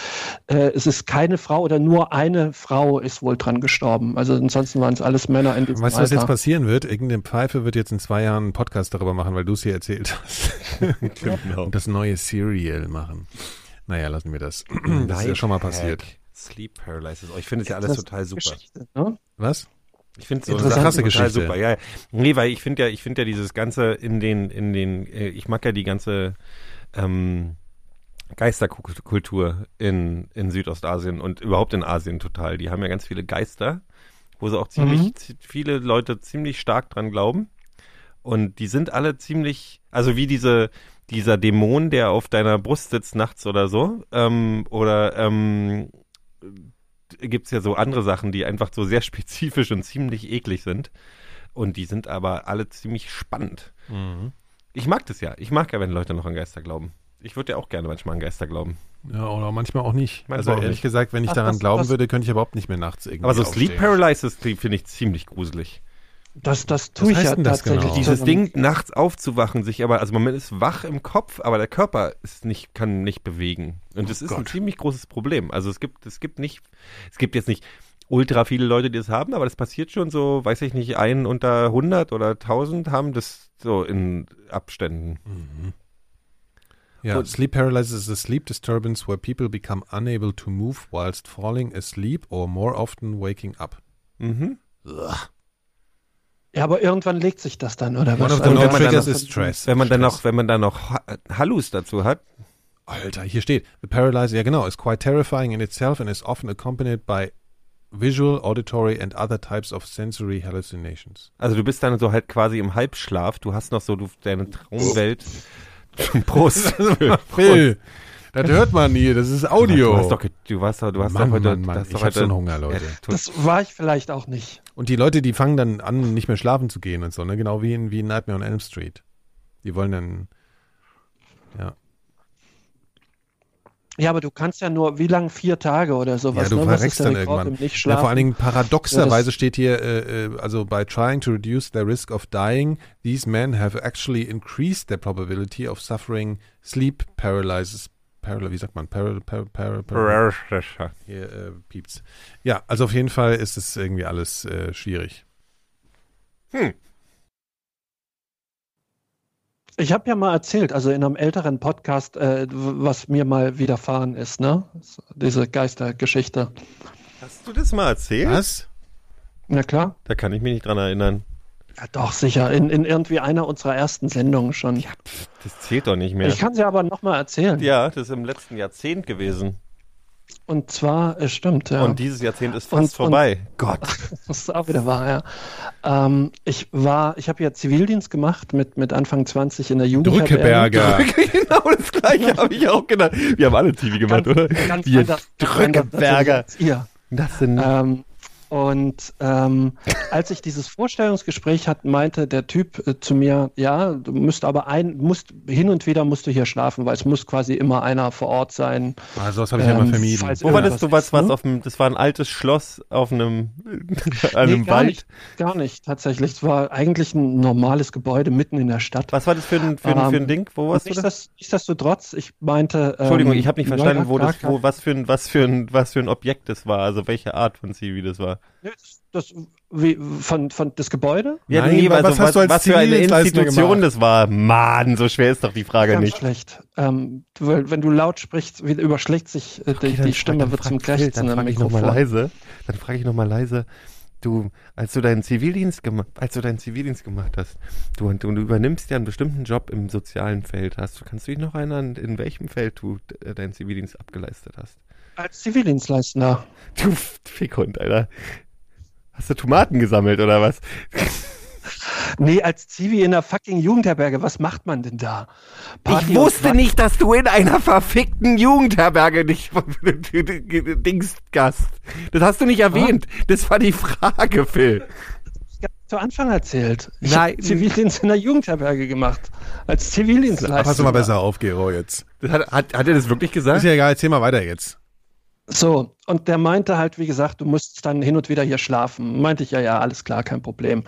Äh, es ist keine Frau oder nur eine Frau ist wohl dran gestorben. Also ansonsten waren es alles Männer in diesem Weißt du, was jetzt passieren wird? Irgendeine Pfeife wird jetzt in zwei Jahren einen Podcast darüber machen, weil du es hier erzählt hast. Genau. Und das neue Serial machen. Naja, lassen wir das. Das ist ja schon mal passiert. Sleep Paralysis. Oh, ich finde es ja alles total super. Geschichte, ne? Was? Ich finde so Sachen total Geschichte. super. Ja, ja. nee, weil ich finde ja, ich finde ja dieses ganze in den, in den, äh, ich mag ja die ganze ähm, Geisterkultur in, in Südostasien und überhaupt in Asien total. Die haben ja ganz viele Geister, wo sie auch ziemlich, Mhm. viele Leute ziemlich stark dran glauben. Und die sind alle ziemlich, also wie diese, dieser Dämon, der auf deiner Brust sitzt nachts oder so, ähm, oder ähm, gibt's ja so andere Sachen, die einfach so sehr spezifisch und ziemlich eklig sind. Und die sind aber alle ziemlich spannend. Mhm. Ich mag das ja. Ich mag ja, wenn Leute noch an Geister glauben. Ich würde ja auch gerne manchmal an Geister glauben. Ja, oder manchmal auch nicht. Manchmal also auch ehrlich nicht. gesagt, wenn ich Ach, daran das- glauben das- würde, könnte ich überhaupt nicht mehr nachts irgendwie Aber so Sleep aufstehen. Paralysis finde ich ziemlich gruselig. Das, das tue ich heißt ja das tatsächlich. genau? Dieses Ding, nachts aufzuwachen, sich aber, also man ist wach im Kopf, aber der Körper ist nicht, kann nicht bewegen. Und das ist ein Gott. ziemlich großes Problem. Also es gibt, es gibt nicht, es gibt jetzt nicht ultra viele Leute, die das haben, aber das passiert schon so, weiß ich nicht, einen unter 100 oder 1000 haben das so in Abständen. Ja, Und- sleep paralysis is a sleep disturbance where people become unable to move whilst falling asleep or more often waking up. Mhm. Ja, aber irgendwann legt sich das dann, oder One was? of the Und no wenn man triggers dann- is stress. Wenn man dann noch, wenn man dann noch Ha- Hallus dazu hat, Alter, hier steht, the paralysis, ja genau, is quite terrifying in itself and is often accompanied by visual, auditory and other types of sensory hallucinations. also du bist dann so halt quasi im Halbschlaf, du hast noch so du, deine Traumwelt. Prost. Phil, das hört man hier, das ist Audio. Du hast doch, du warst doch, du hast Mann, doch heute, Mann, Mann, hast ich heute so einen Hunger, Leute. Das war ich vielleicht auch nicht. Und die Leute, die fangen dann an, nicht mehr schlafen zu gehen und so, ne? Genau wie in, wie in Nightmare on Elm Street. Die wollen dann, ja. Ja, aber du kannst ja nur, wie lang? Vier Tage oder sowas. Ja, du ne? Verreckst dann irgendwann. im Ja, vor allen Dingen paradoxerweise Ja, steht hier, äh, äh, also by trying to reduce the risk of dying, these men have actually increased their probability of suffering sleep paralysis. Paral wie sagt man? Paral par par par hier äh, piept's. Ja, also auf jeden Fall ist es irgendwie alles äh, schwierig. Ich habe ja mal erzählt, also in einem älteren Podcast, äh, was mir mal widerfahren ist, ne? Diese Geistergeschichte. Hast du das mal erzählt? Was? Na klar. Da kann ich mich nicht dran erinnern. Ja, doch, sicher. In, in irgendwie einer unserer ersten Sendungen schon. Das zählt doch nicht mehr. Ich kann sie aber nochmal erzählen. ja, das ist im letzten Jahrzehnt gewesen. Und zwar, es stimmt, ja. Und dieses Jahrzehnt ist Und- fast vorbei. Gott. Das ist auch wieder wahr, ja. Ähm, ich war, ich habe ja Zivildienst gemacht mit, mit Anfang 20 in der Jugend. Drückeberger. genau das gleiche habe ich auch gedacht. Wir haben alle TV gemacht, oder? Ganz Wir anders- ganz Drückeberger. als ihr. Das sind Ähm, und ähm, als ich dieses Vorstellungsgespräch hatte, meinte der Typ äh, zu mir, ja, du musst aber ein, musst hin und wieder musst du hier schlafen, weil es muss quasi immer einer vor Ort sein. Also das habe ich ja immer Ähm, vermieden. Wo war das? Du warst ist, was ne? auf dem, das war ein altes Schloss auf einem, einem Nee, gar Wald. nicht, gar nicht, tatsächlich. Es war eigentlich ein normales Gebäude mitten in der Stadt. Was war das für ein, für ein, für ein Ähm, Ding? Wo warst du da? nichtsdestot- nichtsdestotrotz, ich meinte. Ähm, Entschuldigung, ich habe nicht verstanden, wo das, wo, was für ein, was für ein, was für ein Objekt das war, also welche Art von CV das war. Nö, Das, wie, von, von das Gebäude? Ja, Nein, nee, was also, hast du als was für eine Institution das war. Mann, so schwer ist doch die Frage Ganz nicht. schlecht. Ähm, du- weil, wenn du laut sprichst, wie- überschlägt sich äh, die, die Stimme, wird zum Krächzen Dann frage ich nochmal Mikrofon. leise. Dann frage ich nochmal leise. Du, als du deinen Zivildienst gemacht, als du deinen Zivildienst gemacht hast, du, du, du übernimmst ja einen bestimmten Job im sozialen Feld. Hast du, kannst du dich noch erinnern, in welchem Feld du äh, deinen Zivildienst abgeleistet hast? Als Zivildienstleistender. Du Fickhund, Alter. Hast du Tomaten gesammelt oder was? Nee, als Zivi in der fucking Jugendherberge, was macht man denn da? Party ich wusste nicht, dass du in einer verfickten Jugendherberge nicht Dings Gast. Das hast du nicht erwähnt. Das war die Frage, Phil. zu Anfang erzählt. Ich Nein. Zivildienst in der Jugendherberge gemacht. Als Zivildienstleister. Pass mal besser auf, Gero, jetzt. Das hat, hat, hat er das wirklich Ist gesagt? ja egal, erzähl mal weiter jetzt. So, und der meinte halt, wie gesagt, du musst dann hin und wieder hier schlafen. Meinte ich, ja, ja, alles klar, kein Problem.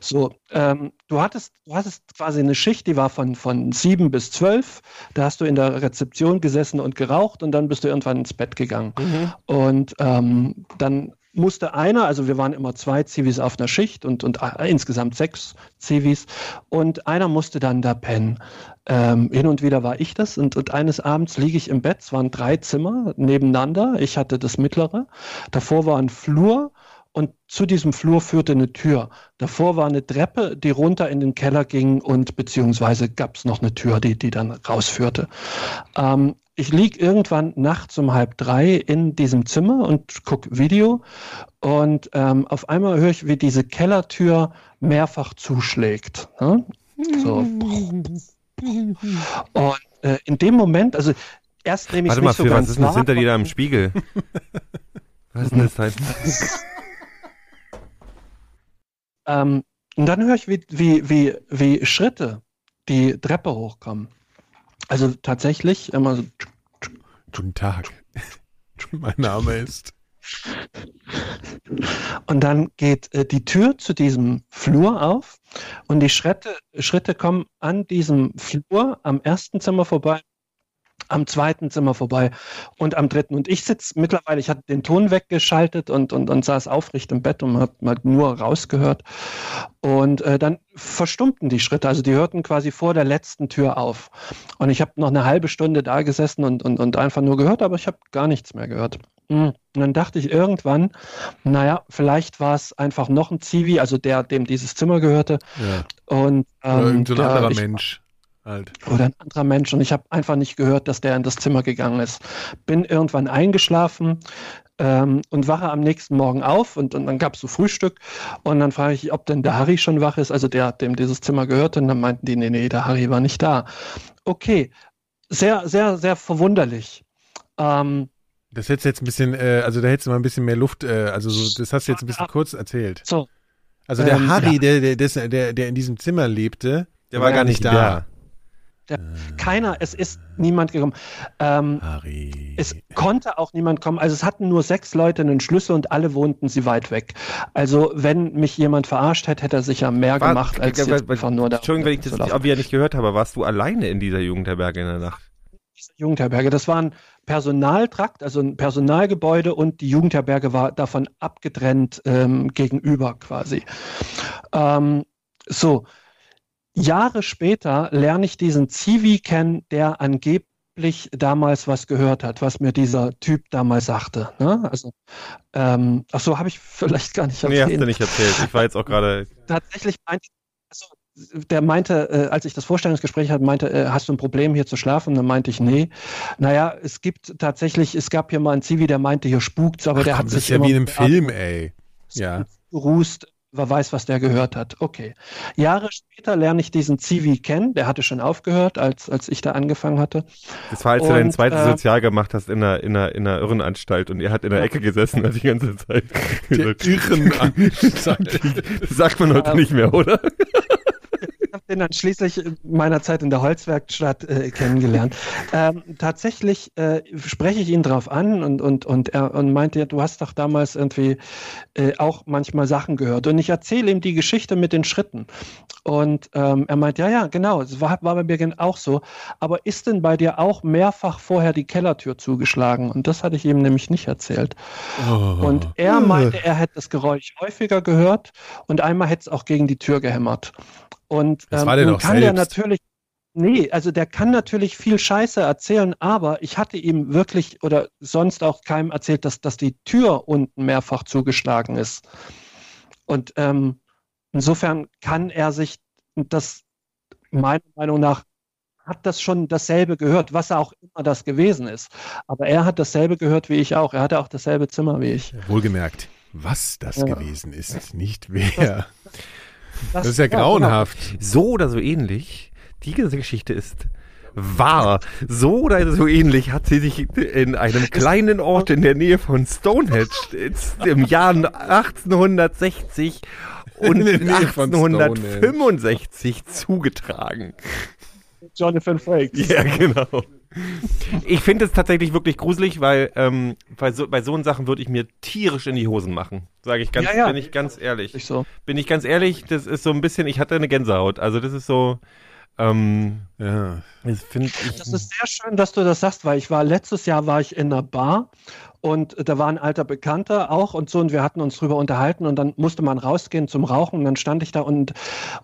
So, ähm, du hattest, du hattest quasi eine Schicht, die war von, von sieben bis zwölf. Da hast du in der Rezeption gesessen und geraucht und dann bist du irgendwann ins Bett gegangen. Und ähm, dann musste einer, also wir waren immer zwei Zivis auf einer Schicht und, und äh, insgesamt sechs Zivis und einer musste dann da pennen. Ähm, hin und wieder war ich das und, und eines Abends liege ich im Bett, es waren drei Zimmer nebeneinander, ich hatte das mittlere, davor war ein Flur und zu diesem Flur führte eine Tür. Davor war eine Treppe, die runter in den Keller ging und beziehungsweise gab es noch eine Tür, die, die dann rausführte. Ähm, ich lieg irgendwann nachts um halb drei in diesem Zimmer und guck Video und ähm, auf einmal höre ich, wie diese Kellertür mehrfach zuschlägt. Ne? So. Und äh, in dem Moment, also erst nehme ich Warte nicht mal, so Phil, was ganz ist denn das hinter dir da im Spiegel? Was ist denn das? Halt? Ähm, und dann höre ich, wie, wie, wie, wie Schritte die Treppe hochkommen. Also tatsächlich immer so. Guten Tag. mein Name ist. Und dann geht äh, die Tür zu diesem Flur auf und die Schritte, Schritte kommen an diesem Flur am ersten Zimmer vorbei, am zweiten Zimmer vorbei und am dritten. Und ich sitze mittlerweile, ich hatte den Ton weggeschaltet und, und, und saß aufrecht im Bett und habe mal nur rausgehört. Und äh, dann verstummten die Schritte, also die hörten quasi vor der letzten Tür auf. Und ich habe noch eine halbe Stunde da gesessen und, und, und einfach nur gehört, aber ich habe gar nichts mehr gehört. Hm. Und dann dachte ich irgendwann, naja, vielleicht war es einfach noch ein Zivi, also der, dem dieses Zimmer gehörte. Ja. Und, Oder ähm, irgend so ein der- anderer Mensch. Halt. oder ein anderer Mensch. Und ich habe einfach nicht gehört, dass der in das Zimmer gegangen ist. Bin irgendwann eingeschlafen ähm, und wache am nächsten Morgen auf und, und dann gab es so Frühstück. Und dann frage ich, ob denn der Harry schon wach ist, also der, dem dieses Zimmer gehörte. Und dann meinten die, nee, nee, der Harry war nicht da. Okay, sehr, sehr, sehr verwunderlich. Ähm, Das hättest du jetzt ein bisschen, äh, also da hättest du mal ein bisschen mehr Luft, äh, also so, das hast du jetzt ein bisschen kurz erzählt. so, Also der Ähm, Harry, ja. der, der, der, der, der in diesem Zimmer lebte, Der war gar nicht da. Keiner, es ist niemand gekommen. Ähm, Harry. Es konnte auch niemand kommen. Also es hatten nur sechs Leute einen Schlüssel und alle wohnten sie weit weg. Also wenn mich jemand verarscht hätte, hätte er sicher mehr War- gemacht, als äh, jetzt äh, einfach nur da. Entschuldigung, wenn ich das nicht, wieder nicht gehört habe. Warst du alleine in dieser Jugendherberge in der Nacht? Jugendherberge. Das war ein Personaltrakt, also ein Personalgebäude und die Jugendherberge war davon abgetrennt ähm, gegenüber quasi. Ähm, so, Jahre später lerne ich diesen Zivi kennen, der angeblich damals was gehört hat, was mir dieser Typ damals sagte. Ne? Also, ähm, ach so, habe ich vielleicht gar nicht Nee, hast du nicht erzählt. Ich war jetzt auch gerade. tatsächlich meinte, also, der meinte, äh, als ich das Vorstellungsgespräch hatte, meinte, äh, hast du ein Problem hier zu schlafen? Und dann meinte ich, nee. Naja, es gibt tatsächlich, es gab hier mal einen Zivi, der meinte, hier spukt's, aber der Komm, hat das sich ist ja immer wie in einem Film, ey. Ja. gerußt, wer weiß, was der gehört hat. Okay. Jahre später lerne ich diesen Zivi kennen, der hatte schon aufgehört, als, als ich da angefangen hatte. Das war, als du dein Und, zweites äh, Sozial gemacht hast in einer, in, einer, in einer Irrenanstalt und er hat in der Ecke gesessen die ganze Zeit. Der Irrenanstalt. Das sagt man heute nicht mehr, oder? Den dann schließlich in meiner Zeit in der Holzwerkstatt äh, kennengelernt. Ähm, tatsächlich äh, spreche ich ihn drauf an und, und, und er und meinte, ja, du hast doch damals irgendwie äh, auch manchmal Sachen gehört. Und ich erzähle ihm die Geschichte mit den Schritten. Und ähm, er meint, ja, ja, genau, es war, war bei mir auch so. Aber ist denn bei dir auch mehrfach vorher die Kellertür zugeschlagen? Und das hatte ich ihm nämlich nicht erzählt. Oh. Und er meinte, er hätte das Geräusch häufiger gehört und einmal hätte es auch gegen die Tür gehämmert. Und ähm, der nun kann der selbst. natürlich, nee, also der kann natürlich viel Scheiße erzählen, aber ich hatte ihm wirklich oder sonst auch keinem erzählt, dass, dass die Tür unten mehrfach zugeschlagen ist. Und ähm, insofern kann er sich das meiner Meinung nach hat das schon dasselbe gehört, was auch immer das gewesen ist. Aber er hat dasselbe gehört wie ich auch. Er hatte auch dasselbe Zimmer wie ich. Wohlgemerkt. was das Ja. gewesen ist, nicht wer. Das ist ja genau. grauenhaft. So oder so ähnlich, die ganze Geschichte ist wahr. So oder so ähnlich hat sie sich in einem kleinen Ort in der Nähe von Stonehenge im Jahr 1860 und In der Nähe von 1865 zugetragen. Jonathan Frakes. Ja, genau. Ich finde es tatsächlich wirklich gruselig, weil ähm, bei, so, bei so Sachen würde ich mir tierisch in die Hosen machen. Sage ich ganz, Ja, ja. bin ich ganz ehrlich. Nicht so. Bin ich ganz ehrlich, das ist so ein bisschen, ich hatte eine Gänsehaut. Also das ist so, ähm, Ja. das. Das ist sehr schön, dass du das sagst, weil ich war letztes Jahr war ich in einer Bar und da war ein alter Bekannter auch und so und wir hatten uns drüber unterhalten und dann musste man rausgehen zum Rauchen und dann stand ich da und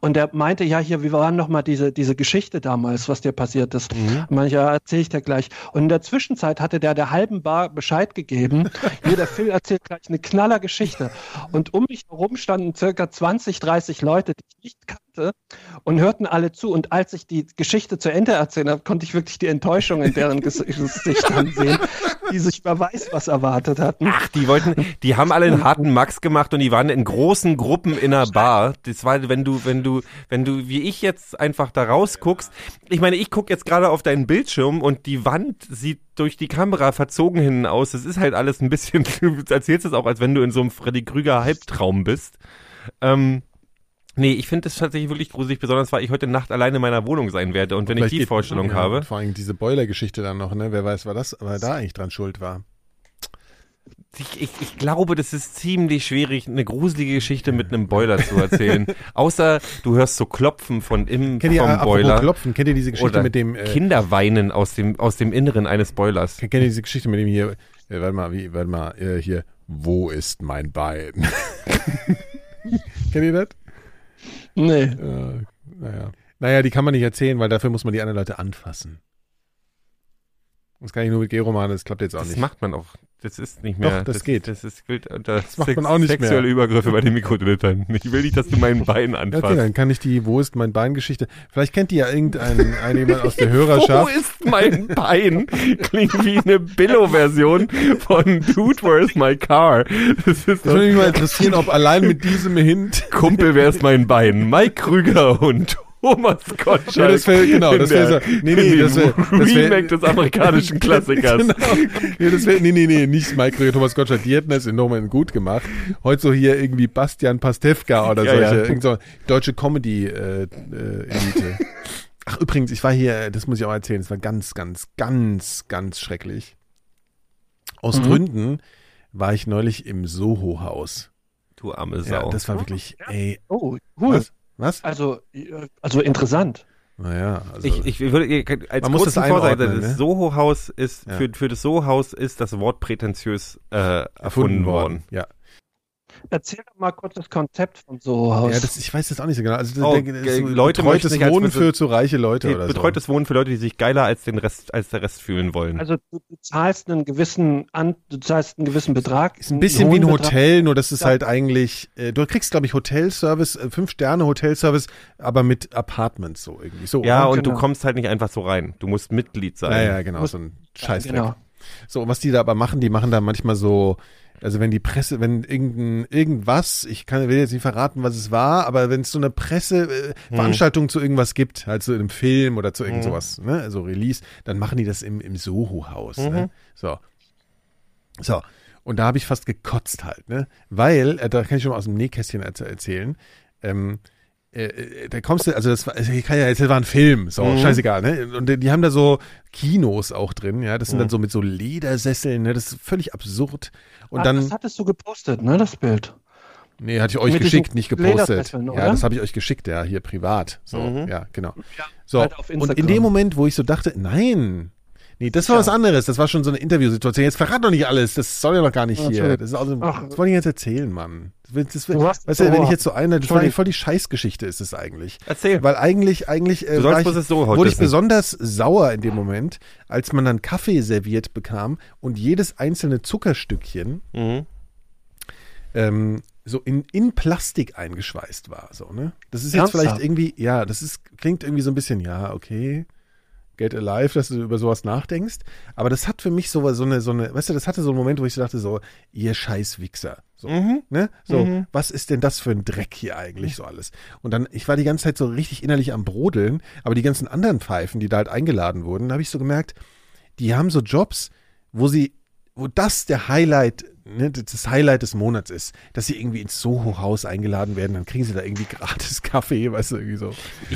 und der meinte ja hier, wie war noch mal diese diese Geschichte damals, was dir passiert ist. Mhm. Ich, ja, erzähle ich dir gleich. Und in der Zwischenzeit hatte der der halben Bar Bescheid gegeben. Hier, der Phil erzählt gleich eine knaller Geschichte. Und um mich herum standen circa 20, 30 Leute, die ich nicht kannte und hörten alle zu. Und als ich die Geschichte zu Ende erzählt habe, konnte ich wirklich die Enttäuschung in deren Ges- Gesichtern sehen, die sich wer weiß was erwartet hatten. Ach, die wollten, die haben alle einen harten Max gemacht und die waren in großen Gruppen in einer Bar. Das war, wenn du, wenn du, wenn du, wie ich jetzt einfach da rausguckst. Ich meine, ich gucke jetzt gerade auf deinen Bildschirm und die Wand sieht durch die Kamera verzogen hinten aus. Das ist halt alles ein bisschen, du erzählst es auch, als wenn du in so einem Freddy Krüger Halbtraum bist. Ähm, Nee, ich finde es tatsächlich wirklich gruselig, besonders weil ich heute Nacht alleine in meiner Wohnung sein werde und wenn ich die geht- Vorstellung ja, habe. Vor allem diese Boiler-Geschichte dann noch, ne? Wer weiß, war das, wer da eigentlich dran schuld war. Ich, ich, ich glaube, das ist ziemlich schwierig, eine gruselige Geschichte mit einem Boiler zu erzählen. Außer du hörst so Klopfen von im Kennt ihr, vom apropos Boiler Klopfen, kennt ihr diese Geschichte oder mit dem, äh, Kinder weinen aus dem aus dem Inneren eines Boilers. kennt ihr diese Geschichte mit dem hier, äh, warte mal, wie, warte mal, äh, hier, wo ist mein Bein? kennt ihr das? Nee. Äh, naja. Naja, die kann man nicht erzählen, weil dafür muss man die anderen Leute anfassen. Das kann ich nur mit Gero machen, das klappt jetzt auch Das nicht. macht man auch. Das ist nicht mehr. Doch, das geht. Das ist gilt unter Das macht man auch nicht sexuelle mehr. Übergriffe bei den Mikrodilettanten. Ich will nicht, dass du mein Bein Ja, okay, anfasst. dann kann ich die Wo ist mein Bein-Geschichte. Vielleicht kennt die ja irgendein ein jemand aus der Wo Hörerschaft. ist mein Bein? Klingt wie eine Billo-Version von Dude, Where's My Car? Das ist Das würde mich mal interessieren, ob allein mit diesem Hint. Kumpel, wer ist mein Bein? Mike Krüger und Thomas Gottschalk. Ja, das wär- genau, in das wär der- so- nee, nee, das dem wär- das wär- Remake des amerikanischen Klassikers. Genau. Ja, das wär, nee, nee, nee, nicht Mike Krüger, Thomas Gottschalk. Die hätten das enorm gut gemacht. Heute so hier irgendwie Bastian Pastewka oder Ja, solche, ja. so deutsche Comedy-Elite. Ach, übrigens, ich war hier, das muss ich auch erzählen, es war ganz, ganz, ganz, ganz schrecklich. Aus Mhm. Gründen war ich neulich im Soho-Haus. Du arme Ja, Sau. das war wirklich, ey, Oh, cool. was? Was? Also, also interessant. Naja, also. ich, ich würde als Man muss das Vorseite, einordnen, das ne? Soho-Haus ist, Ja. für, für das Soho-Haus ist das Wort prätentiös äh, erfunden worden. Ja. Erzähl doch mal kurz das Konzept von so Haus. Ja, das, ich weiß das auch nicht so genau. Also, Oh, ich denke, das ist so Leute betreutes als Wohnen für zu reiche Leute oder so. Betreutes Wohnen für Leute, die sich geiler als den Rest, als der Rest fühlen wollen. also du, du zahlst einen gewissen an, du zahlst einen gewissen Betrag. Ist ein bisschen wie ein Betrag. Hotel, nur dass es Ja. halt eigentlich, äh, du kriegst, glaube ich, Hotelservice, äh, fünf Sterne Hotelservice, aber mit Apartments so irgendwie. So, ja, oder? und du Genau. kommst halt nicht einfach so rein. Du musst Mitglied sein. ja, ja, genau, Muss- so ein Ja, Scheißdreck. genau. So, und was die da aber machen, die machen da manchmal so, also wenn die Presse, wenn irgendein, irgendwas, ich kann, will jetzt nicht verraten, was es war, aber wenn es so eine Presseveranstaltung äh, Veranstaltung zu irgendwas gibt, halt so in einem Film oder zu irgend Mhm. sowas, ne, so Release, dann machen die das im, im Soho-Haus, Mhm. ne? So. So. Und da habe ich fast gekotzt halt, ne? Weil, äh, da kann ich schon mal aus dem Nähkästchen erz- erzählen, ähm, äh, äh, da kommst du, also das war, ich kann ja jetzt, war ein Film, so, Mhm. scheißegal, ne? Und die, haben da so Kinos auch drin, ja, das sind Mhm. dann so mit so Ledersesseln, ne? Das ist völlig absurd. Und Ach, dann, das hattest du gepostet, ne, das Bild. nee, hatte ich euch mit geschickt, nicht gepostet. Ja, das habe ich euch geschickt, ja, hier privat. So, Mhm. ja, genau. Ja, So, halt und in dem Moment, wo ich so dachte, nein, nee, das war Ja. was anderes, das war schon so eine Interviewsituation. Jetzt verrat doch nicht alles, das soll ja noch gar nicht Ja, hier. Das, ist also, Ach. das wollte ich jetzt erzählen, Mann. Das, das, Du hast- weißt du, wenn oh. ich jetzt so eine, das war die, voll die Scheißgeschichte ist es eigentlich. Erzähl. Weil eigentlich, eigentlich äh, ich, das so wurde ich besonders sauer in dem Moment, als man dann Kaffee serviert bekam und jedes einzelne Zuckerstückchen Mhm. ähm, so in, in Plastik eingeschweißt war. So, ne? Das ist jetzt Ernsthaft? vielleicht irgendwie, ja, das ist, klingt irgendwie so ein bisschen, ja, okay, get alive, dass du über sowas nachdenkst. Aber das hat für mich so, so eine, so eine, weißt du, das hatte so einen Moment, wo ich so dachte, so, ihr scheiß Wichser. So, Mhm. ne? So, Mhm. was ist denn das für ein Dreck hier eigentlich so alles? Und dann, ich war die ganze Zeit so richtig innerlich am Brodeln, aber die ganzen anderen Pfeifen, die da halt eingeladen wurden, da habe ich so gemerkt, die haben so Jobs, wo sie, wo das der Highlight, ne, das Highlight des Monats ist, dass sie irgendwie ins Soho-Haus eingeladen werden, dann kriegen sie da irgendwie gratis Kaffee, weißt du, irgendwie so.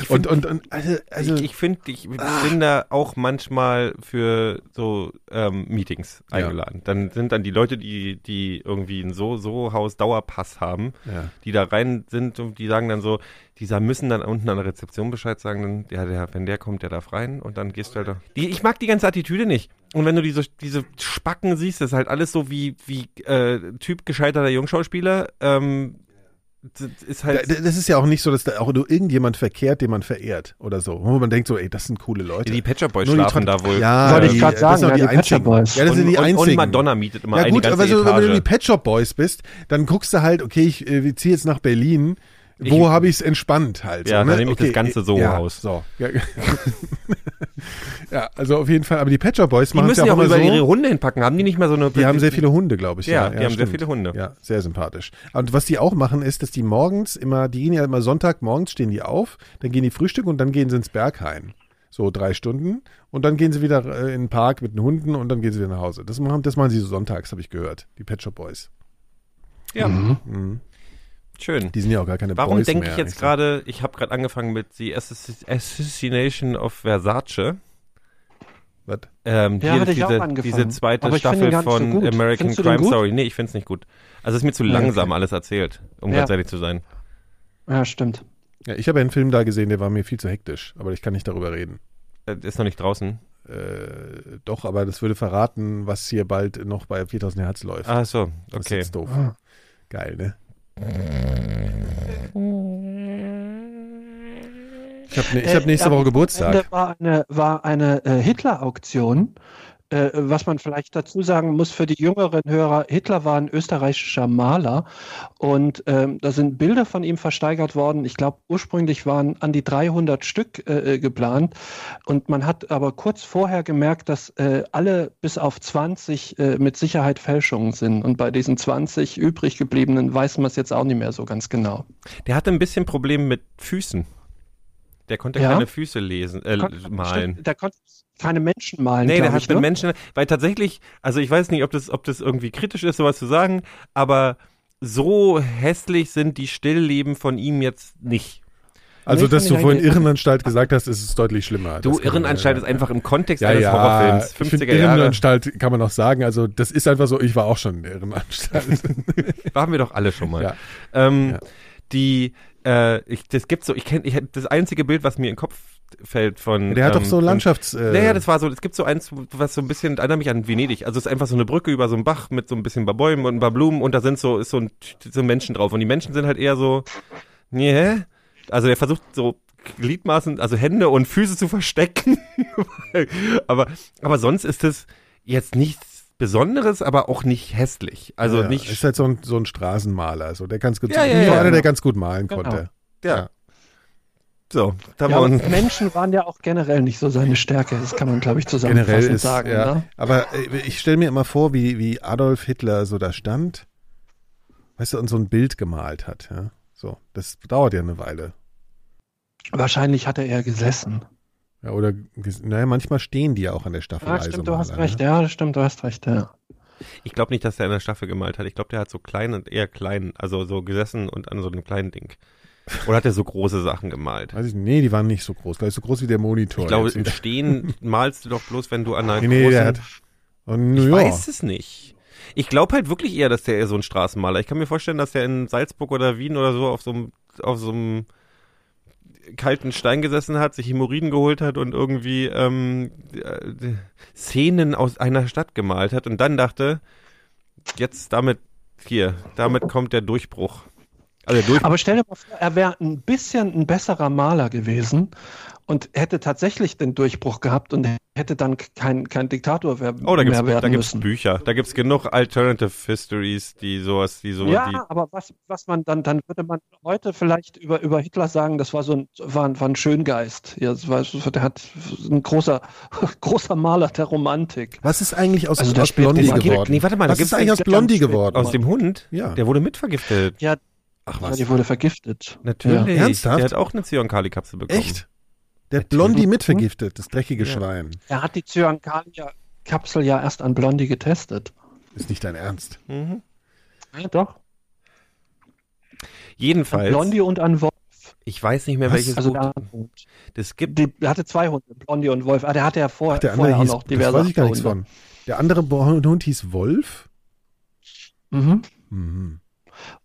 und, und, und, also, also ich ich finde, ich bin da auch manchmal für so ähm, Meetings Ja. eingeladen. Dann sind dann die Leute, die, die irgendwie ein so so Haus Dauerpass haben, Ja. die da rein sind und die sagen dann so, die müssen dann unten an der Rezeption Bescheid sagen, dann, ja, der, wenn der kommt, der darf rein und dann gehst du halt da. Die, ich mag die ganze Attitüde nicht. Und wenn du diese, diese Spacken siehst, das ist halt alles so wie, wie äh, Typ gescheiterter Jungschauspieler, ähm, das ist Da- halt. Das ist ja auch nicht so, dass da auch nur irgendjemand verkehrt, den man verehrt oder so. Wo man denkt so, ey, das sind coole Leute. Die Pet Shop Boys Nur schlafen da wohl. Ja, Wollte ich die- grad das sagen, sind ja, die die Pet Shop einzigen. Boys. Ja, das sind die und, einzigen. und Madonna mietet immer ja eine gut, ganze aber so, Etage. wenn du die Pet Shop Boys bist, dann guckst du halt, okay, ich äh, ziehe jetzt nach Berlin. Wo habe ich es entspannt halt? Ja, so, ne? dann nehme ich das ganze Soho-Haus. Ja, so. Ja. ja, also auf jeden Fall. Aber die Pet Shop Boys die machen es müssen ja ja auch auch immer über so. ihre Hunde hinpacken. Haben die nicht mal so eine. Die haben sehr viele Hunde, glaube ich. Ja, die haben sehr stimmt. viele Hunde. Ja, sehr sympathisch. Und was die auch machen, ist, dass die morgens immer, die gehen ja immer Sonntag morgens stehen die auf, dann gehen die Frühstück und dann gehen sie ins Berghain. So drei Stunden. Und dann gehen sie wieder äh, in den Park mit den Hunden und dann gehen sie wieder nach Hause. Das machen, das machen sie so sonntags, habe ich gehört. Die Pet Shop Boys. Ja, Mhm. Schön. Die sind ja auch gar keine Warum denke ich jetzt gerade, ich habe gerade angefangen mit The Assass- Assassination of Versace. Was? Ähm, Ja, hier hatte ich auch diese, angefangen. diese zweite Aber ich finde Staffel so von gut. American Findest du den Crime gut? Story. Nee, ich finde es nicht gut. Also es ist mir zu Ja, langsam okay. alles erzählt, um Ja. ganz ehrlich zu sein. Ja, stimmt. Ja, ich habe einen Film da gesehen, der war mir viel zu hektisch, aber ich kann nicht darüber reden. Äh, Ist noch nicht draußen. Äh, doch, aber das würde verraten, was hier bald noch bei 4000 Hertz läuft. Ach so, Das ist okay. jetzt doof. Geil, ne? Ich habe ne, hab Äh, nächste Woche Geburtstag. War eine, war eine äh, Hitler-Auktion. Äh, was man vielleicht dazu sagen muss für die jüngeren Hörer, Hitler war ein österreichischer Maler und ähm, da sind Bilder von ihm versteigert worden. Ich glaube, ursprünglich waren an die 300 Stück äh, äh, geplant und man hat aber kurz vorher gemerkt, dass äh, alle bis auf 20 äh, mit Sicherheit Fälschungen sind und bei diesen 20 übrig gebliebenen weiß man es jetzt auch nicht mehr so ganz genau. Der hatte ein bisschen Probleme mit Füßen. Der konnte Ja? keine Füße lesen, äh, Konnte- malen. Stimmt, Der konnte keine Menschen malen. Nee, der hat ich, mit ne? Menschen, weil tatsächlich, also ich weiß nicht, ob das, ob das irgendwie kritisch ist, sowas zu sagen, aber so hässlich sind die Stillleben von ihm jetzt nicht. Also, Nee, dass du vorhin Irrenanstalt gesagt hast, ist es deutlich schlimmer. Du, man- Irrenanstalt ja, ist einfach im Kontext ja, eines ja, Horrorfilms, Ich find, 50er Jahre. Irrenanstalt kann man auch sagen. Also, das ist einfach so, ich war auch schon in der Irrenanstalt. Waren wir doch alle schon mal. Ja. Ähm, Ja. Die, äh, ich, das gibt so, ich kenne, ich, das einzige Bild, was mir in den Kopf fällt von. der hat ähm, doch so von- Landschafts. Äh, Naja, das war so, es gibt so eins, was so ein bisschen, erinnert mich an Venedig. Also es ist einfach so eine Brücke über so einen Bach mit so ein bisschen paar Bäumen und ein paar Blumen und da sind so, ist so ein, so Menschen drauf. Und die Menschen sind halt eher so, nee. Also der versucht so Gliedmaßen, also Hände und Füße zu verstecken. aber, aber sonst ist es jetzt nichts Besonderes, aber auch nicht hässlich. Also ja, nicht, Ist halt so ein, so ein Straßenmaler. So, der ganz gut, Ja, ja, ja, einer, der genau. ganz gut malen Genau. konnte. ja. So, da Ja, war aber uns, Menschen waren ja auch generell nicht so seine Stärke. Das kann man, glaube ich, zusammenfassend Generell ist, sagen. ja. Ne? Aber äh, ich stelle mir immer vor, wie, wie Adolf Hitler so da stand, weißt du, und so ein Bild gemalt hat. Ja? So, das dauert ja eine Weile. Wahrscheinlich hat er eher gesessen. Ja, oder, naja, manchmal stehen die ja auch an der Staffel. Ja, stimmt, du hast recht. Ja, das stimmt, du hast recht. Ja. ich glaube nicht, dass der in der Staffel gemalt hat. Ich glaube, der hat so klein und eher klein, also so gesessen und an so einem kleinen Ding. Oder hat er so große Sachen gemalt? Weiß ich, nicht. nee, die waren nicht so groß. Gleich so groß wie der Monitor. Ich glaube, im. Stehen malst du doch bloß, wenn du an einer Nee, nee, großen... der hat. Und, ich ja, weiß es nicht. Ich glaube halt wirklich eher, dass der eher so ein Straßenmaler. Ich kann mir vorstellen, dass der in Salzburg oder Wien oder so auf so einem, auf so einem kalten Stein gesessen hat, sich Hämorrhoiden geholt hat und irgendwie ähm, äh, Szenen aus einer Stadt gemalt hat und dann dachte, jetzt damit hier, damit kommt der Durchbruch. Also der durch Aber stell dir mal vor, er wäre ein bisschen ein besserer Maler gewesen und hätte tatsächlich den Durchbruch gehabt und hätte dann kein, kein Diktator wer- Oh, da gibt's, mehr werden da gibt's müssen. Bücher. Da gibt's genug Alternative Histories, die sowas, die so, Ja, die, aber was, was man dann, dann würde man heute vielleicht über, über Hitler sagen, das war so ein, war, ein- war ein Schöngeist. Ja, das war, der hat ein großer, großer Maler der Romantik. Was ist eigentlich aus, Also der aus Blondie geworden? nee, warte mal, da Was ist eigentlich aus Blondie geworden? aus dem Hund, Ja. der wurde mitvergiftet. Ja, Ach ja, was. die wurde vergiftet. Natürlich. Ja. Ernsthaft? Der hat auch eine Zyankali-Kapsel bekommen. Echt? Der hat Blondie mitvergiftet, das dreckige Schwein. Er hat die Cyankali-Kapsel ja erst an Blondie getestet. Ist nicht dein Ernst. Mhm. Ja, doch. An Jedenfalls, Blondie und an Wolf. ich weiß nicht mehr, Was? welches Also Buch. der, Das gibt die, der hatte zwei Hunde, Blondie und Wolf. Ah, der hatte ja vor, Ach, der andere vorher hieß, auch noch das diverse weiß ich gar nichts Hunde. von. Der andere Hund hieß Wolf? Mhm. Mhm.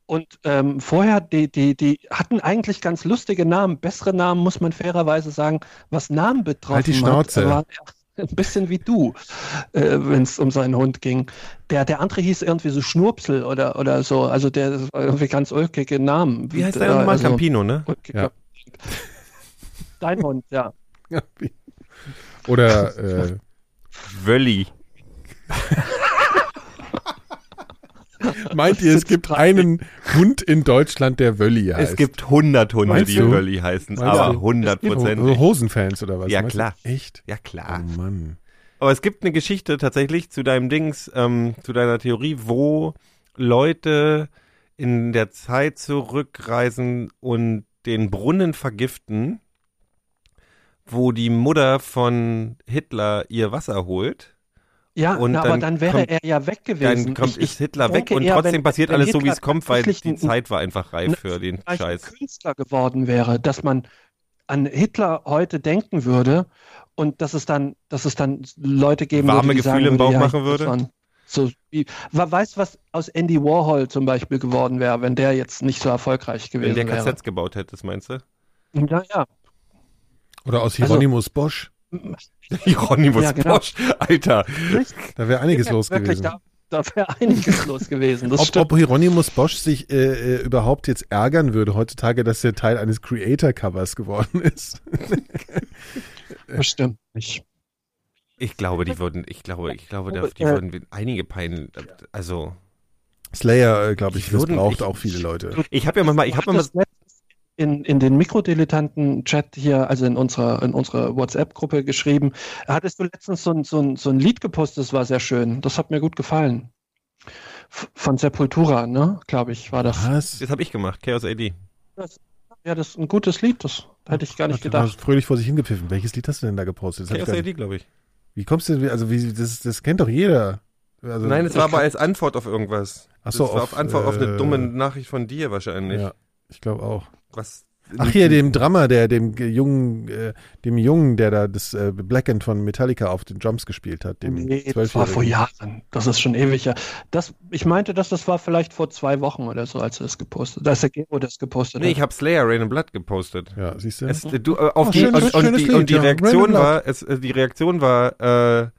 Und ähm, vorher, die, die, die hatten eigentlich ganz lustige Namen. Bessere Namen, muss man fairerweise sagen, was Namen betroffen Halt die Schnauze. hat. War ein bisschen wie du, äh, wenn es um seinen Hund ging. Der, der andere hieß irgendwie so Schnurpsel oder, oder so. Also der irgendwie ganz ulkige Namen. Wie heißt Äh, der nochmal? also, Campino, ne? Ja. Dein Hund, ja. Oder äh, Wölli. meint ihr, es gibt einen Hund in Deutschland, der Wölli heißt? Es gibt 100 Hunde, Meinst die du? Wölli heißen, Meinst aber du? 100 Oh, Prozent. so Hosenfans oder was? Ja, Meinst du? klar. Echt? Ja, Oh klar. Mann. Aber es gibt eine Geschichte tatsächlich zu deinem Dings, ähm, zu deiner Theorie, wo Leute in der Zeit zurückreisen und den Brunnen vergiften, wo die Mutter von Hitler ihr Wasser holt. Ja, Und na, aber dann wäre kommt- er ja weg gewesen. Dann kommt, Ich- ist ich Hitler weg und eher, trotzdem wenn- passiert wenn alles so, wie Hitler es kommt, weil die Zeit war einfach reif für den Scheiß. Künstler geworden wäre, dass man an Hitler heute denken würde und dass es dann, dass es dann Leute geben Warme würde, die Gefühle sagen im Bauch ja, machen würde? So, wie, weißt du, was aus Andy Warhol zum Beispiel geworden wäre, wenn der jetzt nicht so erfolgreich Wenn gewesen der wäre? Kassetts gebaut hättest, meinst du? Ja, ja. Oder aus Also- Hieronymus Bosch. Hieronymus Ja, genau. Bosch, Alter. Da wäre einiges Ja, los wirklich, gewesen. Da, da wäre einiges los gewesen. Das Ob, ob Hieronymus Bosch sich äh, äh, überhaupt jetzt ärgern würde heutzutage, dass er Teil eines Creator-Covers geworden ist. Bestimmt nicht. Ich glaube, die würden, ich glaube, ich glaube, da- die Äh, würden einige Pein, also, Slayer, äh, glaube ich, Ich das würden- braucht ich- auch viele Leute. ich habe ja mal, ich habe mal, hattest letztens in, in den Mikrodilettanten-Chat hier, also in unserer, in unserer WhatsApp-Gruppe geschrieben, hattest du letztens so ein, so, ein, so ein Lied gepostet, das war sehr schön. Das hat mir gut gefallen. Von Sepultura, ne? Glaube ich, war das. Was? das habe ich gemacht, Chaos AD. Ja, das ist ein gutes Lied, das hätte ich gar nicht Hat- hat gedacht. fröhlich vor sich hingepfiffen. Welches Lied hast du denn da gepostet? Das Chaos AD, glaube ich. Wie kommst du, also wie, das, das kennt doch jeder. Also, Nein, es war aber als Antwort auf irgendwas. Ach so, das war auf, auf Antwort auf eine äh, dumme Nachricht von dir wahrscheinlich. Ja, ich glaube auch. Was? Ach hier, dem Drummer, der dem ge- jungen, äh, dem Jungen, der da das äh, Blackened von Metallica auf den Drums gespielt hat, dem Nee, das war vor. Jahren. Das ist schon ewig. Ja. Das, ich meinte, dass das war vielleicht vor zwei Wochen oder so, als er das gepostet Als der Gero das gepostet Nee, hat. ich habe Slayer Rain and Blood gepostet. Ja, siehst du? Es, äh, du, äh, auf Oh, die, schönes- und, und, schönes die, Lied, und die ja. Reaktion war, es, äh, die Reaktion war, äh,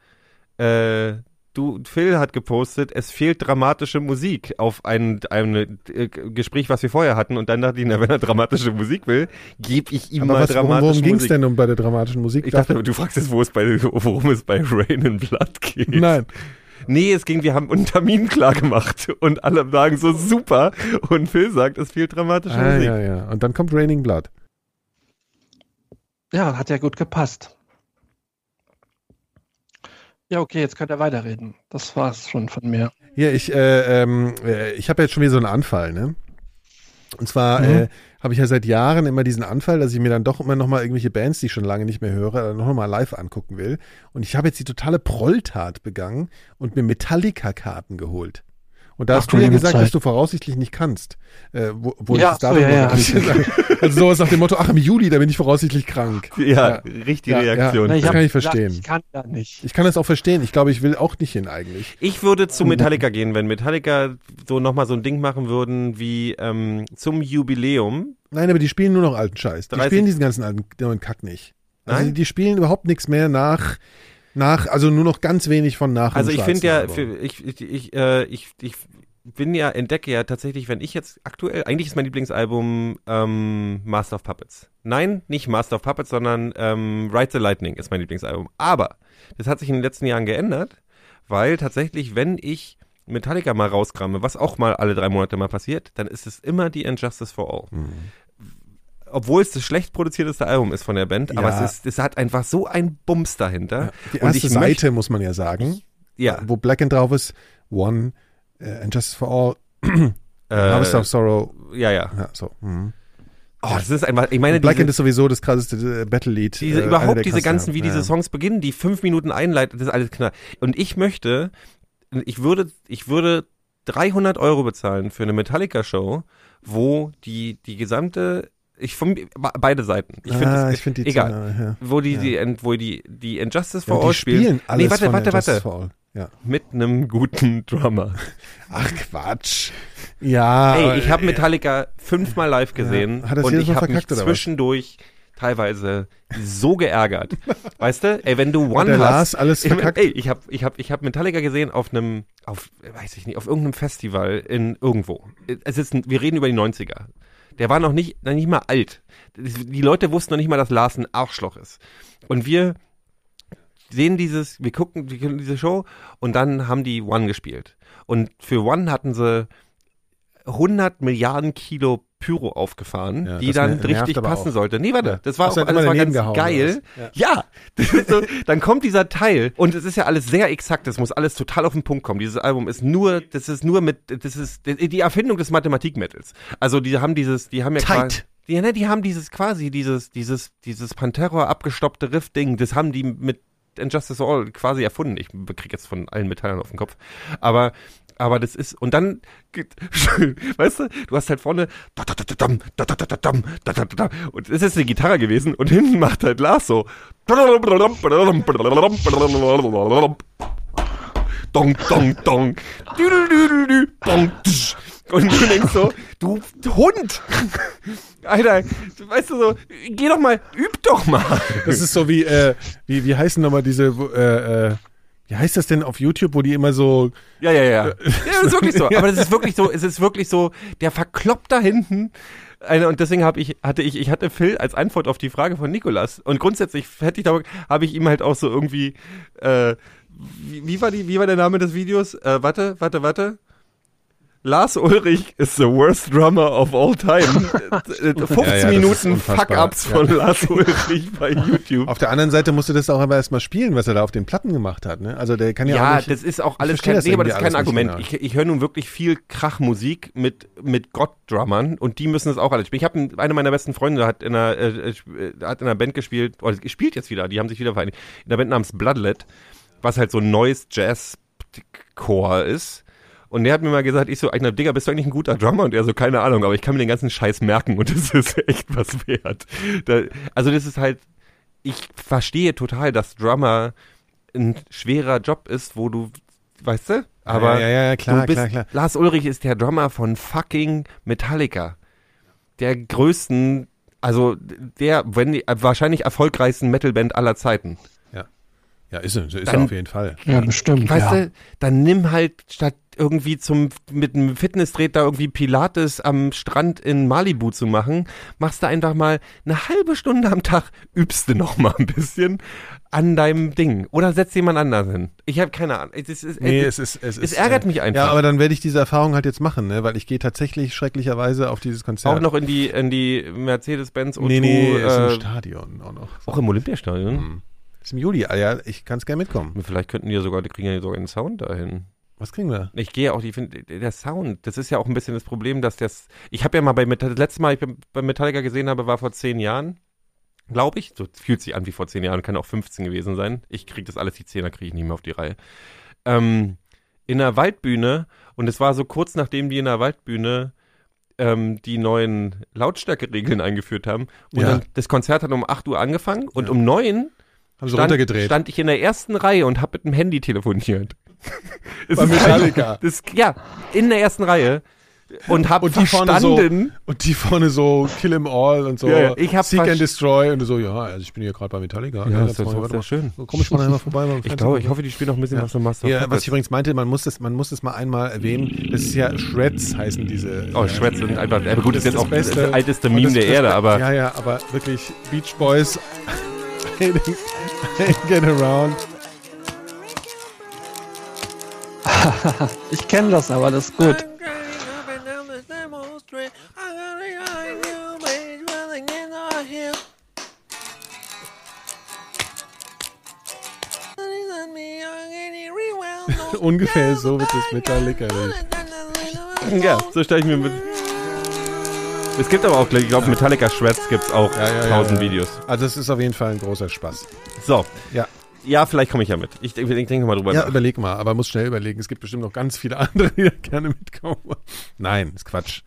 äh, du, Phil hat gepostet, es fehlt dramatische Musik auf ein, ein äh, Gespräch, was wir vorher hatten. Und dann dachte ich, na, wenn er dramatische Musik will, gebe ich ihm aber mal was, worum, dramatische worum ging es Musik. denn um bei der dramatischen Musik? Ich dachte, du fragst jetzt, wo es bei, worum es bei Rain and Blood geht. Nein. Nee, es ging, wir haben einen Termin klar gemacht und alle sagen so super und Phil sagt, es fehlt dramatische Ah, Musik. ja, ja. Und dann kommt Raining Blood. Ja, hat ja gut gepasst. Ja, okay, jetzt könnt ihr weiterreden. Das war's schon von mir. Ja, ich, äh, ähm, äh, ich habe jetzt schon wieder so einen Anfall, ne? Und zwar Mhm. äh, habe ich ja seit Jahren immer diesen Anfall, dass ich mir dann doch immer nochmal irgendwelche Bands, die ich schon lange nicht mehr höre, dann noch mal live angucken will. Und ich habe jetzt die totale Prolltat begangen und mir Metallica-Karten geholt. Und da Ach, hast du ja gesagt, Zeit. dass du voraussichtlich nicht kannst. Äh, wo, wo Ja, ich das so, ja, ja, gesagt Also sowas nach dem Motto, ach im Juli, da bin ich voraussichtlich krank. Ja, richtige Ja, ja. Reaktion. Na, Das hab kann ich gesagt, verstehen. Ich kann da nicht. Ich kann das auch verstehen. Ich glaube, ich will auch nicht hin eigentlich. Ich würde zu Metallica gehen, wenn Metallica so nochmal so ein Ding machen würden wie ähm, zum Jubiläum. Nein, aber die spielen nur noch alten Scheiß. Die 30. spielen diesen ganzen alten neuen Kack nicht. Also Nein? die, die spielen überhaupt nichts mehr nach, nach, also nur noch ganz wenig von nach. Also ich finde ja, für, ich, ich, ich, äh, ich, ich, bin ja, entdecke ja tatsächlich, wenn ich jetzt aktuell, eigentlich ist mein Lieblingsalbum ähm, Master of Puppets. Nein, nicht Master of Puppets, sondern ähm, Ride the Lightning ist mein Lieblingsalbum. Aber das hat sich in den letzten Jahren geändert, weil tatsächlich, wenn ich Metallica mal rauskramme, was auch mal alle drei Monate mal passiert, dann ist es immer die Injustice for All. Mhm. Obwohl es das schlecht produzierteste Album ist von der Band, aber Ja. es, ist, es hat einfach so ein Bums dahinter. Die Und erste Seite, möchte- muss man ja sagen, Ja, wo Black and drauf ist, One, äh, and Justice for All, Harvest äh, of Sorrow, ja, ja. ja, so. Mhm. Oh, das ist einfach, ich meine, Black diese, End ist sowieso das krasseste äh, Battle-Lied. diese äh, überhaupt diese ganzen, wie ja. diese Songs beginnen, die fünf Minuten einleiten, das ist alles knall. Und ich möchte, ich würde, ich würde 300 Euro bezahlen für eine Metallica-Show, wo die, die gesamte, ich von, beide Seiten. Ich finde ah, finde die egal. zwei, ja. wo die, Ja. die, wo die, die Injustice Ja, for die All spielen. spielen alles nee, warte, warte, Justice warte. for All. Ja. Mit einem guten Drummer. Ach Quatsch. Ja. Ey, ich habe äh, Metallica fünfmal live gesehen Hat das und ich habe mich zwischendurch teilweise so geärgert. weißt du? Ey, wenn du Und One der hast, Lars alles verkackt. ey, ich habe ich hab, ich hab Metallica gesehen auf einem auf weiß ich nicht, auf irgendeinem Festival in irgendwo. Es ist ein, wir reden über die 90er. Der war noch nicht noch nicht mal alt. Die Leute wussten noch nicht mal, dass Lars ein Arschloch ist. Und wir sehen dieses, wir gucken, wir gucken diese Show und dann haben die One gespielt. Und für One hatten sie 100 Milliarden Kilo Pyro aufgefahren, Ja, die dann richtig passen auch. sollte. Nee, warte, Ja. das war auch halt alles war ganz geil. Ja, ist so, dann kommt dieser Teil und es ist ja alles sehr exakt, es muss alles total auf den Punkt kommen. Dieses Album ist nur, das ist nur mit, das ist die Erfindung des Mathematikmittels. Also die haben dieses, die haben ja Tight. quasi, die, ne, die haben dieses quasi, dieses, dieses, dieses Pantera abgestoppte Riff-Ding, das haben die mit Injustice All quasi erfunden. Ich krieg jetzt von allen Metallern auf den Kopf. Aber, aber das ist, und dann, weißt du, du hast halt vorne, und es ist eine Gitarre gewesen und hinten macht halt Lars so. Dong, dong, dong. Und du denkst so, du Hund! Alter, du weißt du so, geh doch mal, üb doch mal. Das ist so wie, äh, wie, wie heißen nochmal diese, äh, äh, wie heißt das denn auf YouTube, wo die immer so, Ja, ja, ja. Ja, das ist wirklich so. Aber das ist wirklich so, es ist wirklich so, der verkloppt da hinten. Und deswegen habe ich, hatte ich, ich hatte Phil als Antwort auf die Frage von Nikolas. Und grundsätzlich hätte ich da, habe ich ihm halt auch so irgendwie, äh, wie, wie war die, wie war der Name des Videos? Äh, warte, warte, warte. Lars Ulrich is the worst drummer of all time. Äh, 15 Ja, ja, ist Minuten. Fuck-Ups Ja. von Lars Ulrich bei YouTube. auf der anderen Seite musst du das auch aber erstmal spielen, was er da auf den Platten gemacht hat, ne? Also der kann ja, Ja, auch nicht, das ist auch alles kein, das nee, aber das ist kein Argument. genau. Ich, ich höre nun wirklich viel Krachmusik mit, mit Gott-Drummern und die müssen das auch alles spielen. Ich habe eine meiner besten Freunde hat in einer, äh, äh, hat in einer Band gespielt, oder spielt jetzt wieder, die haben sich wieder vereinigt, in einer Band namens Bloodlet, was halt so ein neues Jazz-Core ist. Und der hat mir mal gesagt, ich so, Eigner, Digga, bist du eigentlich ein guter Drummer? Und er so, keine Ahnung, aber ich kann mir den ganzen Scheiß merken und das ist echt was wert. Da, also das ist halt, ich verstehe total, dass Drummer ein schwerer Job ist, wo du, weißt du? Aber ja, ja, ja, klar, du bist, klar, klar. Lars Ulrich ist der Drummer von fucking Metallica. Der größten, also der, wenn die, wahrscheinlich erfolgreichsten Metalband aller Zeiten. Ja, ist er, so ist Dann- er auf jeden Fall. Ja, bestimmt. Weißt ja. du, dann nimm halt statt irgendwie zum mit einem Fitnessdreh da irgendwie Pilates am Strand in Malibu zu machen, machst du einfach mal eine halbe Stunde am Tag, übst du noch mal ein bisschen an deinem Ding oder setz jemand anders hin. Ich habe keine Ahnung. Es, ist, es, Nee, es, ist, es es ist, ärgert äh, mich einfach. Ja, aber dann werde ich diese Erfahrung halt jetzt machen, ne? Weil ich gehe tatsächlich schrecklicherweise auf dieses Konzert. auch noch in die in die Mercedes-Benz O2 Nee, nee, ist im äh, Stadion auch noch. auch im Olympiastadion. Mhm. Ist im Juli, ah, ja, ich kann es gerne mitkommen. Vielleicht könnten die ja sogar, die kriegen ja sogar einen Sound dahin. Was kriegen wir? Ich gehe auch, ich finde, der Sound, das ist ja auch ein bisschen das Problem, dass das, ich habe ja mal bei Metallica, das letzte Mal, ich bei Metallica gesehen habe, war vor zehn Jahren, glaube ich, so fühlt sich an wie vor zehn Jahren, kann auch 15 gewesen sein. Ich kriege das alles, die Zehner kriege ich nicht mehr auf die Reihe. Ähm, in der Waldbühne, und es war so kurz nachdem die in der Waldbühne ähm, die neuen Lautstärkeregeln eingeführt haben. Und Ja. dann, das Konzert hat um 8 Uhr angefangen und Ja. um 9 Haben sie stand, runtergedreht. stand ich in der ersten Reihe und habe mit dem Handy telefoniert. Es Bei ist Metallica. halt- Das, ja, in der ersten Reihe. und habe Und die vorne so, verstanden, und die vorne so Kill 'em All und so Ja, ja, ich hab Seek and Destroy und du so, ja, also ich bin hier gerade bei Metallica. Ja, ist ja vorne, so- warte sehr schön. Komm ich mal einmal vorbei ich glaube, ich hoffe, die spielen noch ein bisschen was von Master Ja, was ich übrigens meinte, man muss das, man muss das mal einmal erwähnen. Das ist ja Shreds heißen diese. Oh, Shreds sind einfach, aber gut, das ist jetzt auch das, Beste. das alteste Und Meme das- der das- Erde, aber Ja, ja, aber wirklich Beach Boys. Get around. Ich kenne das aber, das ist gut. Ungefähr so wird das Metallica. ja, so stelle ich mir mit. Es gibt aber auch, ich glaube, Metallica Shreds gibt es auch Ja, ja, ja, tausend ja. Videos. Also es ist auf jeden Fall ein großer Spaß. So, Ja. Ja, vielleicht komme ich ja mit. Ich, ich, ich denke mal drüber Ja, nach. überleg mal, aber muss schnell überlegen. Es gibt bestimmt noch ganz viele andere, die da gerne mitkommen. Nein, ist Quatsch.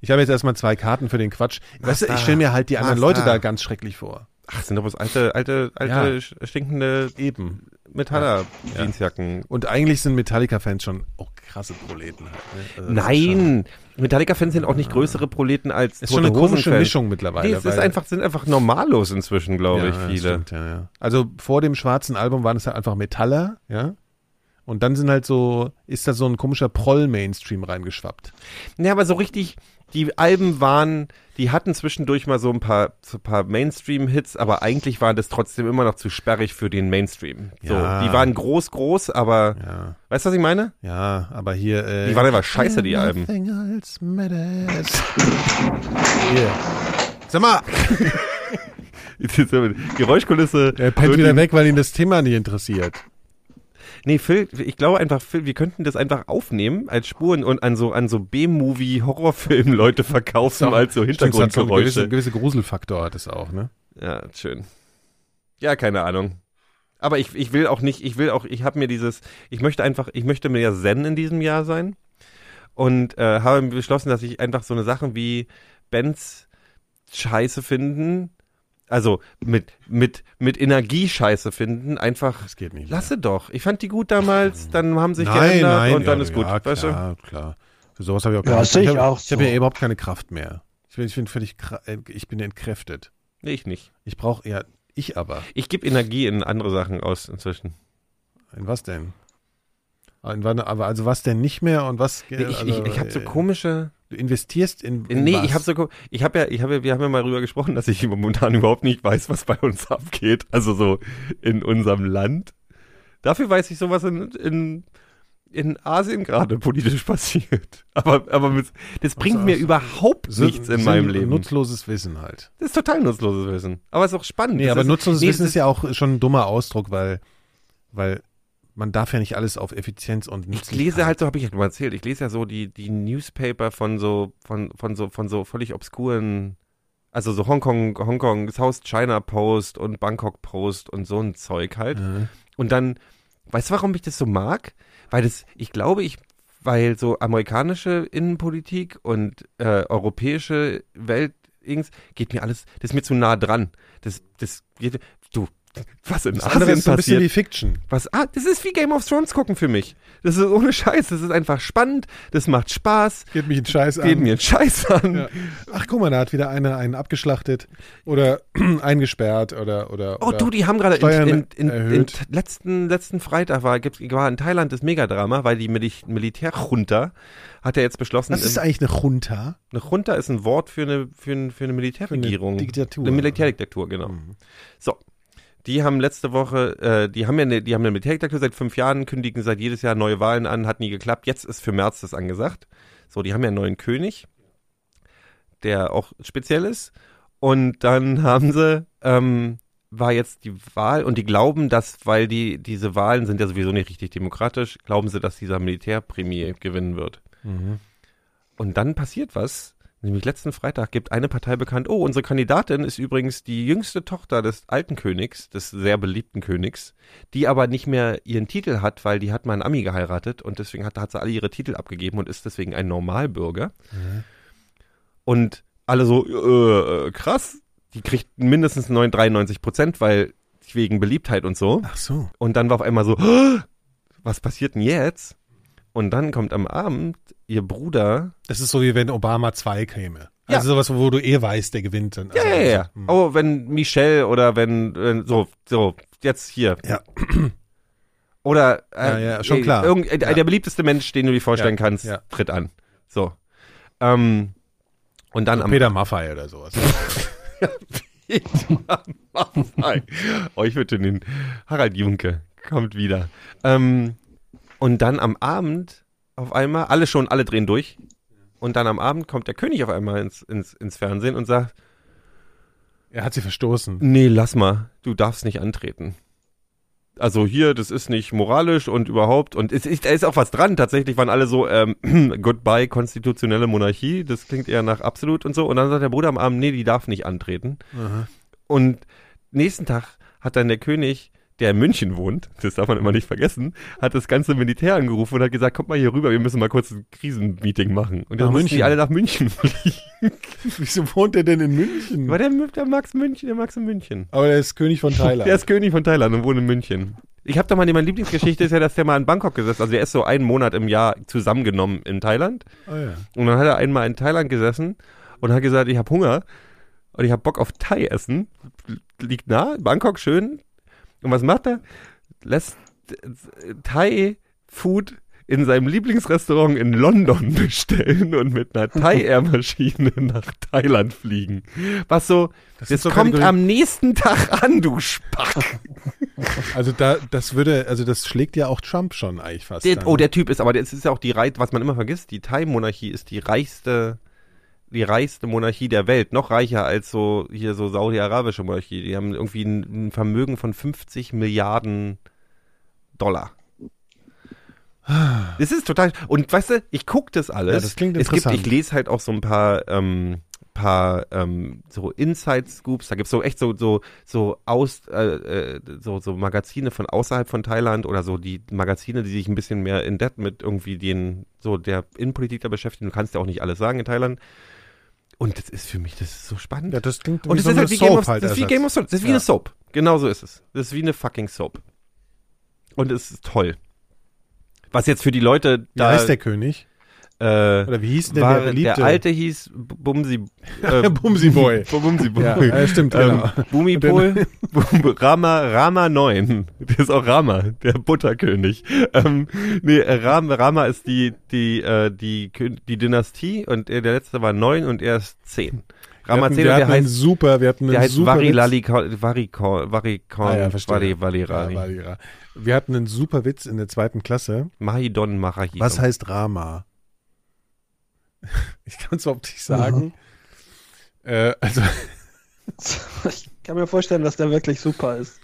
Ich habe jetzt erstmal zwei Karten für den Quatsch. Weißt du, ich stelle mir halt die anderen Was Leute da? da ganz schrecklich vor. Ach, das sind doch bloß alte, alte, alte, Ja. stinkende Eben. Metaller-Jeansjacken. Und eigentlich sind Metallica-Fans schon auch krasse Proleten halt. Ne? Also Nein, Metallica-Fans sind auch nicht größere Proleten als Ist schon eine komische. Mischung mittlerweile. Nee, es ist einfach, sind einfach normallos inzwischen, glaube ja, ich, viele. Stimmt, ja, ja. Also vor dem schwarzen Album waren es halt einfach Metaller, ja. Und dann sind halt so, ist da so ein komischer Proll-Mainstream reingeschwappt. Ja, aber so richtig, die Alben waren, die hatten zwischendurch mal so ein paar, so ein paar Mainstream-Hits, aber eigentlich war das trotzdem immer noch zu sperrig für den Mainstream. So, Ja. die waren groß, groß, aber, Ja, weißt du, was ich meine? ja, aber hier. Äh, Die waren einfach scheiße, die Alben. Hier. Sag mal, Geräuschkulisse. er pennt wieder weg, weil ihn das Thema nicht interessiert. Nee, Phil, ich glaube einfach, Phil, wir könnten das einfach aufnehmen als Spuren und an so, an so B-Movie-Horrorfilmen Leute verkaufen als so Hintergrundgeräusche. gewissen, gewisse Gruselfaktor hat es auch, ne? Ja, schön. Ja, keine Ahnung. Aber ich, ich will auch nicht, ich will auch, ich habe mir dieses, ich möchte einfach, ich möchte mir ja Zen in diesem Jahr sein und äh, habe beschlossen, dass ich einfach so eine Sachen wie Bands Scheiße finden, also mit, mit, mit Energie Scheiße finden, einfach Das geht nicht. lasse doch. Ich fand die gut damals, dann haben sich nein, geändert nein, und dann ja, ist gut. Ja, weißt du? klar, klar. Für sowas habe ich auch Ja, keine sehe ich habe, Ich habe ja so. überhaupt keine Kraft mehr. Ich bin, ich bin völlig, äh, ich bin entkräftet. Nee, ich nicht. Ich brauche, ja, ich aber. Ich gebe Energie in andere Sachen aus inzwischen. In was denn? In wann, aber also was denn nicht mehr und was? Nee, ich also, ich, ich habe so äh, komische, Du investierst in, in Nee, was? ich habe so, ich habe ja, ich habe, wir haben ja mal darüber gesprochen, dass ich momentan überhaupt nicht weiß, was bei uns abgeht. Also so in unserem Land. Dafür weiß ich so, was in, in, in Asien gerade politisch passiert. Aber, aber mit, das bringt so, mir ach so. überhaupt Sinn- nichts in meinem Leben. Nutzloses Wissen halt. das ist total nutzloses Wissen. Aber es ist auch spannend. Nee, Das aber ist, nutzloses nee, Wissen ist ja auch schon ein dummer Ausdruck, weil, weil man darf ja nicht alles auf Effizienz und Ich Nützlichkeit. lese halt so, habe ich ja mal erzählt, ich lese ja so die, die Newspaper von so, von, von so, von so völlig obskuren, also so Hongkong, Hongkong, South China Post und Bangkok Post und so ein Zeug halt. Ja. Und dann, weißt du, warum ich das so mag? Weil das, ich glaube, ich, weil so amerikanische Innenpolitik und äh, europäische Welt, geht mir alles, das ist mir zu nah dran. Das, das geht, du, was in Das Asien ist so ein bisschen wie Fiction. Was? Ah, das ist wie Game of Thrones gucken für mich. Das ist ohne Scheiß. Das ist einfach spannend. Das macht Spaß. Geht mich ein Scheiß Geht an. mir einen Scheiß an. Ja. Ach, guck mal, da hat wieder einer einen abgeschlachtet oder eingesperrt oder oder. Oh oder du, die haben gerade in, in, in, in letzten, letzten Freitag war, war in Thailand das Megadrama, weil die Mil Militärjunta hat ja jetzt beschlossen, Was ist eigentlich eine Junta? eine Junta ist ein Wort für eine, für, ein, für eine Militärregierung. Diktatur. Eine Militärdiktatur, genau. Mhm. So. Die haben letzte Woche, äh, die haben ja eine, die haben eine Militärdiktatur seit fünf Jahren, kündigen seit jedes Jahr neue Wahlen an, hat nie geklappt. Jetzt ist für März das angesagt. So, die haben ja einen neuen König, der auch speziell ist. Und dann haben sie, ähm, war jetzt die Wahl und die glauben, dass, weil die, diese Wahlen sind ja sowieso nicht richtig demokratisch, glauben sie, dass dieser Militärpremier gewinnen wird. Mhm. Und dann passiert was. Nämlich letzten Freitag gibt eine Partei bekannt, oh, unsere Kandidatin ist übrigens die jüngste Tochter des alten Königs, des sehr beliebten Königs, die aber nicht mehr ihren Titel hat, weil die hat mal einen Ami geheiratet und deswegen hat, hat sie alle ihre Titel abgegeben und ist deswegen ein Normalbürger. Und alle so, äh, äh, krass, die kriegt mindestens 9, 93 Prozent, weil wegen Beliebtheit und so. Ach so. Und dann war auf einmal so, was passiert denn jetzt? Und dann kommt am Abend ihr Bruder. Das ist so wie wenn Obama 2 käme. Ja. Also sowas, wo du eh weißt, der gewinnt dann. Ja, Also, ja, ja. also, hm. Oh, wenn Michelle oder wenn, wenn so, so, jetzt hier. Ja. Oder äh, Ja, ja, schon äh, klar. Irgend, äh, Ja. Der beliebteste Mensch, den du dir vorstellen kannst, tritt an. So. Ähm, und dann am Peter Maffay oder sowas. Maffei. oh, ich würde den Harald Junke kommt wieder. Ähm, und dann am Abend auf einmal, alle schon, alle drehen durch. Und dann am Abend kommt der König auf einmal ins, ins, ins Fernsehen und sagt, er hat sie verstoßen. nee, lass mal, du darfst nicht antreten. Also hier, das ist nicht moralisch und überhaupt. Und es ist, da ist auch was dran. Tatsächlich waren alle so, ähm, goodbye, konstitutionelle Monarchie. Das klingt eher nach absolut und so. Und dann sagt der Bruder am Abend, nee, die darf nicht antreten. Und nächsten Tag hat dann der König, der in München wohnt, das darf man immer nicht vergessen, hat das ganze Militär angerufen und hat gesagt, kommt mal hier rüber, wir müssen mal kurz ein Krisenmeeting machen. Und dann mussten die alle nach München fliegen. Wieso wohnt er denn in München? Aber der, der Max München, der Max in München. Aber er ist König von Thailand. Der ist König von Thailand und wohnt in München. Ich habe da mal, meine Lieblingsgeschichte ist ja, dass der mal in Bangkok gesessen Also der ist so einen Monat im Jahr zusammengenommen in Thailand. oh, ja. Und dann hat er einmal in Thailand gesessen und hat gesagt, ich habe Hunger und ich habe Bock auf Thai essen. Liegt nah, Bangkok schön. Und was macht er? Lässt äh, Thai Food in seinem Lieblingsrestaurant in London bestellen und mit einer Thai Air Maschine nach Thailand fliegen. Was so, das, so kommt Kategorie- am nächsten Tag an, du Spack. Also da, das würde, also das schlägt ja auch Trump schon eigentlich fast. Der, oh, der Typ ist, aber das ist ja auch die Reit, was man immer vergisst, die Thai-Monarchie ist die reichste, die reichste Monarchie der Welt. Noch reicher als so, hier so saudi-arabische Monarchie. Die haben irgendwie ein, ein Vermögen von 50 Milliarden Dollar. Das ist total, und weißt du, ich gucke das alles. Ja, das klingt es gibt, interessant. ich lese halt auch so ein paar, ähm, paar ähm, so Inside Scoops, da gibt's so echt so so so aus äh, äh, so so Magazine von außerhalb von Thailand oder so die Magazine, die sich ein bisschen mehr in depth mit irgendwie den so der Innenpolitik da beschäftigen. Du kannst ja auch nicht alles sagen in Thailand. Und das ist für mich, das ist so spannend. ja, das klingt Und wie es so ist halt wie Game Soap of, halt das ist wie. Game of Thrones. Das ist wie Ja. eine Soap. Genau so ist es. Das ist wie eine fucking Soap. Und es ist toll. Was jetzt für die Leute Wie da heißt der König? Äh, Oder wie hieß denn war, der beliebte? der alte hieß Bumsi äh, Bumsi Boy. Bumsi Boy. Ja, ja, stimmt, genau. Ähm, Bumipol, Bum- Rama, Rama 9. Der ist auch Rama, der Butterkönig. Ähm, nee, äh, Ram, Rama ist die, die, äh, die, die Dynastie und äh, der letzte war 9 und er ist 10. Wir Rama hatten, 10 wir und der hatten einen heißt, super, wir hatten einen der heißt super Witz. Varilali, Varikon, Varikon, Ah, ja. Vali, Valirari. Ja, Valira. Wir hatten einen super Witz in der zweiten Klasse. Mahidon Mahahidon. Was heißt Rama? Ich kann es überhaupt nicht sagen. Äh, also, Ich kann mir vorstellen, dass der wirklich super ist.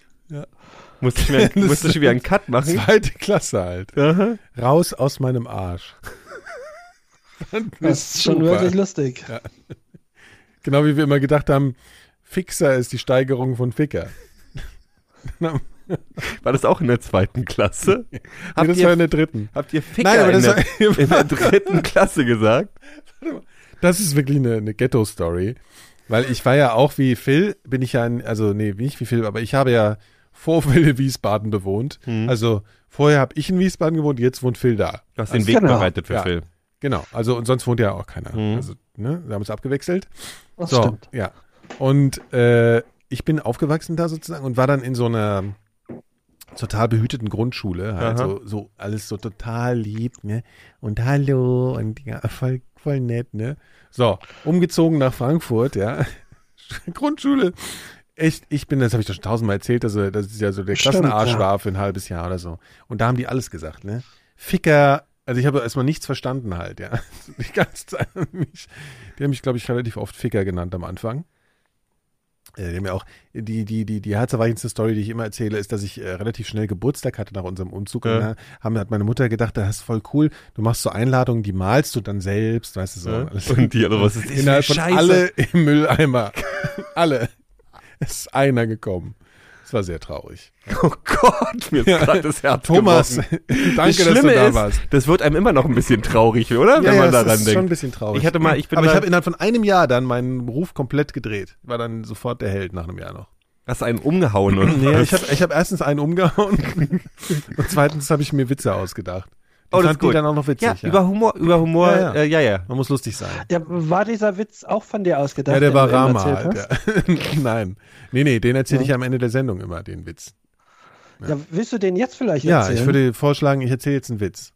Musste ich mir, Das- musste ich wieder einen Cut machen? zweite Klasse halt. Aha. Raus aus meinem Arsch. Ich Das ist schon super. wirklich lustig. Genau wie wir immer gedacht haben, Fixer ist die Steigerung von Ficker. War das auch in der zweiten Klasse? Nee, Habt, das war ihr, in der dritten. habt ihr Ficker Nein, aber in, das der, war, in der dritten Klasse gesagt? Das ist wirklich eine, eine Ghetto-Story. Weil ich war ja auch wie Phil, bin ich ja, in, also nee, nicht wie Phil, aber ich habe ja vor Phil in Wiesbaden bewohnt. Hm. Also vorher habe ich in Wiesbaden gewohnt, jetzt wohnt Phil da. Du hast den Weg Genau. bereitet für Ja. Phil. Genau, also und sonst wohnt ja auch keiner. Mhm. Also, ne, wir haben uns abgewechselt. Das so, stimmt. ja. Und äh, ich bin aufgewachsen da sozusagen und war dann in so einer total behüteten Grundschule, halt Aha. so, so alles so total lieb, ne? Und hallo und ja, voll, voll nett, ne? So, umgezogen nach Frankfurt, ja. Grundschule. Echt, ich bin, das habe ich doch schon tausendmal erzählt, also das ist ja so der Stimmt, Klassenarsch ja. war für ein halbes Jahr oder so. Und da haben die alles gesagt, ne? Ficker, also ich habe erstmal nichts verstanden halt, ja. Die ganze Zeit haben mich, die haben mich, glaube ich, relativ oft Ficker genannt am Anfang. Äh, ja auch, die, die, die, die herzerweichendste Story, die ich immer erzähle, ist, dass ich äh, relativ schnell Geburtstag hatte nach unserem Umzug. Ja. Und da haben, hat meine Mutter gedacht, das ist voll cool. Du machst so Einladungen, die malst du dann selbst, weißt du so. Ja. Alles. Und die, also was ist das Innerhalb von Scheiße? alle im Mülleimer. alle. Es ist einer gekommen. Es war sehr traurig. Oh Gott, mir ist Ja. gerade das Herz Thomas, danke, das dass Schlimme du da ist, warst. das wird einem immer noch ein bisschen traurig, oder? Wenn ja, man ja, daran das ist denkt. schon ein bisschen traurig. Ich hatte mal, ich bin Aber ich habe innerhalb von einem Jahr dann meinen Beruf komplett gedreht. War dann sofort der Held nach einem Jahr noch. hast einen umgehauen und Nee, ich habe ich hab erstens einen umgehauen und zweitens habe ich mir Witze ausgedacht, Oh, das fand ist gut. die dann auch noch witzig. Ja, Ja, über Humor, über Humor, Ja, ja, ja. Äh, ja, ja. Man muss lustig sein. Ja, war dieser Witz auch von dir ausgedacht? Ja, der den war Rama erzählt halt. hast? Ja. Nein. Nee, nee, den erzähle Ja. ich am Ende der Sendung immer, den Witz. Ja, willst du den jetzt vielleicht Ja, erzählen? ich würde vorschlagen, ich erzähle jetzt einen Witz.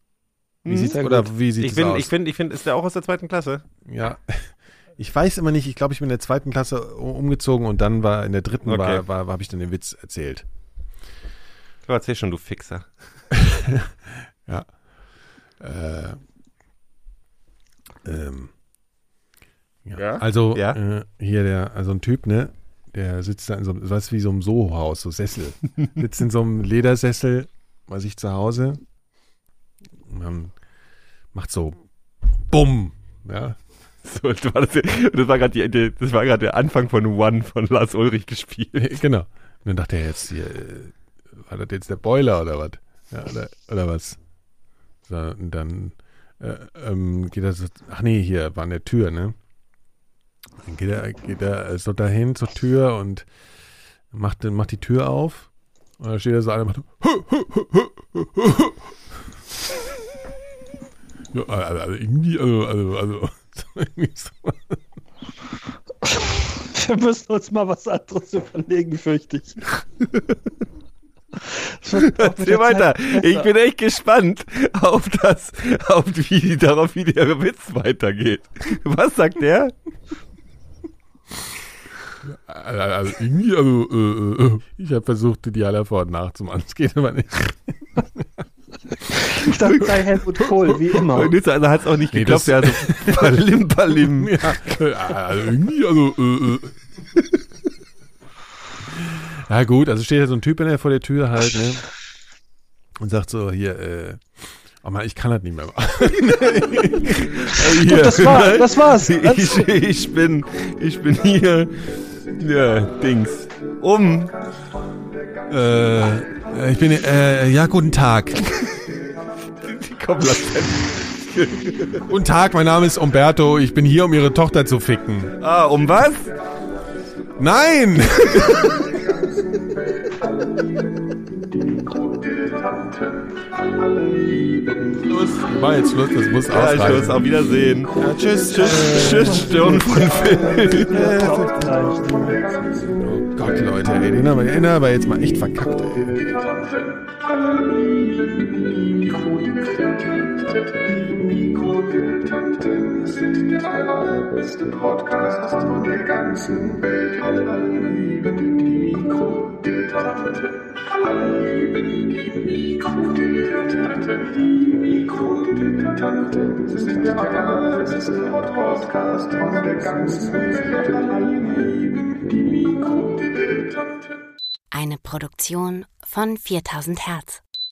Wie Mhm. sieht's, oder wie sieht Ich finde, aus? ich finde, ich finde, ist der auch aus der zweiten Klasse? Ja. Ich weiß immer nicht, ich glaube, ich bin in der zweiten Klasse umgezogen und dann war in der dritten Okay. war, war, war habe ich dann den Witz erzählt. Du erzähl schon, du Fixer. Äh, ähm, ja. Ja? Also Ja? Äh, hier der, also ein Typ, ne, der sitzt da in so einem, was wie so einem Soho-Haus, so Sessel. sitzt in so einem Ledersessel bei sich zu Hause und dann macht so Bumm, ja. So, das war, war gerade die, die- das war gerade der Anfang von One von Lars Ulrich gespielt. genau. Und dann dachte er jetzt hier, äh, war das jetzt der Boiler oder was? Ja, oder, oder was? So, und dann äh, ähm, geht er so, ach nee, hier war an der Tür, ne? Dann geht er, geht er so dahin zur Tür und macht, macht die Tür auf. Und dann steht er so einer und macht ja, also, irgendwie, also, also, also, so irgendwie so. Wir müssen uns mal was anderes überlegen, fürchte ich. Das wird auch mit Erzähl weiter. Ich bin echt gespannt auf das, auf wie, darauf, wie der Witz weitergeht. Was sagt der? Also, also irgendwie, also, äh, äh, ich habe versucht, die aller vor- und nachzumachen. Es geht aber nicht. Ich dachte, sei Helmut Kohl, wie immer. Und jetzt also hat es auch nicht Nee, geklappt. das- Der hat so Palim Palim. Ja, äh, also irgendwie, also, äh, äh. Ja, gut, also steht da so ein Typ in der, vor der Tür halt, ne? Und sagt so, hier, äh, oh Mann, ich kann das nicht mehr machen. Hier. das war- das war's. Ich, ich bin, ich bin hier, ja, Dings, um. äh, ich bin, äh, ja, guten Tag. Komm, lass Guten Tag, mein Name ist Umberto. Ich bin hier, um Ihre Tochter zu ficken. Ah, um was? Nein! Schluss. War jetzt Schluss, das muss Ja, ich ausreichen. muss auf Wiedersehen. Ja, tschüss. Tschüss, tschüss, Stirn von Phil. Oh Gott, Leute, ey, den haben wir, den haben wir jetzt mal echt verkackt, ey. Sind der allerbeste Podcast von der ganzen Welt. Alle lieben die Mikrodilettanten. Alle lieben die Mikrodilettanten. Die Mikrodilettanten sind der allerbeste Podcast von der ganzen Welt. Alle lieben die Mikrodilettanten. Eine Produktion von 4000 Hertz.